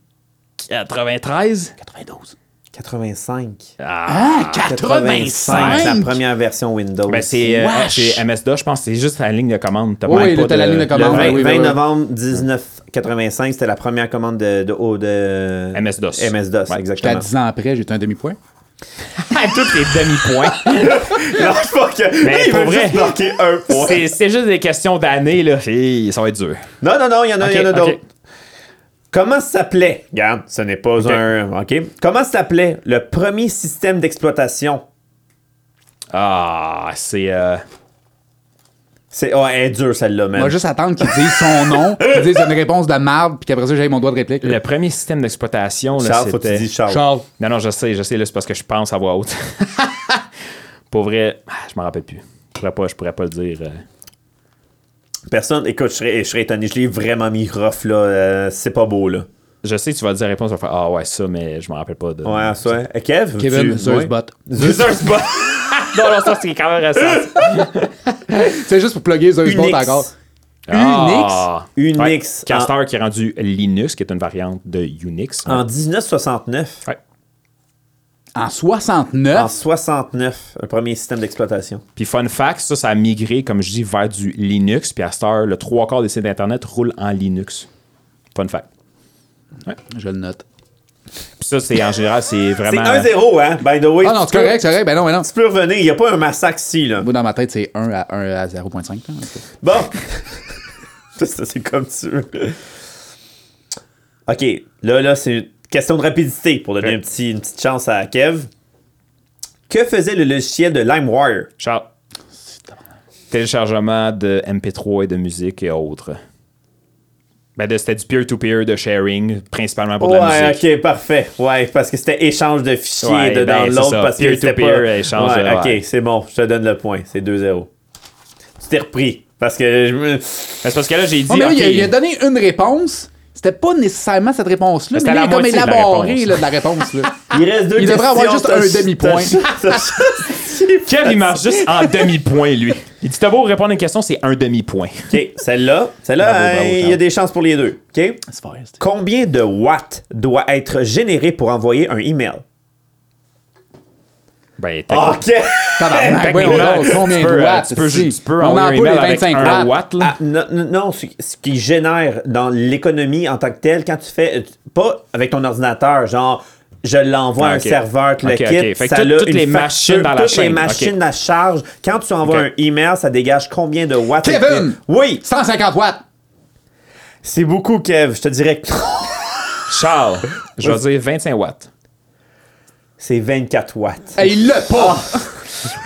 93? 92. 85. Ah, 85! la première version Windows. Ben, c'est euh, c'est MS-DOS, je pense, c'est juste la ligne de commande. T'as Oui, oui, t'as la ligne de Le commande. 20, oui, oui, 20 oui. novembre 1985, c'était la première commande de, de, oh, de MS-DOS. MS-DOS, Ouais, J'étais à exactement. 10 ans après, j'ai eu un demi-point. Tous les demi-points. Lâche pas que- Mais il pour vrai, juste un point. c'est c'est juste des questions d'années, là. Et ça va être dur. Non, non, non, il y en a, il y en a Ok, d'autres. Comment s'appelait, regarde, ce n'est pas un, ok, comment s'appelait le premier système d'exploitation? Ah, c'est. euh, C'est, oh, elle est dure celle-là, On man. va juste attendre qu'il dise son nom, qu'il dise une réponse de marde, puis qu'après ça, j'ai mon doigt de réplique. le premier système d'exploitation, là, Charles, faut que tu dises Charles. Charles. Non, non, je sais, je sais, là, c'est parce que je pense à voix haute. Pour vrai, ah, je m'en rappelle plus. Je pourrais pas, je pourrais pas le dire. Personne, écoute, je serais, je serais étonné, je l'ai vraiment mis rough, là, euh, c'est pas beau, là. Je sais que tu vas dire la réponse, tu vas faire Ah ouais, ça, mais je m'en rappelle pas de. Ouais, ça, ouais. Euh, Kev? Kevin, tu- Zeus ouais. Bot. Zeus Bot. non, non, ça, c'est quand même récent. C'est juste pour plugger Zeus Bot Unix. encore. Ah. Unix? Ouais. en, Castor qui est rendu Linux, qui est une variante de Unix. en 1969. Ouais. En En 69. 69, un premier système d'exploitation. Puis fun fact, ça, ça a migré, comme je dis, vers du Linux. Puis à cette heure, le trois quarts des sites Internet roulent en Linux. Fun fact. Je le note. Puis ça, c'est en général, c'est C'est vraiment... 1-0, hein, by the way. Ah non, Tu c'est correct, c'est correct. Ben non, ben non. Tu peux revenir, il n'y a pas un massacre ici, là. Moi, dans ma tête, c'est 1 à 1 à 0.5. là. Bon. ça, c'est comme tu veux. OK. Là, là, c'est question de rapidité pour donner Ok. un petit, une petite chance à Kev. Que faisait le logiciel de LimeWire? Charles. Téléchargement de MP3 et de musique et autres. Ben, de- c'était du peer-to-peer de sharing, principalement pour de la Ouais, musique. ok, parfait. Ouais, parce que c'était échange de fichiers Ouais, de ben, dans c'est l'autre. ça. Parce que c'était Peer-to-peer, pas... échange, Ouais, euh, ok, ouais. c'est bon, je te donne le point. C'est 2-0. Tu t'es repris. Parce que je me... Ben, c'est parce que là, j'ai dit. Oh, mais là, il, a, ok, il a donné une réponse. C'était pas nécessairement cette réponse-là, mais là, il est comme moitié de la élaboré réponse. là, de la réponse. Là. Il reste deux Il devrait avoir juste un demi-point. Kev, il marche juste en demi-point, lui. Il dit T'as beau répondre à une question, c'est un demi-point. Ok, celle-là, celle-là, hein, il y a des chances pour les deux. Ok? Combien de watts doit être généré pour envoyer un email? Ben, t'as Ok! Tabarnak, combien tu de peux, euh, watts? Tu peux, tu peux On envoyer un envoie email les avec 25 un watts. watt, là. Ah, non, ce, ce qui génère dans l'économie en tant que tel, quand tu fais, euh, pas avec ton ordinateur, genre, je l'envoie à Ah, un ok. serveur, tu le Ok, quittes, ok. Fait que ça tout- a toutes une les machines dans la toutes les machines à charge. Quand tu envoies un email, ça dégage combien de watts? Kevin! Oui! 150 watts. C'est beaucoup, Kev, je te dirais que Charles, je vais dire 25 watts. C'est 24 watts. Hey, il l'a pas.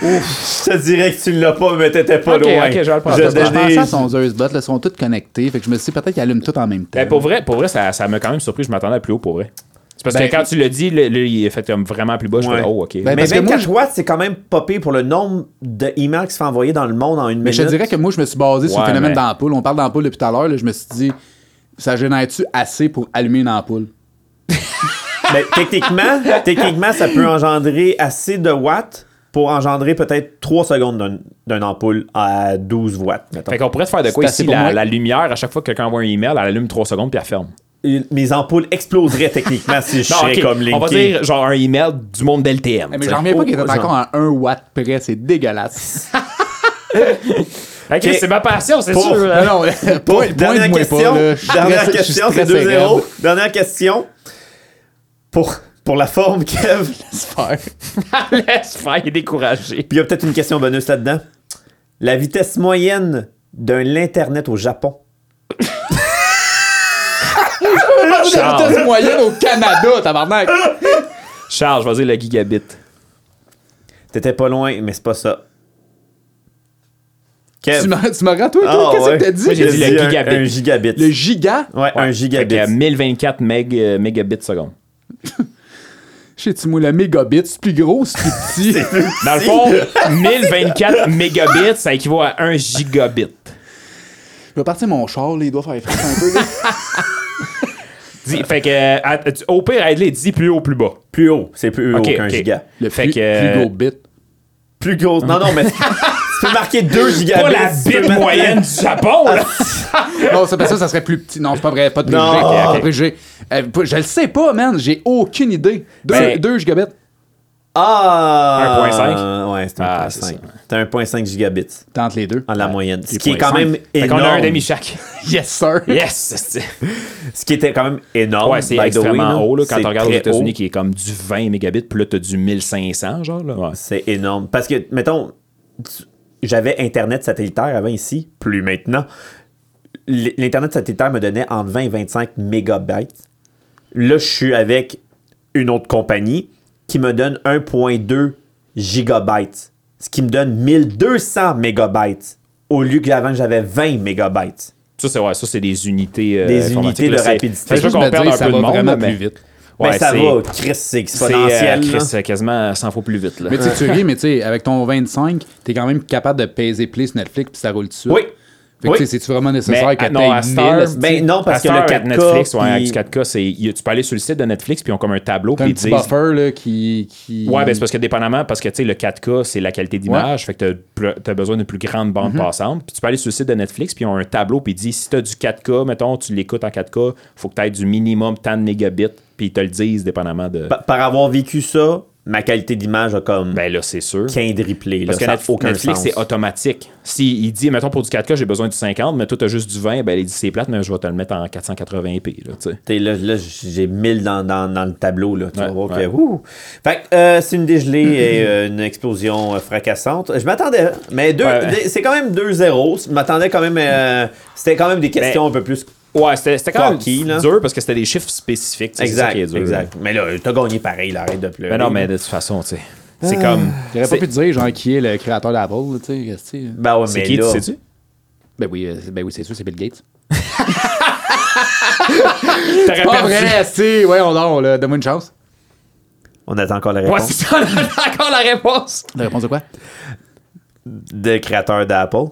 Je te dirais que tu l'as pas, mais t'étais pas loin. ok, je vais le prendre. Je Je pensais à son Zeus Bot, là, ils sont tous connectés. Fait que je me suis dit peut-être qu'ils allument tout en même temps. Ben, pour vrai, pour vrai ça, ça m'a quand même surpris. Je m'attendais à plus haut pour vrai. C'est parce Ben, que quand tu l'as dit, le- le- il est fait comme vraiment plus bas. Je Ouais. fais, oh, ok. Ben, Mais Parce que moi, 24 je- watts, c'est quand même popé pour le nombre d'emails qui se fait envoyer dans le monde en une Mais je te minute. dirais que moi, je me suis basé sur Ouais, le phénomène mais- d'ampoule. On parle d'ampoule depuis tout à l'heure. Je me suis dit, ça génère-tu assez pour allumer une ampoule? Mais techniquement, techniquement, ça peut engendrer assez de watts pour engendrer peut-être 3 secondes d'un- d'une ampoule à 12 watts. mettons. Fait qu'on pourrait te faire de quoi ici? La, lumière, à chaque fois que quelqu'un envoie un email, elle allume 3 secondes puis elle ferme. Mes ampoules exploseraient techniquement si je Non, comme On va Linky. dire genre un email du monde d'LTM. Eh, mais j'en reviens pas qu'il était Oh, encore à 1 watt près. C'est dégueulasse. Ok, c'est ma passion, c'est sûr. non, non, Pour- point, dernière question, pas, là. Dernière question, c'est stressé 2-0. raide. Dernière question. Pour, pour la forme, Kev. C'est faire. Laisse faire, il est découragé. Puis il y a peut-être une question bonus là-dedans. La vitesse moyenne d'un Internet au Japon. La vitesse moyenne au Canada, tabarnak. Charles, je vais dire le gigabit. T'étais pas loin, mais c'est pas ça. Kev. Tu me tu me rends, toi, Ah, toi, qu'est-ce ouais. que t'as dit? Moi, j'ai dit dit le un- gigabit. Un gigabit. Le giga? Ouais, un Fait gigabit. que 1024 meg, euh, mégabits seconde. Je sais-tu, moi, le mégabit, c'est plus gros, c'est plus petit. Dans le fond, 1024 mégabits, ça équivaut à 1 gigabit. Je vais partir mon char, là, il doit faire frais un peu. là. Dis- fait que, à- tu- au pire, aide-les, dis plus haut, plus bas. Plus haut, c'est plus haut Ok, qu'un ok. giga. Le Fait plus, que, plus gros bit. Plus gros. Non, non, mais tu peux marquer 2 gigabits. Pas la bite moyenne du Japon, là! Non, ça, ça, ça serait plus petit. Non, c'est pas vrai, pas de Pas de préjugés. Euh, pas- je le sais pas, man. J'ai aucune idée. 2 Ben- gigabits. Ah! 1.5? Ouais, c'est Ah, 1.5. c'est ça. T'as 1.5 gigabits Tente les deux. en la moyenne. Ce qui est quand même Fait qu'on énorme. a un demi chaque. Yes, sir. Yes! Ce qui était quand même énorme. Ouais, c'est way, extrêmement haut, là, quand C'est tu regardes aux États-Unis, qui est comme du 20 mégabits, puis là, t'as du 1500, genre, là. Ouais. C'est énorme. Parce que, mettons, tu- j'avais Internet satellitaire avant ici, plus maintenant. L'Internet satellitaire me donnait entre 20 et 25 mégabytes. Là, je suis avec une autre compagnie qui me donne 1.2 gigabytes. Ce qui me donne 1200 mégabytes. Au lieu qu'avant, j'avais 20 mégabytes. Ça, c'est ouais, ça, c'est des unités. euh, Des unités de là, rapidité. sûr juste qu'on perd un ça peu de monde, vraiment mais- plus vite. Mais Ouais, ça va, Chris, c'est C'est euh, exponentiel. Chris, là. c'est quasiment 100 fois plus vite. Là. Mais tu sais, tu ris, mais tu sais, avec ton 25, t'es quand même capable de peser plus Netflix puis ça roule dessus. Oui. Fait que Oui. tu sais, c'est-tu vraiment nécessaire Mais, que ah, tu non, à payes Star, 1000? esti? Ben non, parce À que le Star, 4K. avec Netflix, ouais, puis- avec du 4K, c'est, il- tu peux aller sur le site de Netflix, puis ils ont comme un tableau, puis un ils petit disent. buffer là, qui, qui... Ouais, ben c'est parce que dépendamment, parce que tu sais, le 4K, c'est la qualité d'image, fait que tu as besoin d'une plus grande bande passante. Puis tu peux aller sur le site de Netflix, puis ils ont un tableau, puis ils disent si tu as du 4K, mettons, tu l'écoutes en 4K, faut que tu aies du minimum tant de mégabits, puis ils te le disent dépendamment de. Pa- Par avoir vécu ça, ma qualité d'image a comme ben là, c'est sûr. Parce que ça Netflix, c'est automatique. Si il dit, mettons, pour du 4K, j'ai besoin du 50, mais toi, tu as juste du 20, ben il dit, c'est plate, mais je vais te le mettre en 480p. Là, tu sais. Là, là, j'ai 1000 dans, dans, dans le tableau. Là, tu Ouais, ouais. que. Fait que, euh, c'est une dégelée et euh, une explosion euh, fracassante. Je m'attendais, mais deux- Ouais. c'est quand même 2-0. Je m'attendais quand même. euh, c'était quand même des questions un peu plus. Ouais, c'était c'était quand même là. dur parce que c'était des chiffres spécifiques. tu c'est ça Exact, qui est dur, exact. Mais là, t'as gagné pareil, là, arrête de pleurer. Mais non, mais de toute façon, tu sais. C'est Ah. comme. J'aurais c'est- pas pu te dire, genre, qui est le créateur d'Apple, là, tu sais. Ben ouais, C'est mais qui, tu là, sais-tu? Ben oui, euh, ben oui c'est sûr, c'est Bill Gates. T'aurais Pas perdu. vrai, esti. Ouais, on dort, là. Donne-moi une chance. on attend encore la Ouais, réponse c'est ça, on a encore la réponse. La réponse de quoi? de créateur d'Apple.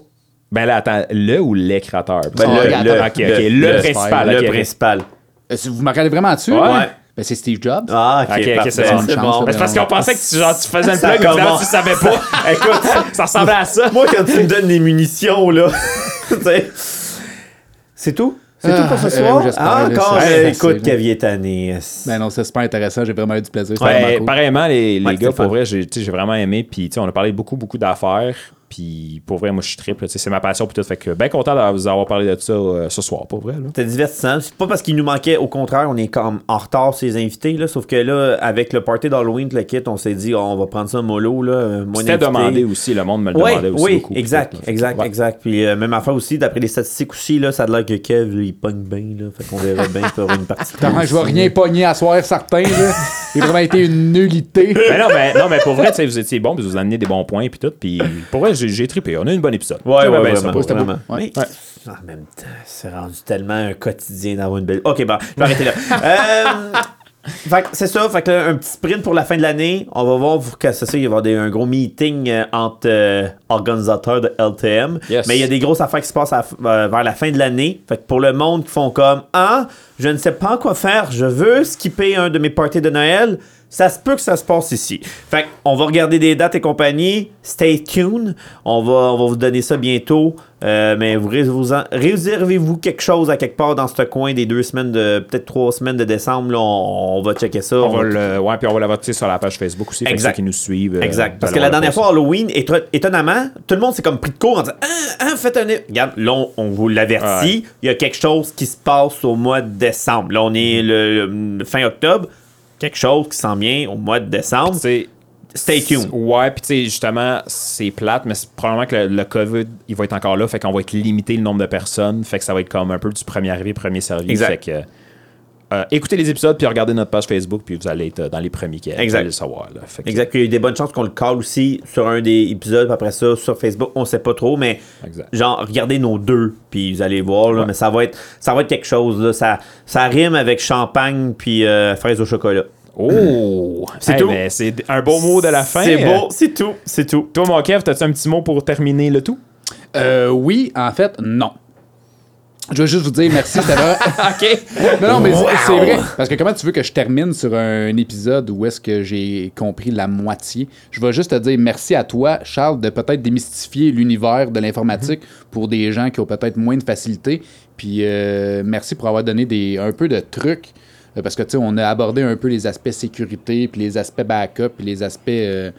Ben là, attends, le ou les créateurs? Ben, Oh, le, regarde, le- ok, ok, le, principal. le principal. Euh, vous me regardez vraiment dessus? Ouais. Ben c'est Steve Jobs. Ah, ok, Ok, ok, parfait, c'est bon. c'est Chance, bon. là. Ben, c'est parce qu'on pensait que tu, genre, tu faisais le Ça plug, mais tu savais pas. Écoute, ça ressemblait à ça. Moi, quand tu me donnes des munitions, là, tu sais, c'est tout? C'est Ah, tout pour ce euh, soir? j'espère, Ah, encore, euh, écoute. Cavier tanné. Ben non, c'est super intéressant. J'ai vraiment eu du plaisir. Ouais, cool. pareillement, les, les Ouais, gars, pour vrai, j'ai vraiment aimé. Puis, tu sais, on a parlé beaucoup, beaucoup d'affaires. Puis, pour vrai, moi, je suis triple. tu sais, C'est ma passion. Puis tout. Fait que, bien content de vous avoir parlé de ça euh, ce soir, pour vrai. Là. C'était divertissant. C'est pas parce qu'il nous manquait, au contraire, on est comme en retard les invités, là, sauf que là, avec le party d'Halloween, le kit, on s'est dit, on va prendre ça mollo, là, euh, C'était demandé aussi. Le monde me le Oui, demandait aussi oui, beaucoup. exact, tout, exact, ouais. exact. Puis euh, même affaire aussi, d'après les statistiques aussi, là, ça a l'air que Kev, il pogne bien, là. Fait qu'on verrait bien pour une partie. de Attends, je vais rien pogner à soir, certain. Là. J'ai vraiment été une nullité. Mais non, mais, non, mais pour vrai, vous étiez bon, puis vous amenez des bons points, puis tout. Puis pour vrai, j'ai trippé. On a eu une bonne épisode. Ouais, J'aimais ouais, bien vraiment, ça, vraiment. Ouais. Mais en même temps, c'est rendu tellement un quotidien d'avoir une belle. Ok, bon, je vais arrêter là. Euh, fait que c'est ça, fait que là, un petit sprint pour la fin de l'année. On va voir pour que c'est ça, il va y avoir des- un gros meeting euh, entre euh, organisateurs de LTM. Yes. Mais il y a des grosses affaires qui se passent à- euh, vers la fin de l'année. Fait que pour le monde qui font comme Ah, je ne sais pas quoi faire, je veux skipper un de mes parties de Noël. Ça se peut que ça se passe ici. Fait on va regarder des dates et compagnie. Stay tuned. On va, on va vous donner ça bientôt. Euh, mais vous, réservez-vous- réservez-vous quelque chose à quelque part dans ce coin des deux semaines de peut-être trois semaines de décembre. là. on, on va checker ça. On On va va- le, ouais, puis on va la voter sur la page Facebook aussi. Exact. ceux qui nous suivent. euh, Exact. Parce que la dernière fois, Halloween, éto- étonnamment, tout le monde s'est comme pris de court en disant Ah, ah, faites un. Regarde, là, on, on vous l'avertit. Il y a quelque chose qui se passe au mois de décembre. Là, on est le, le fin octobre. Quelque chose qui s'en vient au mois de décembre. Sais, Stay tuned. Ouais, puis tu sais, justement, c'est plate, mais c'est probablement que le, le COVID, il va être encore là, fait qu'on va être limité le nombre de personnes, fait que ça va être comme un peu du premier arrivé, premier servi. Exact. Fait que, euh, écoutez les épisodes, puis regardez notre page Facebook, puis vous allez être euh, dans les premiers qui Exact. allez le savoir. Là. Fait que- Exact. Puis il y a eu des bonnes chances qu'on le call aussi sur un des épisodes. Puis après ça, sur Facebook, on sait pas trop. Mais Exact. genre, regardez nos deux. Puis vous allez voir. Là, Ouais. Mais ça va, être, ça va être quelque chose. Là. Ça, ça rime avec champagne puis euh, fraises au chocolat. Oh! C'est Hey, tout. C'est un beau mot de la fin. C'est beau. C'est tout. C'est tout. Toi, mon Kev, t'as-tu un petit mot pour terminer le tout? Euh, oui, en fait, non. Je veux juste vous dire merci, c'était vraiment- OK. Non, non, mais c'est- c'est vrai. Parce que comment tu veux que je termine sur un épisode où est-ce que j'ai compris la moitié? Je vais juste te dire merci à toi, Charles, de peut-être démystifier l'univers de l'informatique pour des gens qui ont peut-être moins de facilité. Puis euh, merci pour avoir donné des, un peu de trucs. Euh, Parce que, tu sais, on a abordé un peu les aspects sécurité, puis les aspects backup, puis les aspects euh,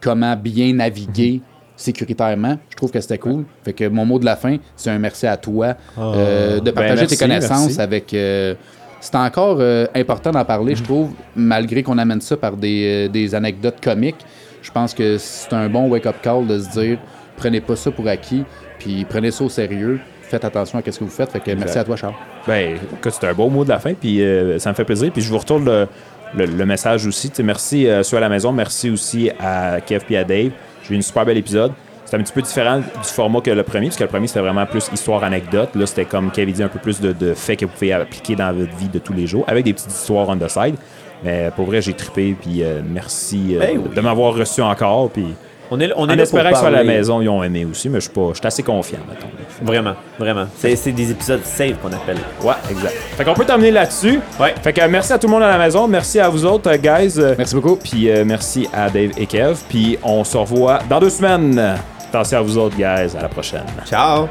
comment bien naviguer sécuritairement. Je trouve que c'était cool. Fait que mon mot de la fin, c'est un merci à toi euh, de partager merci, tes connaissances merci. avec. euh, c'est encore euh, important d'en parler, je trouve, malgré qu'on amène ça par des, euh, des anecdotes comiques. Je pense que c'est un bon wake-up call de se dire prenez pas ça pour acquis, puis prenez ça au sérieux. Faites attention à ce que vous faites. Fait que merci à toi, Charles. Ben, c'était un beau mot de la fin, puis euh, ça me fait plaisir. Puis je vous retourne le, le- le message aussi. Merci euh, ceux à la maison, merci aussi à Kev et à Dave. J'ai eu une super bel épisode. C'était un petit peu différent du format que le premier, parce que le premier, c'était vraiment plus histoire-anecdote. Là, c'était comme Kev dit, un peu plus de, de faits que vous pouvez appliquer dans votre vie de tous les jours, avec des petites histoires on the side. Mais pour vrai, j'ai trippé, puis euh, merci euh, Ben oui. de m'avoir reçu encore. Puis On est, on est espérant pour que soit à la maison, ils ont aimé aussi, mais je suis pas- je suis assez confiant, mettons. Vraiment, vraiment. C'est c'est des épisodes safe qu'on appelle. Ouais, exact. Fait qu'on peut terminer là-dessus. Ouais. Fait que euh, merci à tout le monde à la maison. Merci à vous autres, euh, guys. Euh, Merci beaucoup. Puis euh, merci à Dave et Kev. Puis on se revoit dans deux semaines. Attention à vous autres, guys. À la prochaine. Ciao!